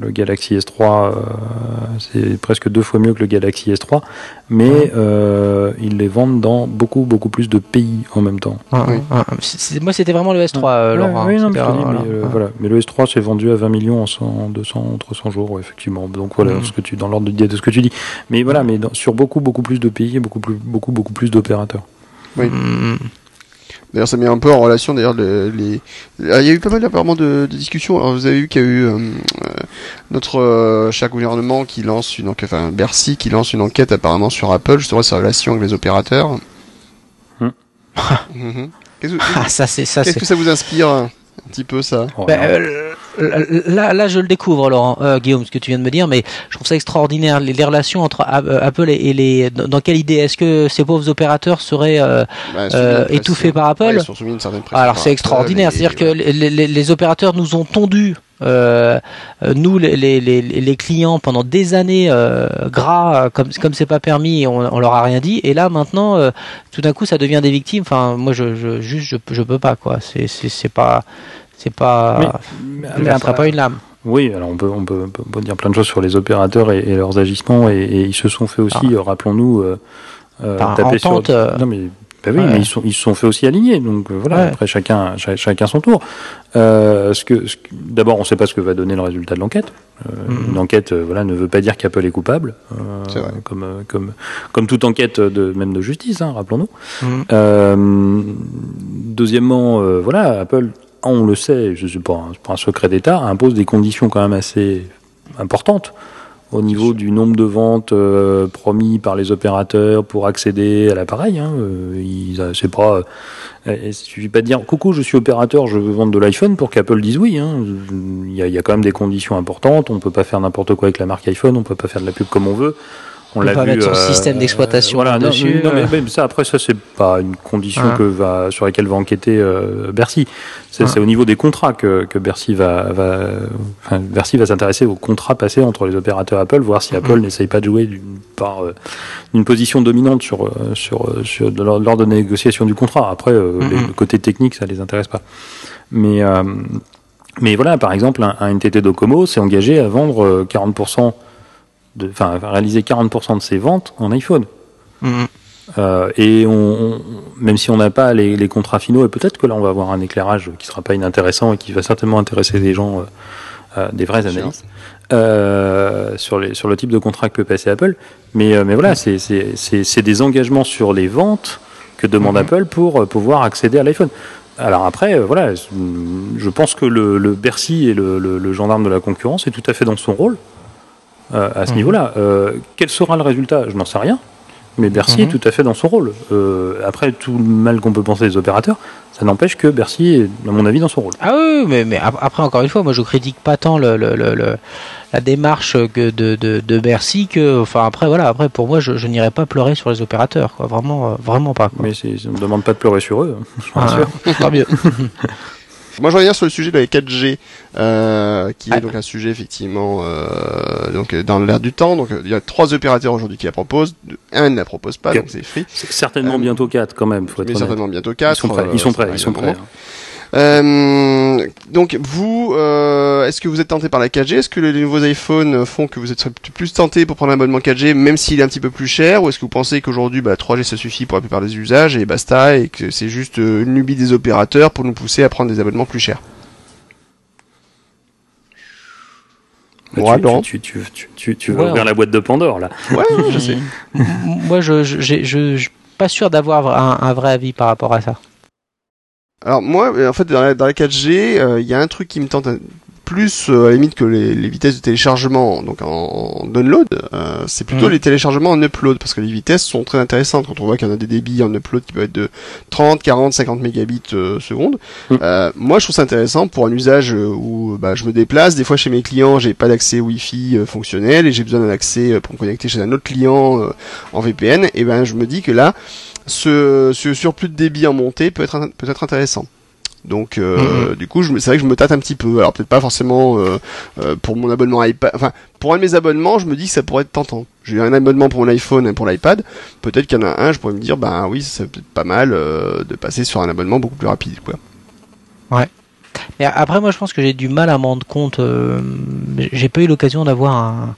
le Galaxy S3, euh, c'est presque deux fois mieux que le Galaxy S3, mais euh, ils les vendent dans beaucoup beaucoup plus de pays en même temps. Moi, c'était vraiment le S3, euh, Ouais, Laurent. oui, non, mais, voilà. euh, voilà. Mais le S3 s'est vendu à 20 millions en 100, 200, 300 jours, ouais, effectivement. Donc voilà, Mhm. ce que tu, dans l'ordre de ce que tu dis. Mais voilà, mais dans- sur beaucoup, beaucoup plus de pays et beaucoup, plus, beaucoup, beaucoup plus d'opérateurs. Oui. Mm, D'ailleurs, ça met un peu en relation d'ailleurs le- les. Ah, Il y a eu pas mal apparemment de, de discussions. Alors, vous avez vu qu'il y a eu euh, euh, notre euh, cher gouvernement qui lance une enquête, enfin Bercy qui lance une enquête apparemment sur Apple justement sa relation avec les opérateurs. Hmm. Mhm. Qu'est-ce que, Ah, ça, c'est ça, qu'est-ce que ça vous inspire un petit peu ça? Oh, euh, là, là, je le découvre, Laurent, euh, Guillaume, ce que tu viens de me dire, mais je trouve ça extraordinaire. Les, les relations entre euh, Apple et, les. Dans, quelle idée? Est-ce que ces pauvres opérateurs seraient euh, Bah, euh, étouffés par Apple? Ouais, ils sont Alors c'est extraordinaire, c'est-à-dire que les, les- les opérateurs nous ont tondu, euh, euh, nous les, les, les, les clients pendant des années euh, gras, comme comme c'est pas permis, on, on leur a rien dit, et là maintenant, euh, tout d'un coup, ça devient des victimes. Enfin, moi, je, je juste, je, je peux pas quoi. C'est c'est pas c'est pas. Mais- mettrai pas une lame. Oui, alors on peut, on peut, on peut dire plein de choses sur les opérateurs et, et leurs agissements, et, et ils se sont fait aussi, euh, rappelons-nous, euh, euh, Par taper sur. entente, euh, Non mais, bah oui, ouais. mais ils sont, ils se sont fait aussi aligner, donc voilà. Ouais. Après chacun, cha- chacun son tour. Euh, ce que, ce que- d'abord, on ne sait pas ce que va donner le résultat de l'enquête. Euh, Mhm. Une enquête, euh, voilà, ne veut pas dire qu'Apple est coupable, euh, C'est vrai. comme, euh, comme, comme toute enquête de même de justice, hein, rappelons-nous. Mhm. Euh, deuxièmement, euh, voilà, Apple, on le sait, je sais pas, hein, c'est pas un secret d'État, impose des conditions quand même assez importantes au niveau du nombre de ventes euh, promis par les opérateurs pour accéder à l'appareil. Hein, euh, ils, euh, c'est pas, euh, il suffit pas de dire coucou, je suis opérateur, je veux vendre de l'iPhone pour qu'Apple dise oui. hein. Il y, a, il y a quand même des conditions importantes. On peut pas faire n'importe quoi avec la marque iPhone, on peut pas faire de la pub comme on veut. On l'a pas vu, mettre son euh, système d'exploitation voilà, non, dessus, non, mais, euh. mais ça après ça c'est pas une condition Ah. que va sur laquelle va enquêter euh, Bercy. C'est Ah. c'est au niveau des contrats que, que Bercy va, va enfin, Bercy va s'intéresser aux contrats passés entre les opérateurs Apple, voir si Apple n'essaye pas de jouer d'une part euh, d'une position dominante sur sur sur de lors, de négociation du contrat. Après euh, les- le côté technique ça les intéresse pas. Mais euh, mais voilà, par exemple, un, un NTT Docomo s'est engagé à vendre euh, 40%, de, enfin, réaliser 40% de ses ventes en iPhone. Mhm. Euh, et on, on- même si on n'a pas les, les contrats finaux, et peut-être que là on va avoir un éclairage qui sera pas inintéressant et qui va certainement intéresser des gens, euh, euh, des vrais analystes, euh, sur, les, sur le type de contrat que peut passer Apple. Mais, mais voilà, c'est- c'est des engagements sur les ventes que demande Mhm. Apple pour pouvoir accéder à l'iPhone. Alors après, voilà, je pense que le, le Bercy et le, le- le gendarme de la concurrence est tout à fait dans son rôle euh, à ce Mhm. niveau-là. Euh, quel sera le résultat? Je n'en sais rien. Mais Bercy Mhm. est tout à fait dans son rôle. Euh, après, tout le mal qu'on peut penser des opérateurs, ça n'empêche que Bercy est, à mon avis, dans son rôle. Ah oui, mais, mais ap- après encore une fois, moi je critique pas tant le, le, le- le- la démarche que de, de, de Bercy que, enfin après voilà, après pour moi je, je n'irai pas pleurer sur les opérateurs, quoi, vraiment, euh, vraiment pas. Quoi. Mais on ne demande pas de pleurer sur eux, hein, je vous Ah, tant mieux. Moi, je reviens sur le sujet de la 4G, euh, qui Ah. est donc un sujet effectivement euh, donc euh, dans l'air du temps. Donc, euh, il y a trois opérateurs aujourd'hui qui la proposent. Un ne la propose pas, donc c'est free. Certainement Euh, bientôt 4 quand même, faut être Mais honnête. certainement bientôt Ils quatre. sont prêts, ils sont prêts, ils sont prêts. Euh, donc vous, euh, est-ce que vous êtes tenté par la 4G Est-ce que les nouveaux iPhones font que vous êtes plus tenté pour prendre un abonnement 4G, même s'il est un petit peu plus cher, ou est-ce que vous pensez qu'aujourd'hui bah, 3G ça suffit pour la plupart des usages et basta, et que c'est juste euh, une lubie des opérateurs pour nous pousser à prendre des abonnements plus chers? Bah, Ouais, tu, Laurent? tu, tu, tu, tu, tu vas Ouais, ouvrir la boîte de Pandore, là. Ouais, je sais. moi je, je, j'ai- je, je suis pas sûr d'avoir un, un vrai avis par rapport à ça. Alors moi, euh, en fait, dans la, dans la 4G, euh, il y a un truc qui me tente un- plus euh, à la limite que les, les vitesses de téléchargement, donc en, en download, euh, c'est plutôt Mhm. les téléchargements en upload, parce que les vitesses sont très intéressantes quand on voit qu'il y en a des débits en upload qui peuvent être de 30, 40, 50 mégabits euh, seconde. Mhm. Moi, je trouve ça intéressant pour un usage où bah, je me déplace. Des fois, chez mes clients, j'ai pas d'accès Wi-Fi fonctionnel et j'ai besoin d'un accès pour me connecter chez un autre client en VPN. Et ben, je me dis que là, ce, ce surplus de débit en montée peut être peut être intéressant. Donc euh, du coup, me- c'est vrai que je me tâte un petit peu. Alors peut-être pas forcément euh, euh, pour mon abonnement iPad. Enfin, pour un de mes abonnements, je me dis que ça pourrait être tentant. J'ai un abonnement pour mon iPhone et pour l'iPad. Peut-être qu'il y en a un, je pourrais me dire, bah oui, c'est peut-être pas mal de passer sur un abonnement beaucoup plus rapide, quoi. Mais après, moi, je pense que j'ai du mal à m'en rendre compte. j'ai pas eu l'occasion d'avoir un,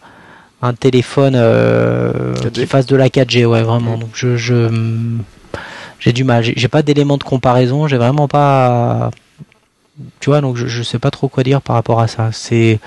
un téléphone euh, 4G. qui fasse de la 4G, ouais, vraiment. Donc, je, je j'ai du mal. J'ai j'ai pas d'éléments de comparaison. J'ai vraiment pas. Tu vois, donc je, je sais pas trop quoi dire par rapport à ça. C'est,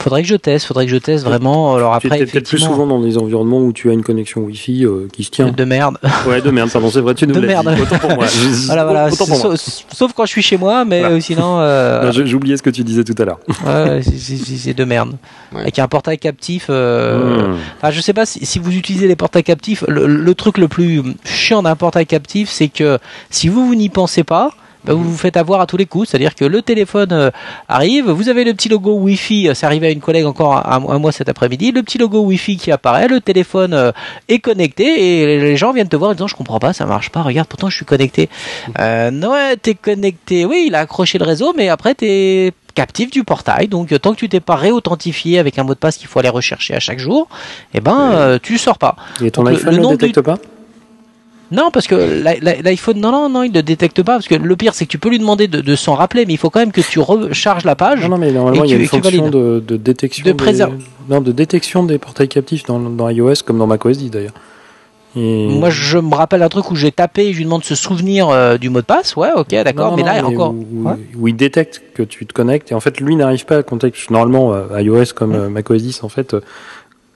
faudrait que je teste, faudrait que je teste vraiment. Alors Tu après, es peut-être plus souvent dans des environnements où tu as une connexion Wi-Fi euh, qui se tient. de merde. Ouais, de merde, pardon, c'est vrai, tu nous De merde. dit. Autant pour moi. voilà, voilà. Autant pour moi. Sauf, sauf quand je suis chez moi, mais Voilà. euh, sinon, euh, oublié ce que tu disais tout à l'heure. ouais, c'est- de merde. Ouais. Avec un portail captif. Euh, Mmh. Enfin, je sais pas si, si vous utilisez les portails captifs. Le, le truc le plus chiant d'un portail captif, c'est que si vous, vous n'y pensez pas, bah, vous vous faites avoir à tous les coups. C'est-à-dire que le téléphone euh, arrive, vous avez le petit logo Wi-Fi. euh, C'est arrivé à une collègue encore à, à moi cet après-midi. Le petit logo Wi-Fi qui apparaît, le téléphone euh, est connecté et les gens viennent te voir en disant je comprends pas, ça marche pas. Regarde, pourtant je suis connecté. Euh, non, ouais, t'es connecté. Oui, il a accroché le réseau, mais après t'es captif du portail. Donc euh, tant que tu t'es pas réauthentifié avec un mot de passe qu'il faut aller rechercher à chaque jour, eh ben euh, tu sors pas. Et ton Donc, le- iPhone le ne nom détecte du- pas? Non, parce que l'i- l'i- l'iPhone, non, non, non, il ne détecte pas. Parce que le pire, c'est que tu peux lui demander de, de s'en rappeler, mais il faut quand même que tu recharges la page. Non, non, mais normalement, il y a une fonction de, de détection De des... non, de détection des portails captifs dans, dans iOS comme dans macOS 10 d'ailleurs. Et- Moi, je me rappelle un truc où j'ai tapé et je lui demande de se souvenir euh, du mot de passe. Ouais, ok, d'accord. Mais non, là, encore. Où, Ouais. où il détecte que tu te connectes et en fait lui n'arrive pas à contacter. Normalement euh, iOS comme euh, macOS 10 en fait,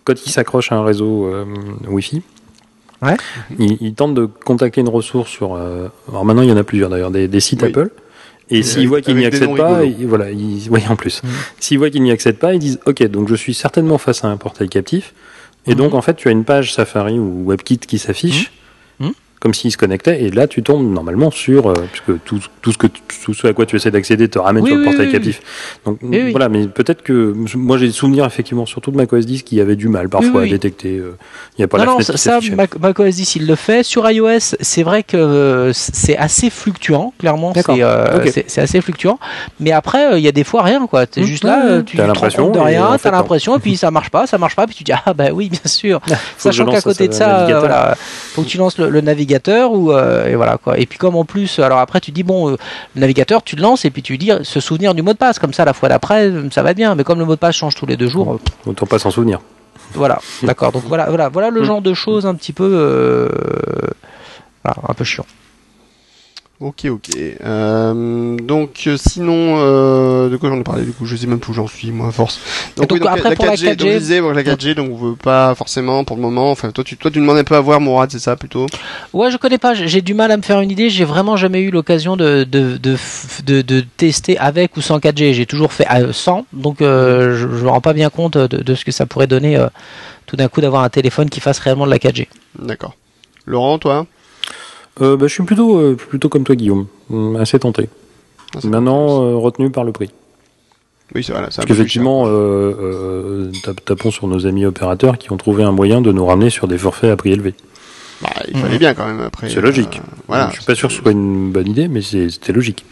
quand il s'accroche à un réseau euh, Wi-Fi, Ouais. il, il tente de contacter une ressource sur. euh, alors maintenant il y en a plusieurs d'ailleurs des, des sites Oui. Apple. Et Et s'il avec- voit qu'il n'y avec des accède noms pas, rigolos. il- voilà, il, oui en plus. Mhm. S'il voit qu'il n'y accède pas, ils disent OK, donc je suis certainement face à un portail captif. Et donc en fait tu as une page Safari ou WebKit qui s'affiche. Mhm. Comme s'il se connectait, et là tu tombes normalement sur, euh, puisque tout, tout, ce que, tout ce à quoi tu essaies d'accéder te ramène Oui, sur le oui, portail oui, captif. Donc oui. voilà, mais peut-être que moi j'ai des souvenirs effectivement, surtout de macOS 10 qui avait du mal parfois à détecter. euh, Il n'y a pas non, la non, ça. Mac, macOS 10, il le fait. Sur iOS, c'est vrai que c'est assez fluctuant, clairement. C'est euh, Ok. c'est- c'est assez fluctuant. Mais après, euh, il y a des fois rien, quoi. T'es Mmh. juste là, euh, ouais. tu rends l'impression, de rien, t'as l'impression, et puis ça marche pas, ça marche pas, puis tu dis, ah bah oui, bien sûr. Sachant qu'à côté de ça, navigateur. voilà, faut que tu lances le, le navigateur ou euh, et voilà quoi. Et puis comme en plus, alors après tu dis bon, euh, le navigateur tu le lances et puis tu dis se souvenir du mot de passe comme ça la fois d'après euh, ça va bien. Mais comme le mot de passe change tous les deux jours, Autant pas s'en souvenir. voilà, d'accord. Donc voilà, voilà, voilà le Mm. genre de choses un petit peu, voilà, un peu chiant. Ok, ok. Euh, donc, euh, sinon, euh, de quoi j'en ai parlé du coup Je sais même plus où j'en suis, moi, à force. donc, oui, après, la pour la 4G, donc 4G, je disais, la 4G, donc on veut pas forcément pour le moment. Enfin, toi, tu, toi, tu demandes un peu à voir Mourad, c'est ça plutôt? Ouais, je connais pas. J'ai du mal à me faire une idée. J'ai vraiment jamais eu l'occasion de de, de, de, de tester avec ou sans 4G. J'ai toujours fait sans. Donc, euh, je, je me rends pas bien compte de, de ce que ça pourrait donner tout d'un coup d'avoir un téléphone qui fasse réellement de la 4G. D'accord. Laurent, toi? Bah, je suis plutôt, euh, plutôt comme toi Guillaume, Hum, assez tenté. Ah, Maintenant euh, retenu par le prix. Oui, c'est voilà, Parce peu plus qu'effectivement, euh, euh, tap- tapons sur nos amis opérateurs qui ont trouvé un moyen de nous ramener sur des forfaits à prix élevé. Bah, il fallait bien quand même après. C'est logique. euh, voilà. je suis pas sûr que ce soit une bonne idée, mais c'était logique.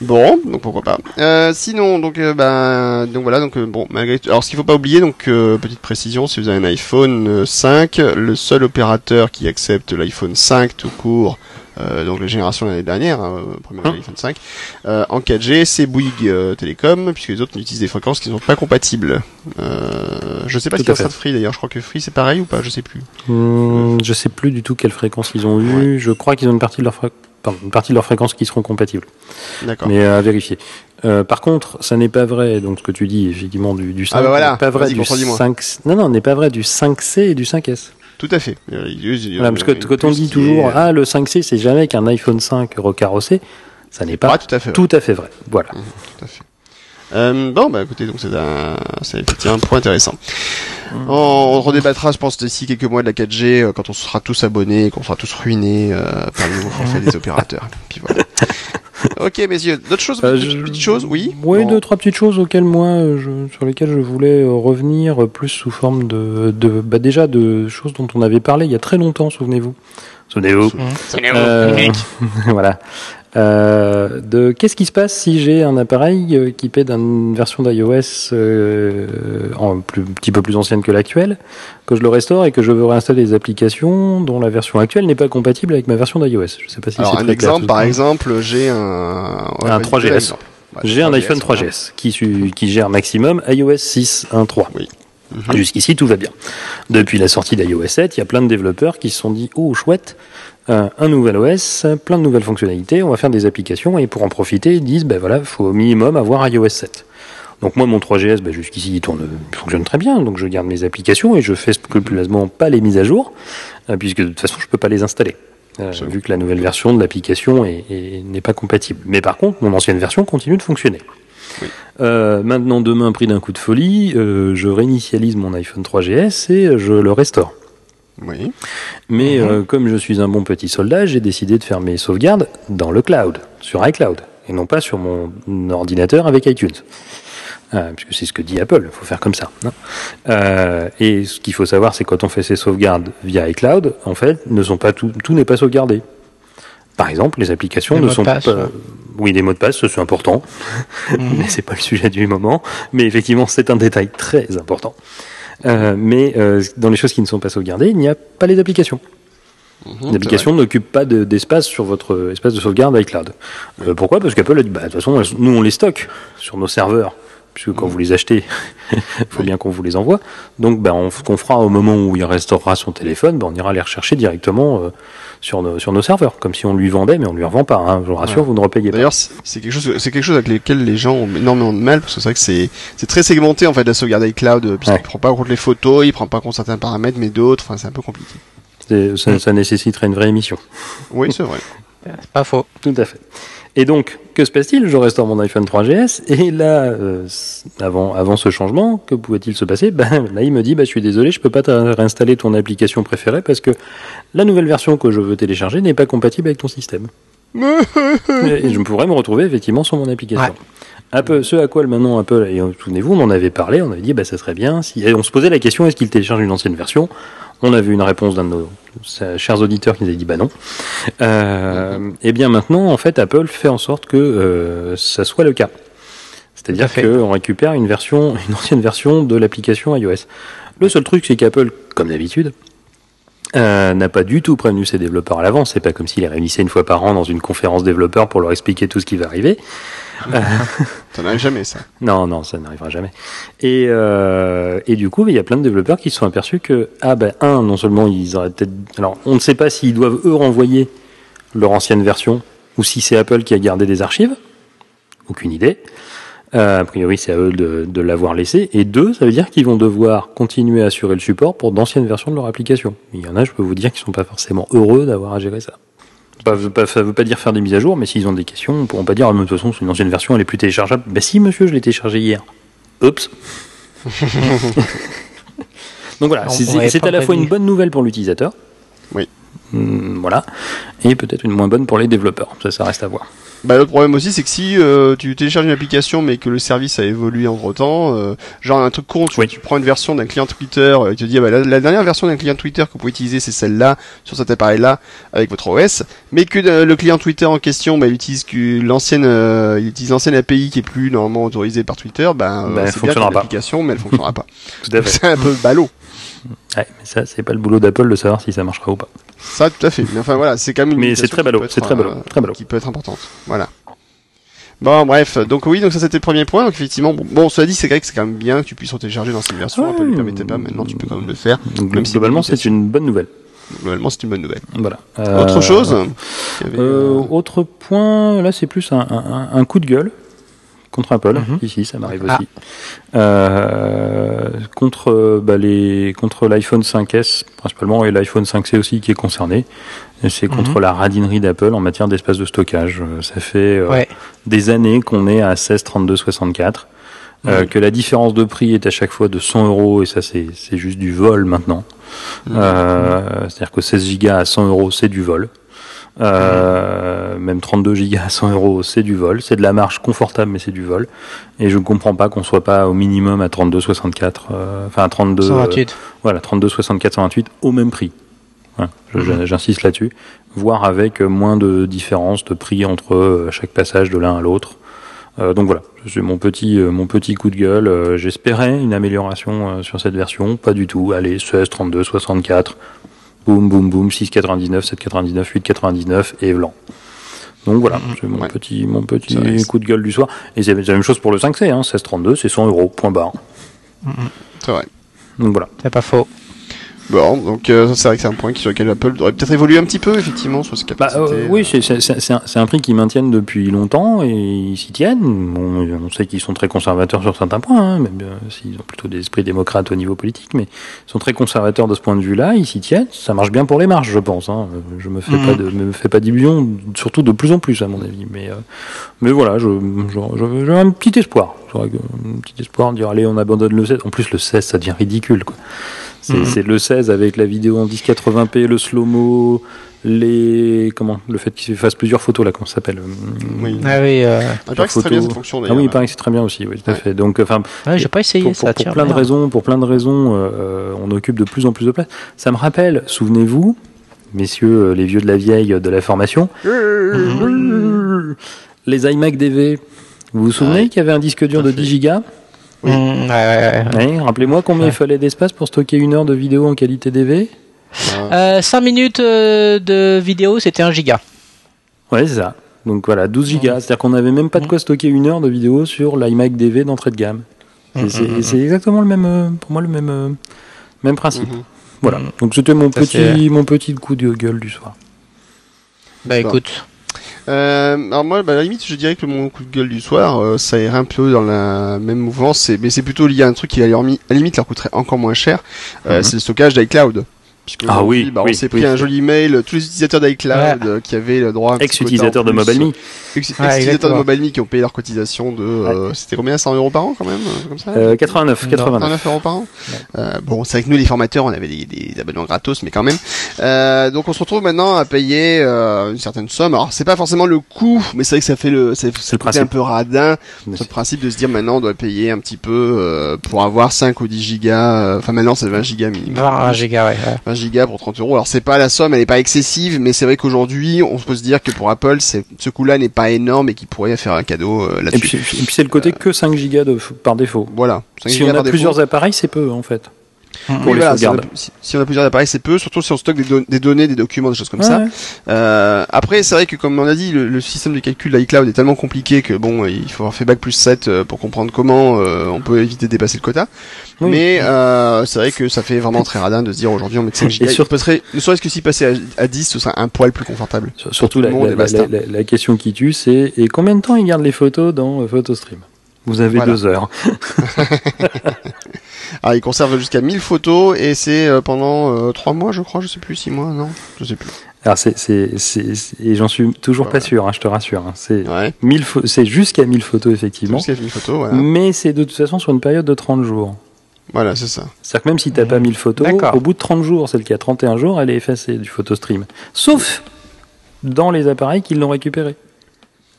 Bon, donc pourquoi pas. Euh, sinon, donc, euh, ben, donc voilà, donc euh, bon, malgré tout- alors ce qu'il faut pas oublier, donc euh, petite précision, si vous avez un iPhone euh, 5, le seul opérateur qui accepte l'iPhone 5 tout court, euh, donc la génération de l'année dernière, hein, euh, première Hein iPhone 5, euh, en 4G, c'est Bouygues euh, Télécom, puisque les autres utilisent des fréquences qui ne sont pas compatibles. Euh, je sais pas Tout ce qu'il à y a fait. de Free d'ailleurs, je crois que Free c'est pareil ou pas, je sais plus. Hum, je sais plus du tout quelle fréquence ils ont eu. Je crois qu'ils ont une partie de leur fré- pardon, une partie de leurs fréquences qui seront compatibles. D'accord. Mais à vérifier. Euh, par contre, ça n'est pas vrai, donc ce que tu dis, effectivement, du, du 5, Ah bah voilà, pas vrai du contredis-moi. 5, non, non, n'est pas vrai du 5C et du 5S. Tout à fait. Euh, Voilà, parce que quand on dit toujours, est- ah, le 5C, c'est jamais qu'un iPhone 5 recarrossé, ça n'est pas Ah, tout à fait. tout à fait vrai. Voilà. Tout à fait. Euh, bon, bah écoutez, donc c'est un, c'est effectivement un point intéressant. On, on redébattra, je pense, d'ici quelques mois de la 4G, euh, quand on sera tous abonnés, et qu'on sera tous ruinés euh, par le nouveau forfait des opérateurs. Puis voilà. Ok, messieurs, d'autres choses, Euh, petites, je- petites choses, oui? Oui, Bon. deux, trois petites choses auxquelles moi, je- sur lesquelles je voulais euh, revenir euh, plus sous forme de, de bah, déjà de choses dont on avait parlé il y a très longtemps, souvenez-vous. Souvenez-vous. Euh, voilà. Euh, de qu'est-ce qui se passe si j'ai un appareil euh, équipé d'une version d'iOS euh, un petit peu plus ancienne que l'actuelle, que je le restaure et que je veux réinstaller des applications dont la version actuelle n'est pas compatible avec ma version d'iOS. Je sais pas si c'est un exemple, par exemple, j'ai un un 3GS. J'ai un iPhone 3GS qui, qui gère maximum iOS 6.1.3. Oui. Mhm. Jusqu'ici, tout va bien. Depuis la sortie d'iOS 7, il y a plein de développeurs qui se sont dit, oh chouette, un nouvel OS, plein de nouvelles fonctionnalités, on va faire des applications et pour en profiter, ils disent ben voilà, il faut au minimum avoir iOS 7. Donc moi mon 3GS ben jusqu'ici il tourne il fonctionne très bien, donc je garde mes applications et je fais scrupuleusement pas les mises à jour euh, puisque de toute façon je peux pas les installer. Euh, vu que la nouvelle version de l'application n'est pas compatible. Mais par contre, mon ancienne version continue de fonctionner. Euh, maintenant, demain, pris d'un coup de folie, je réinitialise mon iPhone 3GS et je le restaure. Oui. Mais mhm. euh, comme je suis un bon petit soldat, j'ai décidé de faire mes sauvegardes dans le cloud, sur iCloud, et non pas sur mon ordinateur avec iTunes. Euh, puisque c'est ce que dit Apple, il faut faire comme ça. Hein. Euh, et ce qu'il faut savoir, c'est quand on fait ses sauvegardes via iCloud, en fait, ne sont pas tout, tout n'est pas sauvegardé. Par exemple, les applications ne sont pas. Oui, les mots de passe, c'est important, mhm. mais c'est pas le sujet du moment. Mais effectivement, c'est un détail très important. Euh, mais euh, dans les choses qui ne sont pas sauvegardées, il n'y a pas les applications. Mhm, L'application n'occupe pas d'espace sur votre espace de sauvegarde iCloud. Euh, pourquoi? Parce qu'Apple a dit, bah, de toute façon, nous on les stocke sur nos serveurs, puisque quand vous les achetez, il faut bien qu'on vous les envoie. Donc, on, ce qu'on fera au moment où il restaurera son téléphone, bah, on ira les rechercher directement euh, sur nos, sur nos serveurs, comme si on lui vendait, mais on lui revend pas. Hein. Je vous rassure, vous ne repayez pas. D'ailleurs, c'est quelque chose, c'est quelque chose avec lequel les gens ont énormément de mal, parce que c'est vrai que c'est, c'est très segmenté en fait la sauvegarde iCloud, puisqu'il ne prend pas en compte les photos, il prend pas en compte certains paramètres, mais d'autres. Enfin, c'est un peu compliqué. Ça, ça nécessiterait une vraie émission. Oui, c'est vrai. C'est pas faux. Tout à fait. Et donc, que se passe-t-il? Je restaure mon iPhone 3GS et là, euh, avant, avant ce changement, que pouvait-il se passer? Ben, Là, il me dit, bah, je suis désolé, je peux pas te réinstaller ton application préférée parce que la nouvelle version que je veux télécharger n'est pas compatible avec ton système. et je pourrais me retrouver effectivement sur mon application. Un peu, ce à quoi maintenant Apple, et souvenez-vous, on en avait parlé, on avait dit, bah, ça serait bien si, on se posait la question, est-ce qu'il télécharge une ancienne version? On a vu une réponse d'un de nos chers auditeurs qui nous a dit bah non. Euh, et bien maintenant, en fait, Apple fait en sorte que euh, ça soit le cas. C'est-à-dire qu'on récupère une version, une ancienne version de l'application iOS. Le seul truc, c'est qu'Apple, comme d'habitude, euh, n'a pas du tout prévenu ses développeurs à l'avance. C'est pas comme s'il les réunissait une fois par an dans une conférence développeur pour leur expliquer tout ce qui va arriver. ça n'arrive jamais, ça. Non, non, ça n'arrivera jamais. Et, euh, et du coup, il y a plein de développeurs qui se sont aperçus que, ah ben, un, non seulement ils auraient peut-être. Alors, on ne sait pas s'ils doivent eux renvoyer leur ancienne version ou si c'est Apple qui a gardé des archives. Aucune idée. Euh, a priori, c'est à eux de, de l'avoir laissé. Et deux, ça veut dire qu'ils vont devoir continuer à assurer le support pour d'anciennes versions de leur application. Il y en a, je peux vous dire, qui sont pas forcément heureux d'avoir à gérer ça. Ça veut pas, veut pas dire faire des mises à jour, mais s'ils ont des questions, on pourra pas dire, ah, de toute façon, c'est une ancienne version, elle est plus téléchargeable. Ben si, monsieur, je l'ai téléchargé hier. Oups. Donc voilà, c'est à la fois une bonne nouvelle pour l'utilisateur. Oui. Hum, voilà. Et peut-être une moins bonne pour les développeurs. Ça, ça reste à voir. Bah, le problème aussi, c'est que si euh, tu télécharges une application mais que le service a évolué entre temps, euh, genre un truc con, tu, tu prends une version d'un client Twitter et tu te dis ah bah, la, dernière version d'un client Twitter que vous pouvez utiliser c'est celle-là sur cet appareil-là avec votre OS, mais que euh, le client Twitter en question bah, il utilise que l'ancienne il utilise l'ancienne API qui est plus normalement autorisée par Twitter, bah, bah c'est bien l'application mais elle fonctionnera pas. C'est un peu ballot. Ouais, mais ça c'est pas le boulot d'Apple de savoir si ça marchera ou pas. Ça, tout à fait. Mais enfin voilà, c'est quand même une. Mais c'est très ballot, c'est très ballot, euh, très ballot. Qui peut être importante. Voilà. Bon, bref, donc oui, donc ça c'était le premier point. Donc effectivement, bon, bon cela dit, c'est vrai que c'est quand même bien que tu puisses télécharger dans cette version. Ouais, Apple ne permettait pas, maintenant tu peux quand même le faire. Donc, même globalement, c'est une bonne nouvelle. Globalement, c'est une bonne nouvelle. Voilà. autre euh, chose euh, euh, Autre point, là c'est plus un, un, un, coup de gueule contre Apple. Mhm. Ici, ça m'arrive ah. aussi. Euh, contre bah, les contre l'iPhone 5S principalement et l'iPhone 5C aussi qui est concerné. C'est mhm. contre la radinerie d'Apple en matière d'espace de stockage. Euh, ça fait euh, des années qu'on est à 16, 32, 64. que la différence de prix est à chaque fois de 100 euros et ça c'est juste du vol maintenant. Mhm. Euh, C'est-à-dire que 16 gigas à 100 euros c'est du vol. Euh, même 32 gigas à 100 euros, c'est du vol. C'est de la marche confortable, mais c'est du vol. Et je ne comprends pas qu'on soit pas au minimum à 32, 64, euh, enfin à 32, 128. voilà, 32, 64, 128 au même prix. Voilà, je- J'insiste là-dessus. Voire avec moins de différence de prix entre euh, chaque passage de l'un à l'autre. Donc voilà, c'est mon petit, mon petit coup de gueule. J'espérais une amélioration sur cette version. Pas du tout. Allez, 16, 32, 64. Boum, boum, boum. 6,99, 7,99, 8,99 et blanc. Donc voilà, c'est mon Ouais. petit, mon petit coup de gueule du soir. Et c'est la même chose pour le 5C, hein, 16,32, c'est 100 euros, point barre. C'est vrai. Donc voilà. C'est pas faux. Bon, donc euh, c'est vrai que c'est un point sur lequel Apple devrait peut-être évoluer un petit peu, effectivement, sur ses Bah, capacités. euh, oui, c'est- c'est c'est un, c'est un prix qu'ils maintiennent depuis longtemps et ils s'y tiennent. Bon, on sait qu'ils sont très conservateurs sur certains points, hein, même euh, s'ils ont plutôt des esprits démocrates au niveau politique, mais ils sont très conservateurs de ce point de vue-là. Ils s'y tiennent. Ça marche bien pour les marges, je pense. Hein. Je me fais pas de, me fais pas d'illusions, surtout de plus en plus à mon avis. Mais euh, mais voilà, je je- j'ai un petit espoir. J'aurais un petit espoir de dire allez, on abandonne le 16. En plus, le 16, ça devient ridicule, quoi. C'est Mhm. c'est le 16 avec la vidéo en 1080p, le slow-mo, les comment le fait qu'il fasse plusieurs photos là comment ça s'appelle euh, Oui. Ah oui, euh, il paraît que c'est très bien cette fonction ah oui il paraît que c'est très bien aussi oui tout à Ouais. fait donc enfin ouais, j'ai pas essayé pour, pour- ça. pour tiens, plein de raisons pour plein de raisons euh, on occupe de plus en plus de place ça me rappelle souvenez-vous messieurs les vieux de la vieille de la formation les iMac DV vous vous souvenez Ouais. qu'il y avait un disque dur de fait. 10 gigas? Mm, ouais, ouais, ouais. Ouais, rappelez-moi combien Ouais. il fallait d'espace pour stocker une heure de vidéo en qualité DV Euh, 5 minutes euh, de vidéo, c'était 1 giga. Ouais, c'est ça. Donc voilà, 12 gigas. C'est-à-dire qu'on n'avait même pas de quoi stocker une heure de vidéo sur l'iMac DV d'entrée de gamme. Et Mhm, c'est c'est exactement le même, euh, pour moi, le même, euh, même principe. Voilà. Donc c'était mon Ça, petit, mon petit coup de gueule du soir. Bah écoute, Euh, alors moi, bah, à la limite, je dirais que mon coup de gueule du soir, euh, ça irait un peu dans la même mouvance, c'est- mais c'est plutôt lié à un truc qui à la mi- à la limite leur coûterait encore moins cher, euh, Mhm. c'est le stockage d'iCloud. Puisque Ah oui, bah, on oui, s'est oui. pris un joli mail, tous les utilisateurs d'iCloud euh, qui avaient le droit à un petit Ex-utilisateur de MobileMe. euh, ex- Ouais, Ex-utilisateurs de. MobileMe qui ont payé leur cotisation de, euh, c'était combien 100 euros par an quand même, euh, comme ça Euh, 89, Non. 89. 109 euros par an? Euh, bon, c'est vrai que nous, les formateurs, on avait des, des abonnements gratos, mais quand même. Euh, donc, on se retrouve maintenant à payer euh, une certaine somme. Alors, c'est pas forcément le coût, mais c'est vrai que ça fait le, c'est, le principe. un peu radin. Le principe de se dire maintenant, on doit payer un petit peu euh, pour avoir 5 ou 10 gigas. euh, Enfin, maintenant, c'est 20 gigas minimum. 1 giga, ouais. ouais. 20 gigas pour 30 euros. Alors, c'est pas la somme, elle est pas excessive, mais c'est vrai qu'aujourd'hui, on peut se dire que pour Apple, ce coût-là n'est pas énorme et qu'il pourrait faire un cadeau euh, Et là-dessus. puis, et puis c'est le côté que 5 gigas de, par défaut. Voilà. 5 Si on par a défaut. plusieurs appareils, c'est peu en fait. Pour Oui, les voilà, si on, a, sauvegardes. si- si on a plusieurs appareils, c'est peu, surtout si on stocke des, don- des données, des documents, des choses comme ça. Ouais. Euh, après, c'est vrai que comme on a dit, le, le système de calcul d'iCloud est tellement compliqué que bon, il faut avoir fait bac plus 7 euh, pour comprendre comment euh, on peut éviter de dépasser le quota. Oui. Mais euh, c'est vrai que ça fait vraiment très radin de se dire aujourd'hui on met 5 Et gigas. sur- Il serait, ne serait-ce que si passer à, à 10, ce serait un poil plus confortable. Sur- Surtout Tout la, le monde la- et basta. la- la- la question qui tue, c'est et combien de temps il garde les photos dans euh, PhotoStream? Vous avez Voilà. deux heures. Alors il conserve jusqu'à 1000 photos et c'est euh, pendant 3 mois, je crois, je sais plus, 6 mois, non, je sais plus. Alors c'est c'est c'est c'est- et j'en suis toujours pas sûr, hein, je te rassure. hein. C'est Ouais. 1000 pho- c'est jusqu'à 1000 photos effectivement, Jusqu'à 1000 photos, voilà. mais c'est de toute façon sur une période de 30 jours. Voilà, c'est ça. C'est-à-dire que même si t'as pas 1000 photos, D'accord. au bout de 30 jours, celle qui a 31 jours, elle est effacée du PhotoStream. Sauf dans les appareils qui l'ont récupérée.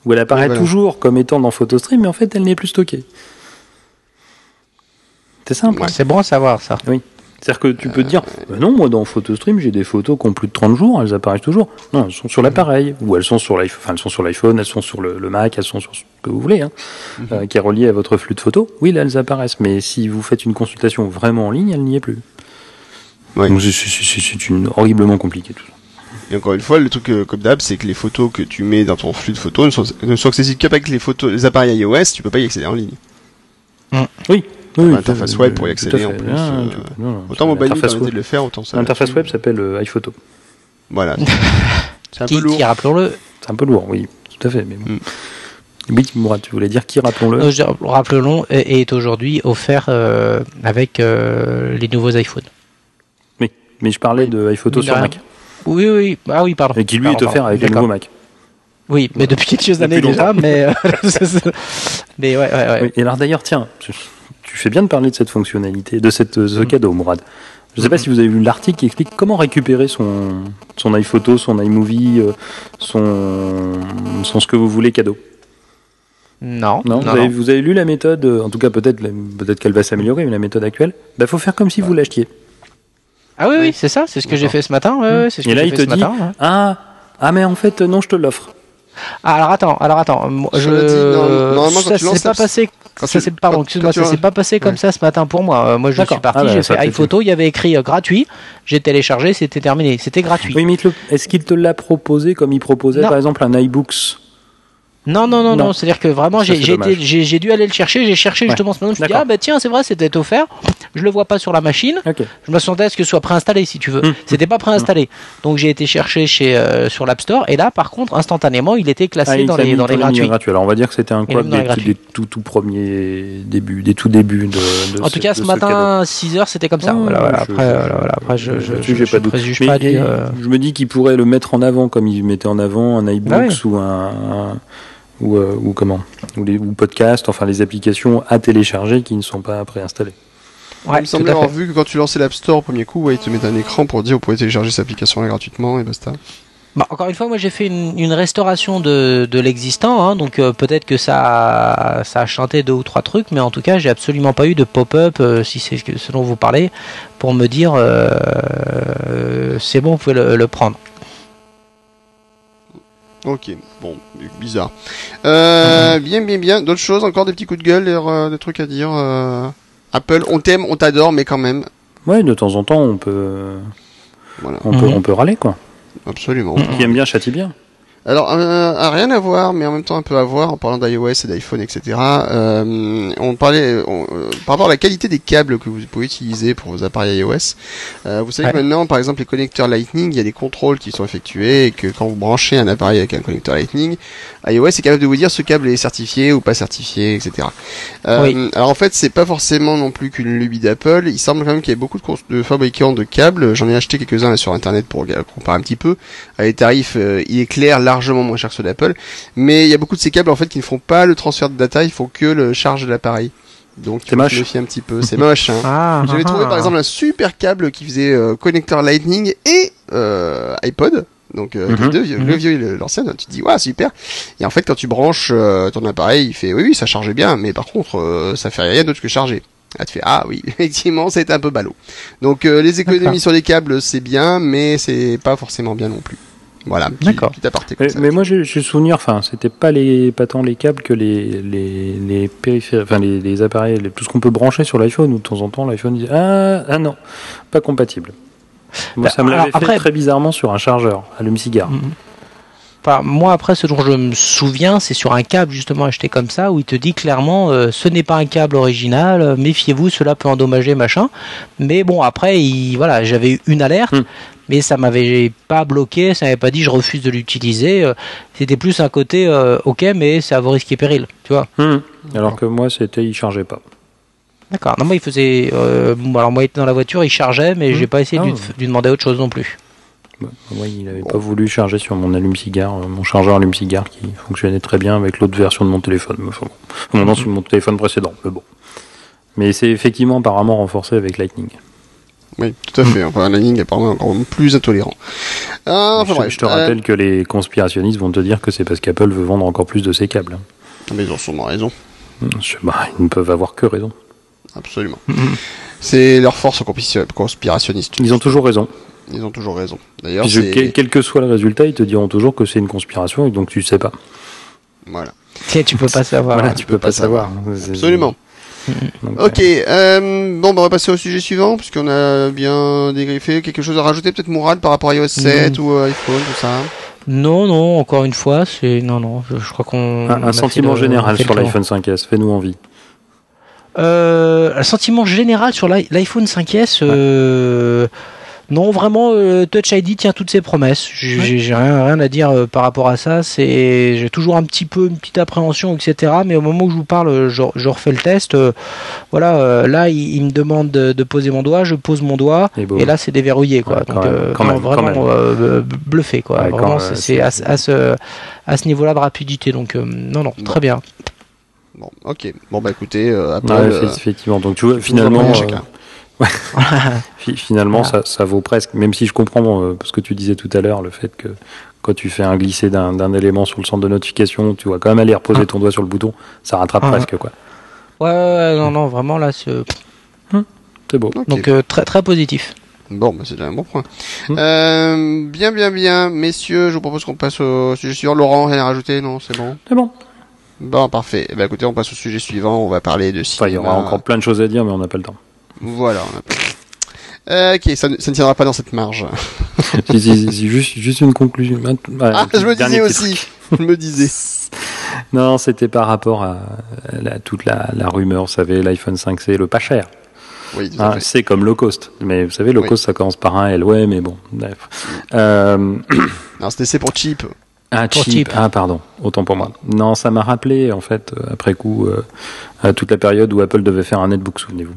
Où elle apparaît Oui, voilà. toujours comme étant dans PhotoStream, mais en fait elle n'est plus stockée. C'est simple. Ouais. C'est bon à savoir ça. C'est-à-dire que tu peux te dire, bah non, moi dans PhotoStream, j'ai des photos qui ont plus de 30 jours, elles apparaissent toujours. Non, elles sont sur l'appareil, ou elles sont sur l'iPhone, enfin, elles sont sur l'iPhone, elles sont sur le, le Mac, elles sont sur ce que vous voulez, hein, euh, qui est relié à votre flux de photos. Oui, là, elles apparaissent, mais si vous faites une consultation vraiment en ligne, elle n'y est plus. Ouais. Donc c'est- horriblement compliqué tout ça. Et encore une fois, le truc euh, comme d'hab, c'est que les photos que tu mets dans ton flux de photos ne sont, ne sont accessibles qu'avec les photos, les appareils iOS, tu peux pas y accéder en ligne. Oui. Oui, L'interface web pour y accéder en plus, Ah, euh, peux- non, non, Autant mobile permettait web- de le faire, autant ça. L'interface web s'appelle euh, iPhoto. Voilà. C'est un Qui, peu lourd. qui rappelons-le, C'est un peu lourd, oui, tout à fait. Mais bon. Mm. Oui, tu voulais dire qui, rappelons-le euh, je- rappelons-le, est aujourd'hui offert euh, avec euh, les nouveaux iPhones. Oui, mais je parlais de iPhoto sur rien. Mac. Oui, oui, ah oui, pardon. Et qui lui Pardon, est offert pardon. avec le nouveau Mac. Oui, mais depuis quelques années Depuis déjà, mais euh, mais ouais, ouais, ouais. Oui, Et alors d'ailleurs, tiens, tu- fais bien de parler de cette fonctionnalité, de cette, Mm. ce cadeau, Mourad. Je ne sais pas si vous avez lu l'article qui explique comment récupérer son, son iPhoto, son iMovie, euh, son, son ce que vous voulez cadeau. Non, Non, non, vous, avez, non. vous avez lu la méthode, euh, en tout cas peut-être peut-être qu'elle va s'améliorer, mais la méthode actuelle, il faut faire comme si vous l'achetiez. Ah oui, oui, c'est ça, c'est ce que j'ai fait ce matin. Ouais, ce Et là, il te dit matin, ah ah mais en fait non, je te l'offre. Ah, alors attends, alors attends. moi, Je... Non, normalement, ça s'est pas passé. quand Ça s'est pardon, quand- excuse-moi, ça s'est pas passé comme Ouais. ça ce matin pour moi. Euh, moi, je suis parti, Ah bah, j'ai fait iPhoto, il y avait écrit euh, gratuit. J'ai téléchargé, c'était terminé, c'était gratuit. Oui, mais est-ce qu'il te l'a proposé comme il proposait Non. par exemple un iBooks? Non, non, non, Non. non, c'est-à-dire que vraiment, j'ai dû aller le chercher, j'ai cherché Ouais. justement ce matin, je me suis dit, ah bah tiens, c'est vrai, c'était offert. Je le vois pas sur la machine. Je m'attendais à ce que ce soit préinstallé, si tu veux. Hum. C'était pas préinstallé. Donc j'ai été chercher chez euh, sur l'App Store et là, par contre, instantanément, il était classé Ah, il dans les dans les mis gratuits. Alors on va dire que c'était un dans les des, des tout tout premiers débuts, des tout débuts de. de En ce- tout cas, ce matin, cadeau. 6 heures, c'était comme ça. Ah, voilà, voilà. Après, je- préjuge pas euh, Je me dis qu'il pourrait le mettre en avant comme il mettait en avant un iBooks ou un- ou, euh, ou comment ou les ou podcast, enfin les applications à télécharger qui ne sont pas préinstallées. Ouais, il me semblait avoir vu que quand tu lançais l'App Store au premier coup, ouais, il te mettait un écran pour dire vous pouvez télécharger cette application là gratuitement et basta. Bah, encore une fois, moi j'ai fait une, une restauration de, de l'existant, hein, donc euh, peut-être que ça a, ça a chanté deux ou trois trucs, mais en tout cas, j'ai absolument pas eu de pop-up, euh, si c'est ce dont vous parlez, pour me dire euh, euh, c'est bon, vous pouvez le, le prendre. Ok, bon, bizarre. Euh, bien, bien, bien. D'autres choses, encore des petits coups de gueule, des, des trucs à dire. euh, Apple, on t'aime, on t'adore, mais quand même. Ouais, de temps en temps, on peut, Voilà, on peut, Mhm. on peut râler quoi. absolument. Qui aime bien châtie bien. Alors, euh, à rien à voir, mais en même temps un peu à voir, en parlant d'iOS et d'iPhone, etc. Euh, on parlait on, euh, par rapport à la qualité des câbles que vous pouvez utiliser pour vos appareils iOS. Euh, vous savez que maintenant, par exemple, les connecteurs Lightning, il y a des contrôles qui sont effectués et que quand vous branchez un appareil avec un connecteur Lightning, iOS est capable de vous dire ce câble est certifié ou pas certifié, etc. Euh, Oui. Alors en fait, c'est pas forcément non plus qu'une lubie d'Apple. Il semble quand même qu'il y ait beaucoup de, de fabricants de câbles. J'en ai acheté quelques-uns là sur internet pour comparer un petit peu. À les tarifs, euh, il est clair largement moins cher que ceux d'Apple. Mais il y a beaucoup de ces câbles en fait qui ne font pas le transfert de data, ils font que le charge de l'appareil. Donc C'est il faut moche. se méfier un petit peu. C'est moche. Hein. Ah, J'avais ah, trouvé par exemple un super câble qui faisait euh, connecteur Lightning et euh, iPod. Donc euh, les Mhm, deux, mhm. le vieux et le- l'ancien, tu te dis ouais super. Et en fait quand tu branches euh, ton appareil, il fait oui oui ça chargeait bien, mais par contre euh, ça fait rien d'autre que charger. Ah tu fais ah oui effectivement c'était un peu ballot. Donc euh, les économies D'accord. sur les câbles c'est bien, mais c'est pas forcément bien non plus. Voilà. petit- D'accord. Mais, ça. mais moi, j'ai j'ai souvenir, enfin, c'était pas les, pas tant les câbles que les, les, les périphériques, enfin, les, les appareils, les- tout ce qu'on peut brancher sur l'iPhone, où de temps en temps, l'iPhone dit, ah, ah non, pas compatible. Moi, Bah, ça me l'avait fait après- très bizarrement sur un chargeur, allume-cigare. Mhm. Enfin, moi, après, ce dont je me souviens, c'est sur un câble justement acheté comme ça, où il te dit clairement, euh, ce n'est pas un câble original, euh, méfiez-vous, cela peut endommager, machin. Mais bon, après, il, voilà, j'avais eu une alerte, Hmm. Mais ça m'avait pas bloqué, ça m'avait pas dit je refuse de l'utiliser. euh, C'était plus un côté, euh, ok, mais c'est à vos risques et périls, tu vois. Mhm. Alors que moi, c'était, il chargeait pas. D'accord. Non, moi, il faisait, euh, alors moi, il était dans la voiture, il chargeait, mais Hmm. j'ai pas essayé de, Ah. lui, de lui demander autre chose non plus. Bah, moi, il avait pas voulu charger sur mon allume-cigare, euh, mon chargeur allume-cigare qui fonctionnait très bien avec l'autre version de mon téléphone. Enfin, bon. Non, sur mon téléphone précédent, mais bon. Mais c'est effectivement apparemment renforcé avec Lightning. Oui, tout à fait. Enfin, la ligne est apparemment encore plus intolérant. Ah, enfin je, bref. je te Euh, rappelle que les conspirationnistes vont te dire que c'est parce qu'Apple veut vendre encore plus de ses câbles. mais ils ont sûrement raison. Je- bah, ils ne peuvent avoir que raison. Absolument. C'est leur force conspirationniste. Ils ont toujours raison. Ils ont toujours raison. D'ailleurs, quel, quel que soit le résultat, ils te diront toujours que c'est une conspiration et donc tu sais pas. Voilà. Tiens, tu peux pas savoir. Voilà, tu peux pas savoir. Absolument. Donc, Ok, euh, bon, bah, on va passer au sujet suivant, puisqu'on a bien dégriffé. Quelque chose à rajouter, peut-être Mourad, par rapport à iOS 7 ou euh, iPhone, tout ça Non, non, encore une fois, c'est non, non. Je, je crois qu'on. Un, sentiment le- général sur l'iPhone 5S, fais-nous envie. Euh, un sentiment général sur l'i- l'iPhone 5S. euh, Non, vraiment, euh, Touch ID tient toutes ses promesses. J'ai rien, rien à dire euh, par rapport à ça. C'est, j'ai toujours un petit peu une petite appréhension, etc. Mais au moment où je vous parle, je, je refais le test. euh, voilà, euh, là, il, il me demande de, de poser mon doigt, je pose mon doigt, Et là, c'est déverrouillé, quoi. Ouais, quand Donc, même, euh, quand non, même, quand vraiment même. euh, bluffé, quoi. Ouais, quand vraiment, c'est, à, ce- à ce, à ce niveau-là de rapidité. Donc, euh, non, non, Bon. très bien. Bon, ok. Bon, bah écoutez, euh, Apple... Ouais, euh, effectivement. Donc tu vois, finalement, euh, fi- finalement, ça, ça vaut presque. Même si je comprends euh, ce que tu disais tout à l'heure, le fait que quand tu fais un glisser d'un élément sur le centre de notification, tu vas quand même aller reposer Ah. ton doigt sur le bouton, ça rattrape Ah. presque quoi. Ouais, ouais, ouais, non, non, vraiment, là, c'est, C'est beau. Ok. donc, euh, très, très positif. Bon, bah, c'est déjà un bon point. Hmm. Euh, bien, bien, bien. Messieurs, je vous propose qu'on passe au sujet suivant. Laurent, rien à rajouter Non, c'est bon? C'est bon. Bon, parfait. Eh ben, écoutez, on passe au sujet suivant. On va parler de Enfin, il y cinéma. aura encore plein de choses à dire, mais on n'a pas le temps. Voilà. Euh, ok, ça, ne- ça ne tiendra pas dans cette marge. Si, si, si, si, juste, juste une conclusion. Ah, je me disais aussi. Je me disais. Non, c'était par rapport à, la- toute la, la rumeur, vous savez, l'iPhone 5C, le pas cher. Oui, Hein, c'est comme low cost. Mais vous savez, low Oui. cost, ça commence par un L. Ouais, mais bon, bref. Euh, Non, c'était c'est pour cheap. ah, cheap. cheap. Ah, pardon. Autant pour moi. Non, ça m'a rappelé, en fait, euh, après coup, euh, à toute la période où Apple devait faire un netbook, souvenez-vous.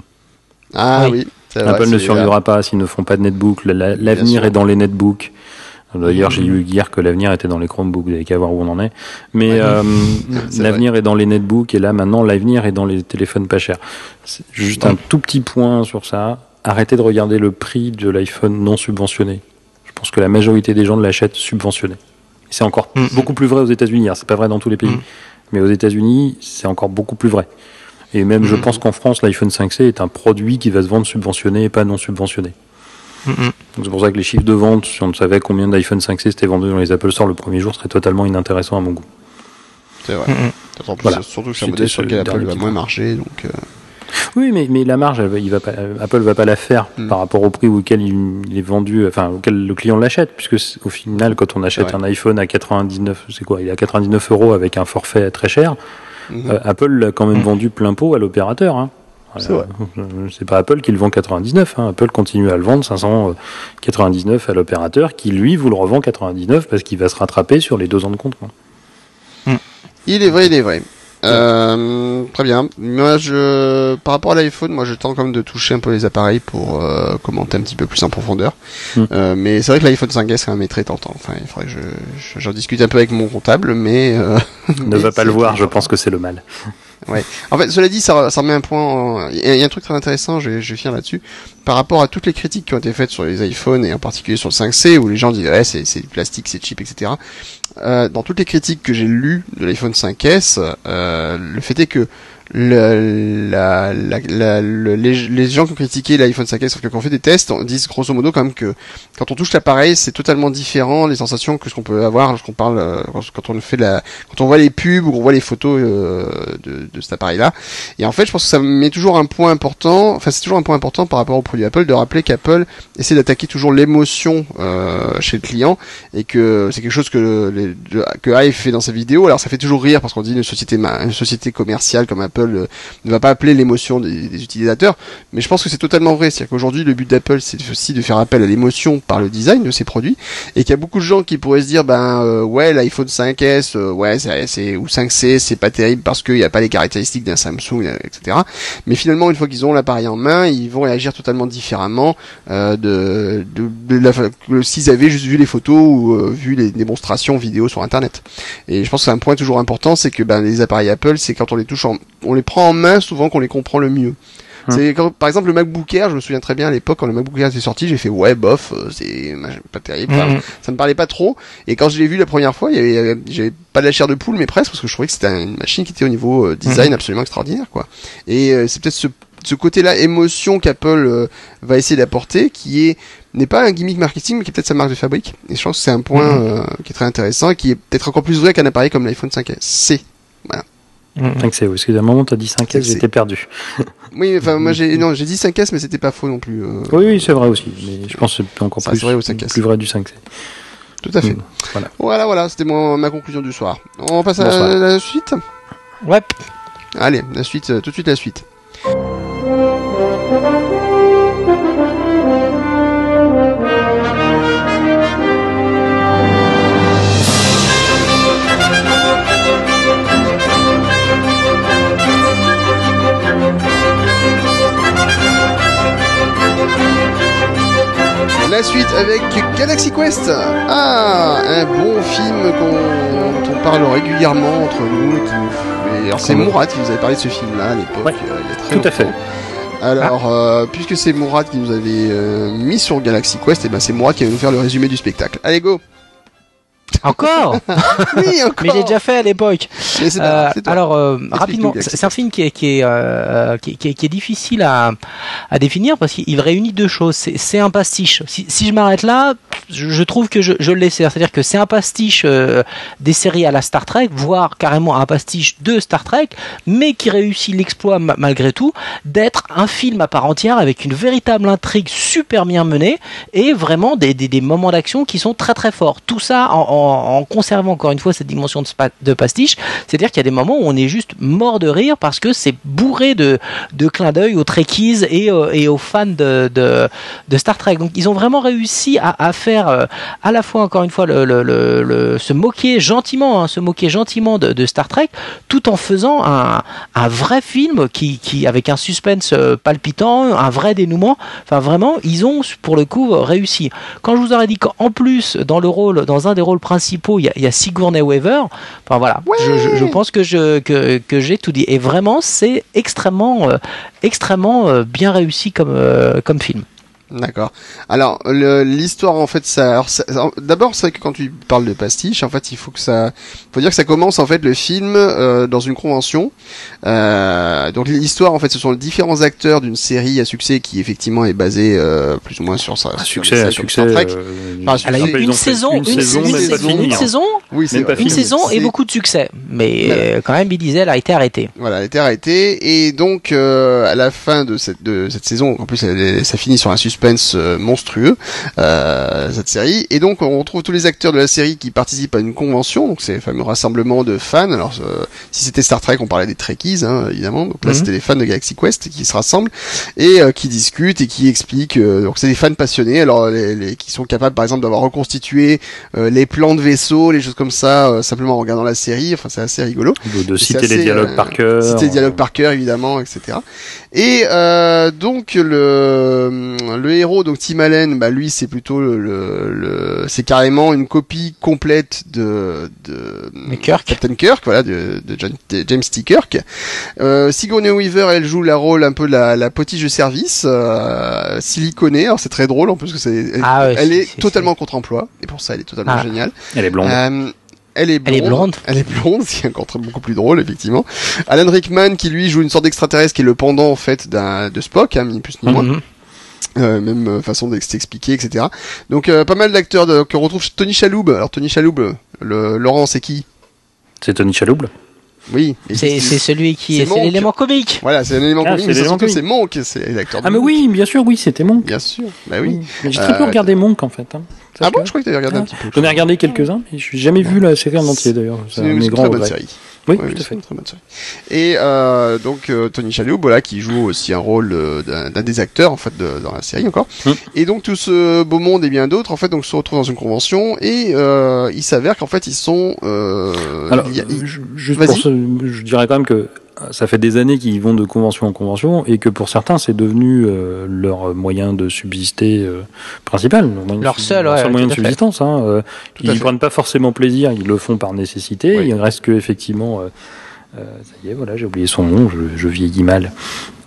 Ah oui. Oui. c'est vrai, Apple ne survivra pas s'ils ne font pas de netbook. La- la- L'avenir est dans les netbooks. D'ailleurs, j'ai lu hier que l'avenir était dans les Chromebooks. Vous avez qu'à voir où on en est. Mais Ouais. euh, l'avenir est dans les netbooks et là, maintenant, l'avenir est dans les téléphones pas chers. Juste un tout petit point sur ça. Arrêtez de regarder le prix de l'iPhone non subventionné. Je pense que la majorité des gens l'achètent subventionné. C'est encore Mm. beaucoup plus vrai aux États-Unis. C'est pas vrai dans tous les pays, Mm. mais aux États-Unis, c'est encore beaucoup plus vrai. Et même, je pense qu'en France, l'iPhone 5C est un produit qui va se vendre subventionné et pas non subventionné. Donc C'est pour ça que les chiffres de vente, si on savait combien d'iPhone 5C c'était vendu dans les Apple Store le premier jour, serait totalement inintéressant à mon goût. C'est vrai. Mm, mm. En plus, Voilà. Surtout que c'est un modèle sur lequel Apple va moins marcher. Donc, euh, Oui, mais, mais la marge, elle il va pas, Apple va pas la faire Mm. par rapport au prix auquel il, il est vendu, enfin auquel le client l'achète, puisque au final, quand on achète un iPhone à 99, c'est quoi? Il est à 99 euros avec un forfait très cher. Mhm. Euh, Apple l'a quand même Mm. vendu plein pot à l'opérateur. Hein. C'est vrai. Euh, C'est pas Apple qui le vend 99. Hein. Apple continue à le vendre 599 à l'opérateur, qui lui vous le revend 99 parce qu'il va se rattraper sur les deux ans de compte. Il est vrai, il est vrai. Euh, très bien. Moi, je, par rapport à l'iPhone, moi, je tente quand même de toucher un peu les appareils pour euh, commenter un petit peu plus en profondeur. Hmm. Euh, mais c'est vrai que l'iPhone 5S quand même est très tentant. Enfin, il faudrait que je, je- j'en discute un peu avec mon comptable, mais euh, Ne va pas le voir, je pense que c'est le mal. En fait, cela dit, ça, ça remet un point. Il y, a- il y a un truc très intéressant. Je je vais finir là-dessus. Par rapport à toutes les critiques qui ont été faites sur les iPhones et en particulier sur le 5C, où les gens disent ouais, c'est c'est du plastique, c'est cheap, etc. Euh, dans toutes les critiques que j'ai lues de l'iPhone 5S, euh, le fait est que le, la, la, le- les, gens qui ont critiqué l'iPhone 5S, sauf que quand on fait des tests, disent grosso modo quand même que quand on touche l'appareil, c'est totalement différent les sensations que ce qu'on peut avoir lorsqu'on parle, euh, quand on fait la, quand on voit les pubs ou qu'on voit les photos euh, de, de cet appareil-là. Et en fait, je pense que ça met toujours un point important, enfin c'est toujours un point important par rapport au produit Apple de rappeler qu'Apple essaie d'attaquer toujours l'émotion euh, chez le client et que c'est quelque chose que les, que Hive fait dans sa vidéo. Alors ça fait toujours rire parce qu'on dit une société une société commerciale comme Apple euh, ne va pas appeler l'émotion des, utilisateurs, mais je pense que c'est totalement vrai. C'est-à-dire qu'aujourd'hui le but d'Apple c'est aussi de faire appel à l'émotion par le design de ses produits et qu'il y a beaucoup de gens qui pourraient se dire ben euh, ouais l'iPhone 5S euh, ouais ou 5C c'est pas terrible parce qu'il n'y a pas les caractéristiques d'un Samsung euh, etc. Mais finalement une fois qu'ils ont l'appareil en main ils vont réagir totalement différemment euh, de, de, de s'ils avaient juste vu les photos ou euh, vu les démonstrations vidéo sur internet. Et je pense que c'est un point toujours important, c'est que ben, les appareils Apple, c'est quand on les touche, en, on les prend en main souvent qu'on les comprend le mieux. Hum. C'est quand, par exemple le MacBook Air, je me souviens très bien à l'époque quand le MacBook Air était sorti, j'ai fait ouais bof, euh, c'est pas terrible, Enfin, mm. ça me parlait pas trop. Et quand je l'ai vu la première fois, il y avait, j'avais pas de la chair de poule, mais presque parce que je trouvais que c'était une machine qui était au niveau euh, design Mhm. absolument extraordinaire, quoi. Et euh, c'est peut-être ce, ce côté-là émotion qu'Apple euh, va essayer d'apporter, qui est n'est pas un gimmick marketing, mais qui est peut-être sa marque de fabrique. Et je pense que c'est un point qui est très intéressant et qui est peut-être encore plus vrai qu'un appareil comme l'iPhone 5S. C'est. Mm, mm. 5C, oui, parce qu'à un moment, tu as dit 5S, 5C. j'étais perdu. Oui, enfin moi j'ai non j'ai dit 5S, mais c'était pas faux non plus. euh, Oui, oui, c'est vrai aussi. Mais je pense que c'est encore plus, c'est vrai au 5S. plus vrai du 5C. Tout à fait. Mm, Voilà. Voilà, voilà, c'était mon- ma conclusion du soir. On passe à Bonsoir. la suite? Ouais. Allez, la suite, euh, tout de suite la suite. La suite avec Galaxy Quest. Ah, un bon film qu'on- dont on parle régulièrement entre nous. et qui Alors c'est Mourad qui nous avait parlé de ce film-là à l'époque, Ouais, euh, il y a très tout à fait. Alors, euh, puisque c'est Mourad qui nous avait euh, mis sur Galaxy Quest, et ben c'est Mourad qui va nous faire le résumé du spectacle. Allez go Encore Oui, encore. Mais j'ai déjà fait à l'époque. Euh, alors euh, rapidement, c'est un film qui est qui est, euh, qui, est- qui est- qui est difficile à, à définir parce qu'il réunit deux choses. C'est un pastiche. Si, si je m'arrête là, je, je trouve que je, je le laisse. C'est-à-dire que c'est un pastiche des séries à la Star Trek, voire carrément un pastiche de Star Trek, mais qui réussit l'exploit ma- malgré tout d'être un film à part entière avec une véritable intrigue super bien menée et vraiment des, des, des moments d'action qui sont très très forts. Tout ça en, en, en conservant encore une fois cette dimension de, pastiche, c'est-à-dire qu'il y a des moments où on est juste mort de rire parce que c'est bourré de, de clins d'œil aux Trekkies et, euh, aux fans de, Star Trek. Donc ils ont vraiment réussi à, faire euh, à la fois encore une fois le, se moquer gentiment, hein, se moquer gentiment de, Star Trek, tout en faisant un, vrai film qui, qui avec un suspense euh, palpitant, un vrai dénouement. Enfin vraiment, ils ont pour le coup réussi. Quand je vous aurais dit qu'en plus dans le rôle, dans un des rôles principaux, il y a, il y a Sigourney Weaver. Enfin voilà, je, je, je pense que je que, que j'ai tout dit. Et vraiment, c'est extrêmement euh, extrêmement euh, bien réussi comme euh, comme film. D'accord. Alors l'histoire en fait ça d'abord c'est vrai que quand tu parles de pastiche en fait il faut que ça faut dire que ça commence en fait le film euh, dans une convention. Euh, donc l'histoire en fait ce sont les différents acteurs d'une série à succès qui effectivement est basée euh, plus ou moins sur ça Un succès, un sur succès. Star Trek. euh, Enfin, je Elle a eu une saison, une, saison, une saison, une saison, Oui, c'est une saison et beaucoup de succès. Mais Voilà. quand même, il disait, elle a été arrêtée. Voilà, elle était arrêtée et donc euh, à la fin de cette de cette saison, en plus elle ça finit sur un suspense euh, monstrueux euh, cette série et donc on retrouve tous les acteurs de la série qui participent à une convention, donc c'est le fameux rassemblement de fans. Alors euh, si c'était Star Trek, on parlait des Trekkies hein, évidemment, donc là Mhm. c'était les fans de Galaxy Quest qui se rassemblent et qui discutent et qui expliquent. donc c'est des fans passionnés, alors les, les- qui sont capables par exemple d'avoir reconstitué euh, les plans de vaisseaux, les choses comme ça, euh, simplement en regardant la série. Enfin c'est assez rigolo. De, de citer assez, les dialogues par cœur. Citer les dialogues par cœur, évidemment, etc. Et euh, donc le le héros, donc Tim Allen, bah lui c'est plutôt le, le, le- c'est carrément une copie complète de de Kirk. Captain Kirk, voilà, de, de, John- de James T. Kirk. Euh, Sigourney Weaver, elle joue la rôle un peu de la, la potiche de service, euh, siliconée. Alors c'est très drôle en plus que c'est, elle, Ah ouais, elle c'est- est c'est- totalement contre-emploi et pour ça elle est totalement Ah. géniale. Elle est blonde. Euh, elle est blonde. Elle est blonde. Elle est blonde, ce qui est encore très- beaucoup plus drôle, effectivement. Alan Rickman, qui lui joue une sorte d'extraterrestre, qui est le pendant, en fait, d'un, de Spock, hein, ni plus ni moins. Mhm. Euh, même euh, façon d'expliquer, etc. Donc, euh, pas mal d'acteurs de- qu'on retrouve Tony Chaloub. Alors, Tony Chaloub, le, Laurent, c'est qui? C'est Tony Chalouble. Oui. C'est c'est celui qui C'est est, l'élément comique. Voilà, c'est Ah, comique, c'est mais c'est l'élément surtout, comique. c'est Monk, c'est l'acteur de Ah mais Monk. oui, bien sûr, oui, c'était Monk. Bien sûr. Bah oui. Mais j'ai très peu regardé Monk en fait. hein. Ah bon, je crois que t'avais regardé un Ah. petit peu. J'en ai regardé quelques-uns, mais je n'ai jamais vu la série en entier d'ailleurs. C'est un de une, très bonne série. Oui, tout à fait. une très bonne série. Et euh, donc euh, Tony Shalhoub, voilà, qui joue aussi un rôle euh, d'un des acteurs en fait de, dans la série encore. Mm. Et donc tout ce beau monde et bien d'autres en fait donc se retrouvent dans une convention et euh, il s'avère qu'en fait ils sont. Euh, Alors, y a- ju- juste Vas-y. pour ce, je dirais quand même que ça fait des années qu'ils vont de convention en convention et que pour certains c'est devenu euh, leur moyen de subsister euh, principal, leur, seul, ouais, moyen de subsistance. Hein, euh, ils fait. prennent pas forcément plaisir, ils le font par nécessité. Oui. Il reste que effectivement, euh, ça y est, voilà, j'ai oublié son nom, je, je vieillis mal.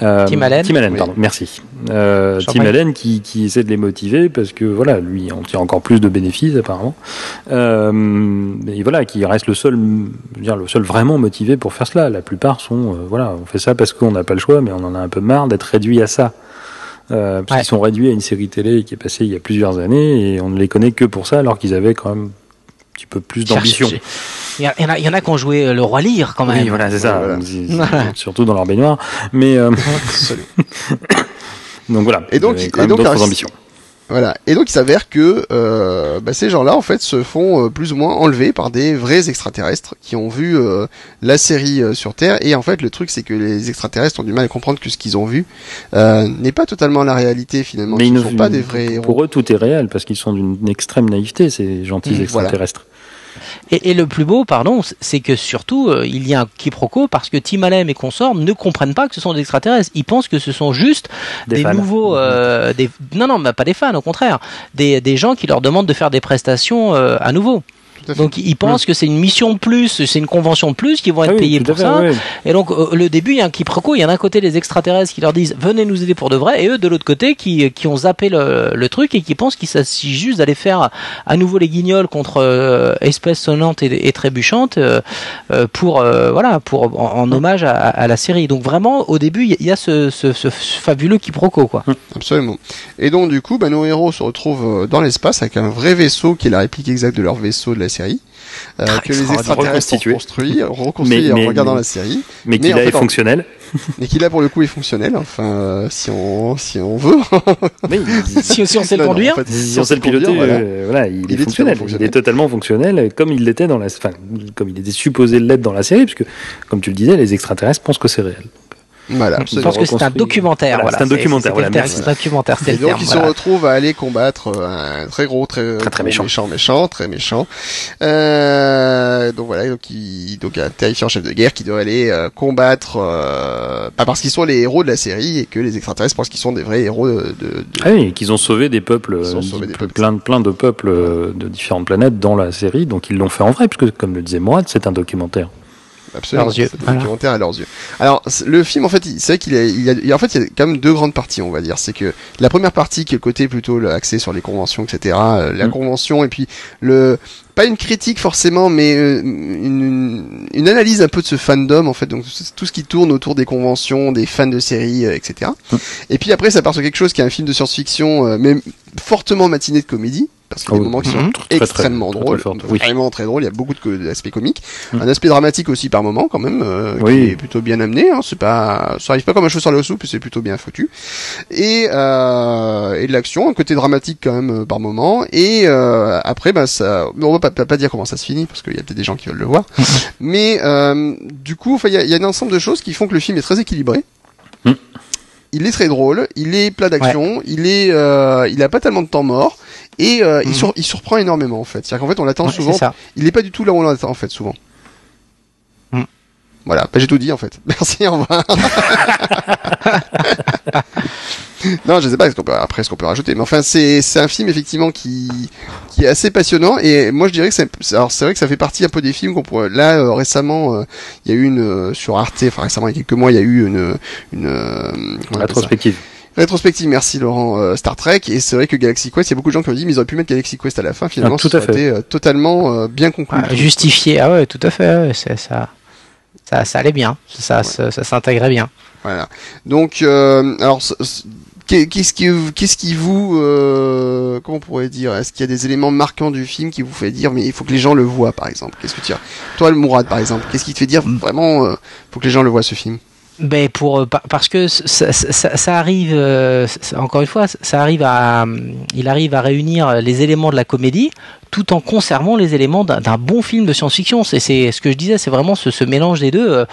Euh, Tim Allen. Tim Allen, Oui. pardon, merci. Euh, Tim. Allen qui, qui essaie de les motiver parce que voilà, lui en tire encore plus de bénéfices apparemment. Euh, et voilà, qui reste le seul, je veux dire, le seul vraiment motivé pour faire cela. La plupart sont, euh, voilà, on fait ça parce qu'on n'a pas le choix, mais on en a un peu marre d'être réduit à ça. Euh, parce Ouais. qu'ils sont réduits à une série télé qui est passée il y a plusieurs années et on ne les connaît que pour ça, alors qu'ils avaient quand même petit peu plus d'ambition. Il y, en a- il y en qui ont joué euh, le roi Lyre quand même. Oui, voilà, c'est ça. Voilà. Surtout dans leur baignoire. Mais euh, donc voilà. Et donc- et donc, ambitions. Voilà. Et donc il s'avère que euh, bah, ces gens-là en fait se font euh, plus ou moins enlever par des vrais extraterrestres qui ont vu euh, la série euh, sur Terre. Et en fait le truc c'est que les extraterrestres ont du mal à comprendre que ce qu'ils ont vu euh, n'est pas totalement la réalité finalement. Mais ils ne sont pas des vrais héros. Pour eux, tout est réel parce qu'ils sont d'une extrême naïveté, ces gentils Mmh, extraterrestres. Et, et le plus beau, pardon, c'est que surtout, euh, il y a un quiproquo parce que Tim Allen et consorts ne comprennent pas que ce sont des extraterrestres. Ils pensent que ce sont juste Des nouveaux, euh, des, non, non, pas des fans, au contraire, des, des gens qui leur demandent de faire des prestations euh, à nouveau. Donc ils pensent que c'est une mission de plus, c'est une convention de plus, qu'ils vont être Ah oui, payés pour fait, ça. Et donc euh, le début, il y a un quiproquo. Il y a d'un côté les extraterrestres qui leur disent venez nous aider pour de vrai, et eux de l'autre côté qui, qui ont zappé le, le truc et qui pensent qu'il s'agit juste d'aller faire à nouveau les guignols contre euh, espèces sonnantes et, et trébuchantes euh, euh, pour euh, voilà pour en, en hommage à, à la série. Donc vraiment au début il y a- ce, ce, ce fabuleux quiproquo quoi. Absolument. Et donc du coup, bah, nos héros se retrouvent euh, dans l'espace avec un vrai vaisseau qui est la réplique exacte de leur vaisseau de la série, euh, Ah, que les extraterrestres ont reconstruit, reconstruit Mais- en mais- regardant mais- la série, Mais Mais qui en là fait, est fonctionnel. et qui là pour le coup est fonctionnel. Enfin, euh, si on si on veut. Si, si on sait le Non, non, conduire. en fait, si on sait le piloter, conduire, voilà. euh, voilà, il, Il est est, fonctionnel. totalement Il est totalement fonctionnel, comme il l'était dans la, enfin, comme il était supposé l'être dans la série, puisque, comme tu le disais, les extraterrestres pensent que c'est réel. Voilà, Je pense que c'est un documentaire. Voilà, Voilà, c'est un documentaire, voilà, merci. C'est un documentaire, le donc ils voilà. se retrouvent à aller combattre euh, un très gros, très, Très, très méchant. méchant, méchant, très méchant. Euh, donc voilà, donc il, donc un terrifiant chef de guerre qui doit aller euh, combattre, euh, pas parce qu'ils sont les héros de la série et que les extraterrestres pensent qu'ils sont des vrais héros de, de, de- Ah oui, qu'ils ont sauvé des peuples, Ils ont sauvé des peuples. plein, de- plein de peuples de différentes planètes dans la série, donc ils l'ont fait en vrai, puisque, comme le disait Mourad, c'est un documentaire. Absolument. Leurs yeux, voilà. documentaire à leurs yeux. Alors, le film, en fait, c'est vrai qu'il il a, il y a- en fait, il y a quand même deux grandes parties, on va dire. C'est que la première partie, qui est le côté plutôt le- axé sur les conventions, etc. euh, la Mm. convention, et puis le, pas une critique forcément, mais euh, une, une analyse un peu de ce fandom, en fait. Donc, tout ce qui tourne autour des conventions, des fans de séries, euh, etc. Mm. Et puis après, ça part sur quelque chose qui est un film de science-fiction, euh, mais fortement matiné de comédie. Parce qu'il y a Ah des oui. moments qui Mhm. sont très, extrêmement drôles, vraiment très drôles. Il y a beaucoup d'aspects comiques, Mm. un aspect dramatique aussi par moment quand même, euh, qui est plutôt bien amené. Hein, c'est pas, ça arrive pas comme un cheveu sur la soupe, c'est plutôt bien foutu. Et euh, et de l'action, un côté dramatique quand même euh, par moment. Et euh, après, bah ça, on va pas, dire comment ça se finit parce qu'il y a peut-être des gens qui veulent le voir. Mais euh, du coup, enfin, il y a, il y a un ensemble de choses qui font que le film est très équilibré. Mm. Il est très drôle, il est plat d'action, il est, euh, il a pas tellement de temps mort et euh, il, Mhm. sur- il surprend énormément en fait. C'est-à-dire qu'en fait on l'attend Ouais, souvent, c'est ça. il est pas du tout là où on l'attend en fait souvent. Hmm. Voilà, bah, j'ai tout dit en fait. Merci, au revoir. non, je sais pas ce qu'on peut, après ce qu'on peut rajouter, mais enfin c'est c'est un film effectivement qui qui est assez passionnant et moi je dirais que c'est c'est- alors c'est vrai que ça fait partie un peu des films qu'on pourrait là euh, récemment euh, il y a eu une euh, sur Arte, enfin récemment il y a quelques mois il y a eu une une euh, ça? Rétrospective. Rétrospective, merci Laurent, euh, Star Trek, et c'est vrai que Galaxy Quest, il y a beaucoup de gens qui ont dit, mais ils auraient pu mettre Galaxy Quest à la fin, finalement, Ah, tout ça à aurait fait. été euh, totalement euh, bien conclu. Ah, justifié. Ah ouais, tout à fait. c'est ça. Ça, ça allait bien. Ça, ça, ça s'intégrait bien. Voilà. Donc, alors, qu'est-ce qui, qu'est-ce qui vous, euh, comment on pourrait dire, est-ce qu'il y a des éléments marquants du film qui vous fait dire, mais il faut que les gens le voient, par exemple? Qu'est-ce que tu as? Toi, le Mourad, par exemple, qu'est-ce qui te fait dire vraiment, euh, faut que les gens le voient ce film? Ben pour euh, pa- parce que ça, arrive euh, encore une fois ça arrive à il arrive à réunir les éléments de la comédie tout en conservant les éléments d'un bon film de science-fiction. C'est ce que je disais, c'est vraiment ce, mélange des deux. Euh,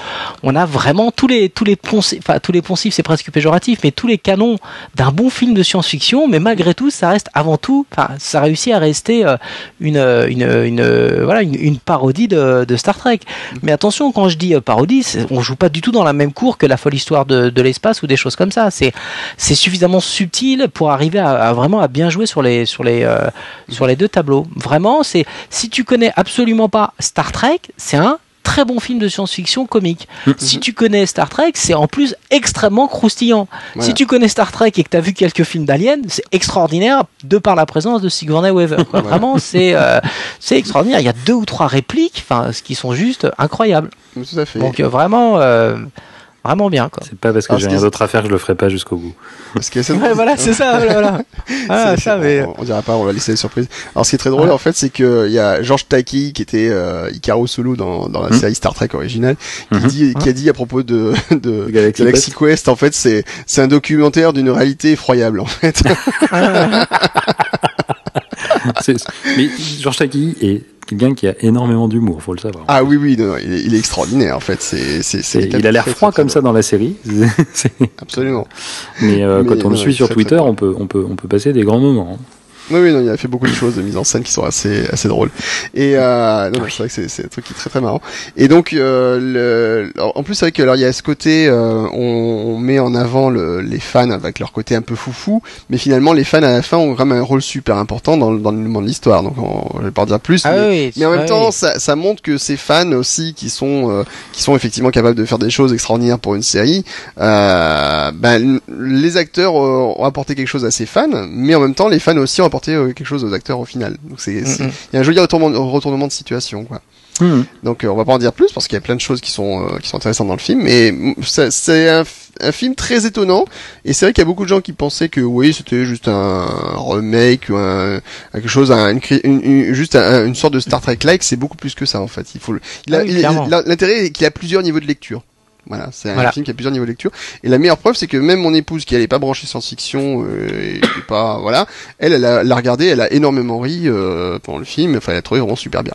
On a vraiment tous les tous les poncifs, enfin tous les poncifs, c'est presque péjoratif, mais tous les canons d'un bon film de science-fiction. Mais malgré tout, ça reste avant tout, ça réussit à rester euh, une une une euh, voilà une, parodie de, Star Trek. Mais attention, quand je dis euh, parodie, on joue pas du tout dans la même cour que la folle histoire de, l'espace ou des choses comme ça. C'est c'est suffisamment subtil pour arriver à, vraiment à bien jouer sur les sur les euh, sur les deux tableaux. Vraiment, c'est si tu connais absolument pas Star Trek, c'est un très bon film de science-fiction comique. Si tu connais Star Trek, c'est en plus extrêmement croustillant. Voilà. Si tu connais Star Trek et que tu as vu quelques films d'aliens, c'est extraordinaire de par la présence de Sigourney Weaver. quoi. Vraiment, c'est euh, c'est extraordinaire. Il y a deux ou trois répliques, enfin, ce qui sont juste incroyables. Tout à fait. Donc euh, vraiment, euh, vraiment bien. Quoi. C'est pas parce que j'ai rien d'autre à faire que je le ferai pas jusqu'au bout. Parce que ça- Ouais, voilà, c'est ça. Voilà, voilà. Ah, C'est- ça, mais on, on dira pas, on va laisser la surprise. Alors, ce qui est très drôle, Ouais. en fait, c'est que il y a George Takei qui était euh, Icaro Solo dans, dans la Mhm. série Star Trek originale, qui, Mhm. dit, qui a dit à propos de, de Galaxy Galaxy Quest, en fait, c'est c'est un documentaire d'une réalité effroyable, en fait. C'est- Mais Georges Taki est quelqu'un qui a énormément d'humour, faut le savoir. ah oui, oui, non, non, il, est, il est extraordinaire, en fait. C'est c'est il a l'air froid comme ça dans la série. Absolument. Mais, euh, Mais quand on le suit sur Twitter, on peut, on peut, on peut passer des grands moments. Oui, oui, non, il a fait beaucoup de choses de mise en scène qui sont assez, assez drôles. Et euh, non, non, c'est vrai que c'est, c'est un truc qui est très très marrant. Et donc, euh, le, alors, en plus, c'est vrai que alors il y a ce côté, euh, on, on met en avant le, les fans avec leur côté un peu foufou, mais finalement, les fans à la fin ont vraiment un rôle super important dans, le- dans le dénouement de l'histoire. Donc, on, je vais pas en dire plus. Ah mais, oui, mais en même temps, oui. ça, ça montre que ces fans aussi, qui sont, euh, qui sont effectivement capables de faire des choses extraordinaires pour une série, euh, ben, les acteurs euh, ont apporté quelque chose à ces fans, mais en même temps, les fans aussi ont apporté euh, quelque chose aux acteurs au final. Donc c'est, Mm, il y a un joli retournement, retournement de situation, quoi. Hmm. Donc euh, on va pas en dire plus parce qu'il y a plein de choses qui sont euh, qui sont intéressantes dans le film, mais c'est un, un film très étonnant. Et c'est vrai qu'il y a beaucoup de gens qui pensaient que oui, c'était juste un remake ou un, quelque chose, un, une, une- juste un- une sorte de Star Trek-like. C'est beaucoup plus que ça en fait. Il faut, Ah oui, l'intérêt est qu'il a plusieurs niveaux de lecture. Voilà, c'est un Voilà. film qui a plusieurs niveaux de lecture. Et la meilleure preuve, c'est que même mon épouse, qui elle est pas branchée science-fiction, euh, et pas, voilà, elle, elle l'a regardé, elle a énormément ri euh, pendant le film. Enfin, elle a trouvé vraiment super bien.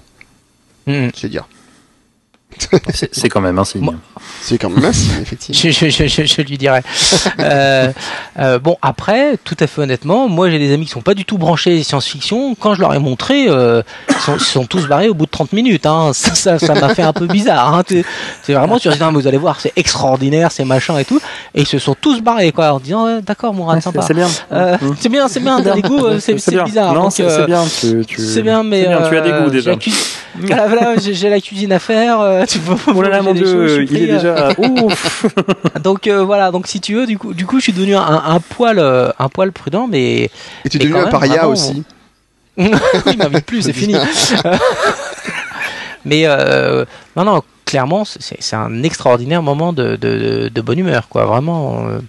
Mm. C'est dire. C'est quand même un signe. Moi- C'est quand même un signe, effectivement. Je, je, je, je, je lui dirais. Euh, euh, bon, après, tout à fait honnêtement, moi j'ai des amis qui sont pas du tout branchés science-fiction. Quand je leur ai montré, euh, ils, sont, ils sont tous barrés au bout de 30 minutes. Hein. Ça ça ça m'a fait un peu bizarre. Hein. C'est c'est vraiment, tu dis, non, mais vous allez voir, c'est extraordinaire, c'est machin et tout. Et ils se sont tous barrés, quoi, en disant, d'accord, Mourad, C'est sympa. c'est bien. C'est bien, c'est bien, t'as des goûts, euh, c'est bizarre. Non, c'est euh, bien. Tu, tu... C'est bien, mais bien, tu as des goûts déjà. j'ai la cu- Voilà, la cuisine à faire. Euh, tu peux Oh là là, j'ai mon dieu, suis il est pris, euh, déjà. Ouf. donc euh, voilà, donc si tu veux, du coup, du coup, je suis devenu un, un poil, euh, un poil prudent, mais Et tu es devenu un paria aussi. il m'invite plus, c'est fini. mais euh, non, non, clairement, c'est c'est un extraordinaire moment de, de, de bonne humeur, quoi. Vraiment, euh,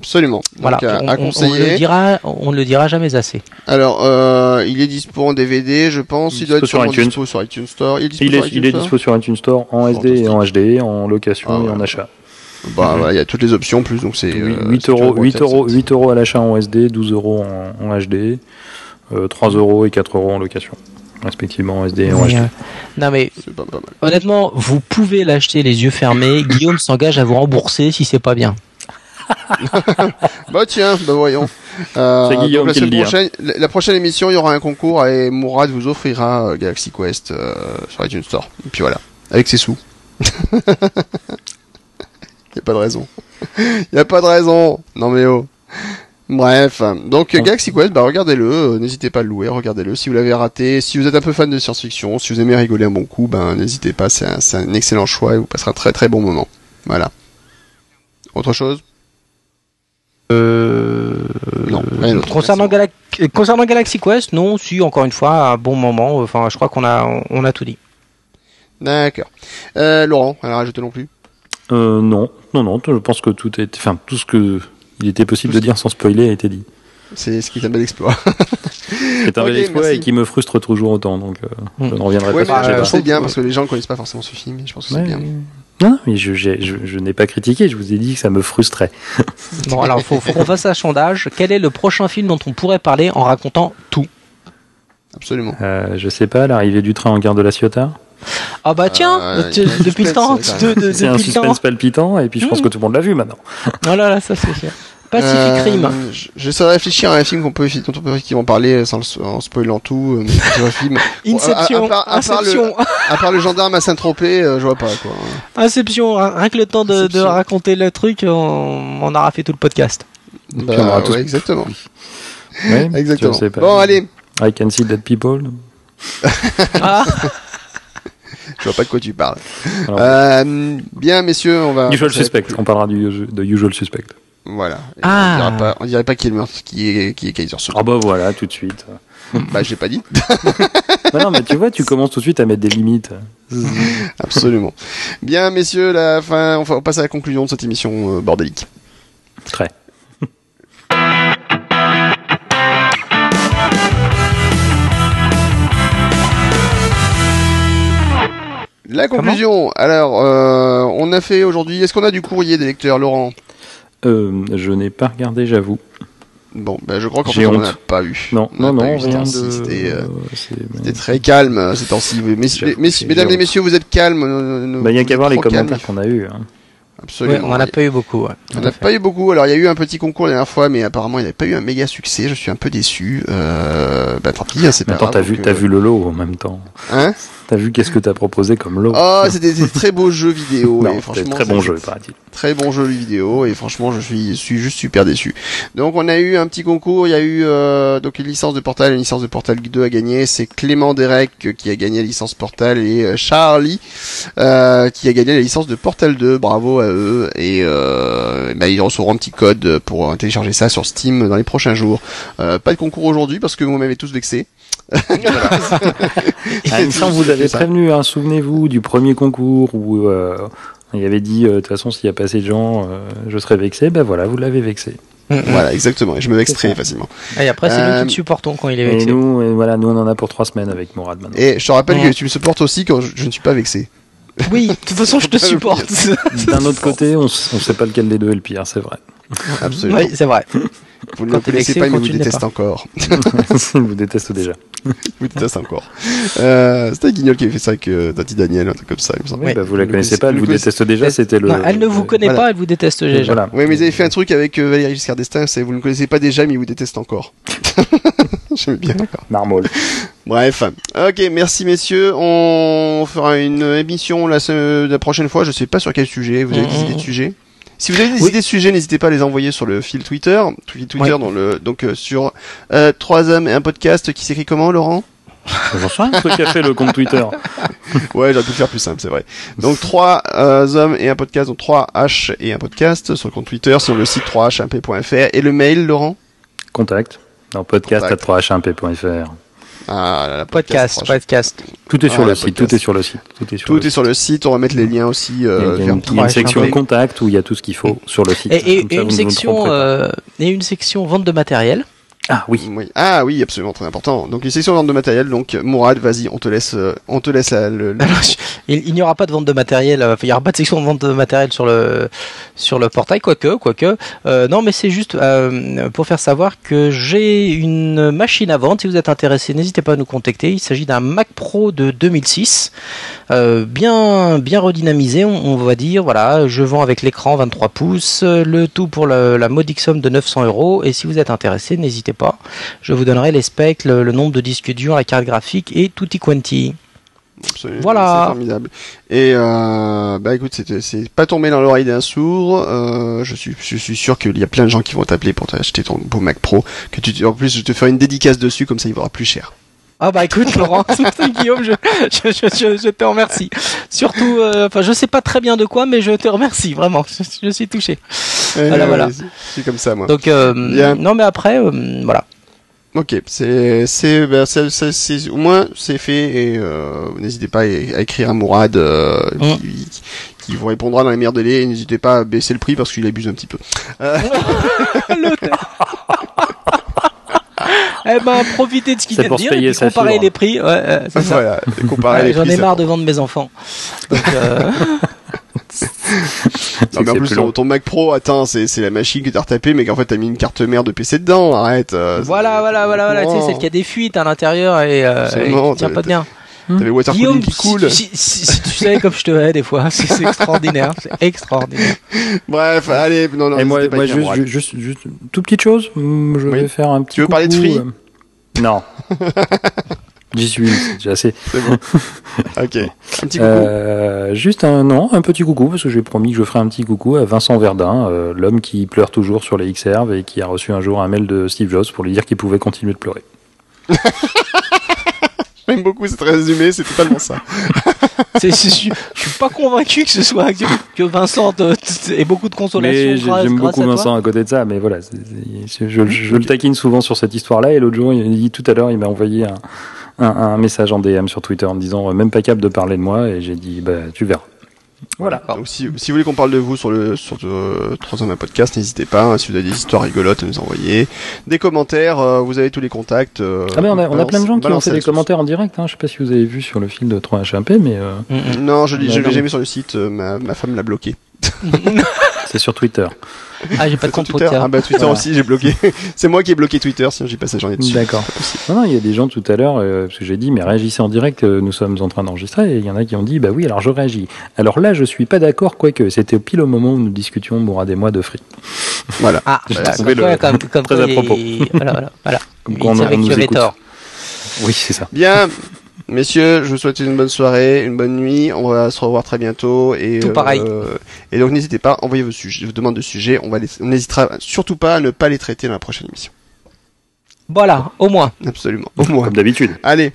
Absolument. Donc, voilà, à, on, à on- on conseiller. le dira, on ne le dira jamais assez. Alors, euh, il est dispo en DVD, je pense. Il, doit être dispo sur iTunes. dispo sur iTunes Store. Il est dispo Il sur iTunes il est Store dispo sur iTunes Store en SD et en HD, en location Ah et ouais. en achat. Bah, voilà, il y a toutes les options en plus, donc c'est. euh, 8 c'est euros, toujours 8 euros, intéressant. 8 euros à l'achat en SD, 12 euros en, en HD, euh, 3 euros et 4 euros en location, respectivement en SD et en HD. euh, non mais C'est pas, pas mal. honnêtement, vous pouvez l'acheter les yeux fermés. Guillaume s'engage à vous rembourser si c'est pas bien. Bah tiens, bah voyons. Euh, Guillaume la qui le hein. prochaine, la, la prochaine émission, il y aura un concours et Mourad vous offrira euh, Galaxy Quest euh, sur iTunes Store. Et puis voilà, avec ses sous. y a pas de raison. y a pas de raison. Non mais oh. Bref, donc. Galaxy Quest, bah regardez-le, euh, n'hésitez pas à le louer, regardez-le. Si vous l'avez raté, si vous êtes un peu fan de science-fiction, si vous aimez rigoler un bon coup, ben n'hésitez pas, c'est un, un excellent choix et vous passerez un très très bon moment. Voilà. Autre chose? Non, rien d'autre. Concernant. Galax- euh, concernant Galaxy Quest, non, si encore une fois, un bon moment. Enfin, je crois qu'on a, on a tout dit. D'accord. Euh, Laurent, alors rajouter non plus? Euh, non, non, non, je pense que tout est, enfin, tout ce que il était possible de dire sans spoiler a été dit. C'est ce qui est un bel exploit. C'est un bel Ok, exploit merci. et qui me frustre toujours autant, donc euh, je Mm. ne reviendrai Ouais, pas c'est bien parce que les gens ne connaissent pas forcément ce film. Je pense que c'est bien. Non, mais je, je, je n'ai pas critiqué, je vous ai dit que ça me frustrait. Bon, alors, faut, faut qu'on fasse un sondage. Quel est le prochain film dont on pourrait parler en racontant tout? Absolument. Euh, je sais pas, l'arrivée du train en gare de la Ciotat? Ah bah tiens, Euh, il un depuis le temps, ça, de- de- C'est un temps. suspense palpitant et puis je pense Mm. que tout le monde l'a vu maintenant. Oh là là, ça c'est sûr. Pacific Euh, Rim. je- J'essaie de réfléchir à un film qu'on peut, dont on peut effectivement parler sans le- en spoilant tout. euh, mais un film. Bon, à- à- Inception, à part- à part le- Inception, À part le gendarme à Saint-Tropez, euh, je vois pas quoi. Inception. Rien que le temps de, de Inception. raconter le truc, on, on aura fait tout le podcast. Bah, on aura ouais, exactement. Ouais, Exactement. je sais pas. Bon, allez. I can see dead people. Ah, Je vois pas de quoi tu parles. Alors, Euh, bien, messieurs, on va. Usual Suspect, on parlera du, de Usual Suspect. Voilà. Et Ah. On dirait pas, on dirait pas qui est le meurtre, qui est, qui est Kaiser Soze. Ah bah voilà, tout de suite. Bah, j'ai pas dit. non, non, mais tu vois, tu commences tout de suite à mettre des limites. Absolument. Bien, messieurs, la fin, enfin, on passe à la conclusion de cette émission euh, bordélique. Très. La conclusion. Alors, euh, on a fait aujourd'hui. Est-ce qu'on a du courrier des lecteurs, Laurent? Euh, je n'ai pas regardé, j'avoue. Bon, ben, je crois qu'en fait, on n'a pas eu. Non, On non, non. C'était, euh, c'était très calme euh, ces temps-ci. Mesdames et messieurs, vous êtes calmes. euh, Bah, il n'y a qu'à voir les commentaires qu'on a eu. Hein. Absolument. on en a pas eu beaucoup. Ouais. On n'a pas eu beaucoup. Alors il y a eu un petit concours la dernière fois, mais apparemment il n'y avait pas eu un méga succès. Je suis un peu déçu. Euh, bah tant pis, hein, c'est pas Attends, grave. t'as vu, t'as euh, vu le lot en même temps. Hein? T'as vu qu'est-ce que t'as proposé comme lot? Oh, c'était des très beaux jeux vidéo. Non, et c'était franchement, très bon jeu, paraît-il. Très bon jeu vidéo et franchement je suis, je suis juste super déçu. Donc on a eu un petit concours, il y a eu euh, donc une licence de Portal, une licence de Portal 2 à gagner. C'est Clément Derek qui a gagné la licence Portal et euh, Charlie euh, qui a gagné la licence de Portal 2. Bravo à eux et euh, bah, ils recevront un petit code pour euh, télécharger ça sur Steam dans les prochains jours. Euh, pas de concours aujourd'hui parce que vous m'avez tous vexé. Ah, vous avez prévenu, hein, souvenez-vous du premier concours où euh, il avait dit, euh, de toute façon, s'il y a pas assez de gens, euh, je serais vexé. Ben voilà, vous l'avez vexé. Voilà exactement. Et je me vexe très facilement. Et après, c'est Euh, nous qui le supportons quand il est Et vexé. nous, et voilà, nous on en a pour trois semaines avec Mourad maintenant. Et je te rappelle Ouais. que tu me supportes aussi quand je, je ne suis pas vexé. Oui, de toute façon, je te supporte. D'un autre côté, on, on sait pas lequel des deux est le pire, c'est vrai. Absolument. oui, c'est vrai. Vous ne le connaissez pas, mais vous ne pas. encore. Vous déteste déjà. vous détestez encore. Euh, c'était Guignol qui avait fait ça avec euh, Tati Daniel, un truc comme ça, il me semble. Oui. Bah, vous la Vous connaissez pas, elle vous vous déteste déjà, c'était le. Non, elle ne vous connaît voilà. pas, elle vous déteste déjà. Voilà. Oui, mais ils avaient fait un truc avec euh, Valérie Giscard d'Estaing, c'est vous ne le connaissez pas déjà, mais il vous déteste encore. J'aime bien. Marmol. Bref. Ok, merci messieurs. On fera une émission la, prochaine fois. Je sais pas sur quel sujet. Vous avez des Mhm. idées de sujets si vous avez des idées de sujets, n'hésitez pas à les envoyer sur le fil Twitter. Twitter dans le, donc euh, sur euh, 3 hommes et un podcast qui s'écrit comment, Laurent? J'en sais rien, fait le compte Twitter. ouais, j'aurais pu faire plus simple, c'est vrai. Donc, trois euh, hommes et un podcast, donc 3H et un podcast sur le compte Twitter, sur le site 3h1p.fr. Et le mail, Laurent? Contact. Non, podcast Contact. à 3h1p.fr. Ah, là, là, Podcast, 3H. podcast. Tout est sur Ah, le la site, podcast. tout est sur le site. Tout est sur Tout le est sur le site. On va mettre les liens aussi Il y a, euh, il y a une, il y a une Ouais, section contact où il y a tout ce qu'il faut sur le site. Et, et- Comme ça, et vous une le section euh, et une section vente de matériel. Ah oui. Oui. Ah oui, absolument, très important. Donc une section de vente de matériel. Donc Mourad, vas-y, on te laisse, euh, on te laisse la- le. le- Alors, il, il n'y aura pas de vente de matériel, euh, il n'y aura pas de section de vente de matériel sur le sur le portail, quoique, quoique. Euh, non, mais c'est juste euh, pour faire savoir que j'ai une machine à vendre. Si vous êtes intéressé, n'hésitez pas à nous contacter. Il s'agit d'un Mac Pro de 2006, euh, bien bien redynamisé, on, on va dire. Voilà, je vends avec l'écran 23 pouces, euh, le tout pour le- la modique somme de 900 euros. Et si vous êtes intéressé, n'hésitez pas. Je vous donnerai les specs, le, le nombre de disques durs, la carte graphique et tutti quanti. Absolument, Voilà. C'est formidable. Et euh, bah écoute, c'est c'est pas tombé dans l'oreille d'un sourd. Euh, je suis je suis sûr qu'il y a plein de gens qui vont t'appeler pour t'acheter ton beau Mac Pro. Que tu en plus je te ferai une dédicace dessus comme ça il vaudra plus cher. Ah bah écoute Laurent, Guillaume, je, je, je, te remercie. Surtout, euh, enfin je sais pas très bien de quoi, mais je te remercie vraiment. Je, suis touché. Voilà, Euh, voilà. c'est- comme ça moi. Donc euh, non mais après, euh, voilà. Ok, c'est c'est ben, c'est- au moins c'est fait et euh, n'hésitez pas à, à écrire à Mourad euh, Mm. qui, qui vous répondra dans les meilleurs délais n'hésitez pas à baisser le prix parce qu'il abuse un petit peu. Euh, Eh ben profitez de ce qu'il vient de dire et puis les prix. Ouais, ça. voilà, comparer Ouais, les J'en prix, ai marre de vendre mes enfants. Donc, euh, Non, mais en c'est plus, plus ton, long. ton Mac Pro, attends, c'est c'est la machine que t'as retapée, mais qu'en fait t'as mis une carte mère de PC dedans. Arrête. euh, voilà, voilà, voilà, voilà. Tu sais, celle qui a des fuites à l'intérieur et, euh, et qui tient t'as- pas bien. T'avais water Guillaume, cooling qui si, coule. si- si- si tu savais comme je te hais des fois, c'est extraordinaire, c'est extraordinaire. Bref, allez, non, non. Et moi, pas moi juste, juste, juste, une toute petite chose. Je Oui. vais faire un petit. Tu veux parler de Free euh, Non. J'y suis, c'est déjà assez. C'est bon. ok. Un petit coucou. Euh, juste un non, un petit coucou parce que j'ai promis que je ferai un petit coucou à Vincent Verdun, euh, l'homme qui pleure toujours sur les Xserve et qui a reçu un jour un mail de Steve Jobs pour lui dire qu'il pouvait continuer de pleurer. J'aime beaucoup cet résumé, c'est totalement ça. C'est- je, je suis pas convaincu que ce soit que, que Vincent ait beaucoup de consolation j'aime beaucoup à toi. Vincent à côté de ça, mais voilà, je, je- je le taquine souvent sur cette histoire-là. Et l'autre jour, il dit tout à l'heure, il m'a envoyé un, un, un message en DM sur Twitter en me disant euh, même pas capable de parler de moi. Et j'ai dit bah tu verras. Voilà. Donc si, si vous voulez qu'on parle de vous sur le sur le 3 hommes un podcast, n'hésitez pas. hein, si vous avez des histoires rigolotes à nous envoyer, des commentaires, euh, vous avez tous les contacts. euh, Ah mais on a, on a plein de gens qui ont fait des commentaires en direct. Hein. Je sais pas si vous avez vu sur le fil de 3HMP, mais euh, Mm, mm. Non, je l'ai jamais sur le site. euh, ma, ma femme l'a bloqué. C'est sur Twitter. Ah, j'ai pas de compte Twitter. Twitter. Ah bah Twitter Voilà. aussi, j'ai bloqué. c'est moi qui ai bloqué Twitter, sinon j'ai passé la journée dessus. D'accord. Non, non, il y a des gens tout à l'heure, euh, parce que j'ai dit, mais réagissez en direct, euh, nous sommes en train d'enregistrer, et il y en a qui ont dit, bah oui, alors je réagis. Alors là, je suis pas d'accord, quoique c'était pile au moment où nous discutions, Mourad et moi, de Free. Voilà. Ah, voilà, comme, le- quoi, comme, comme très à propos. Voilà, voilà, voilà. Comme on- on nous écoute. tort. Oui, c'est ça. Bien. Messieurs, je vous souhaite une bonne soirée, une bonne nuit. On va se revoir très bientôt et Tout pareil. euh, et donc n'hésitez pas, envoyez vos sujets, vos demandes de sujets. On va les, on n'hésitera surtout pas à ne pas les traiter dans la prochaine émission. Voilà, au moins. Absolument. Au moins. Comme d'habitude. Allez.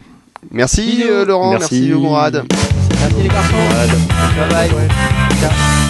Merci euh, Laurent, merci, Merci. Mourad. Merci les garçons. Bye bye. Ciao.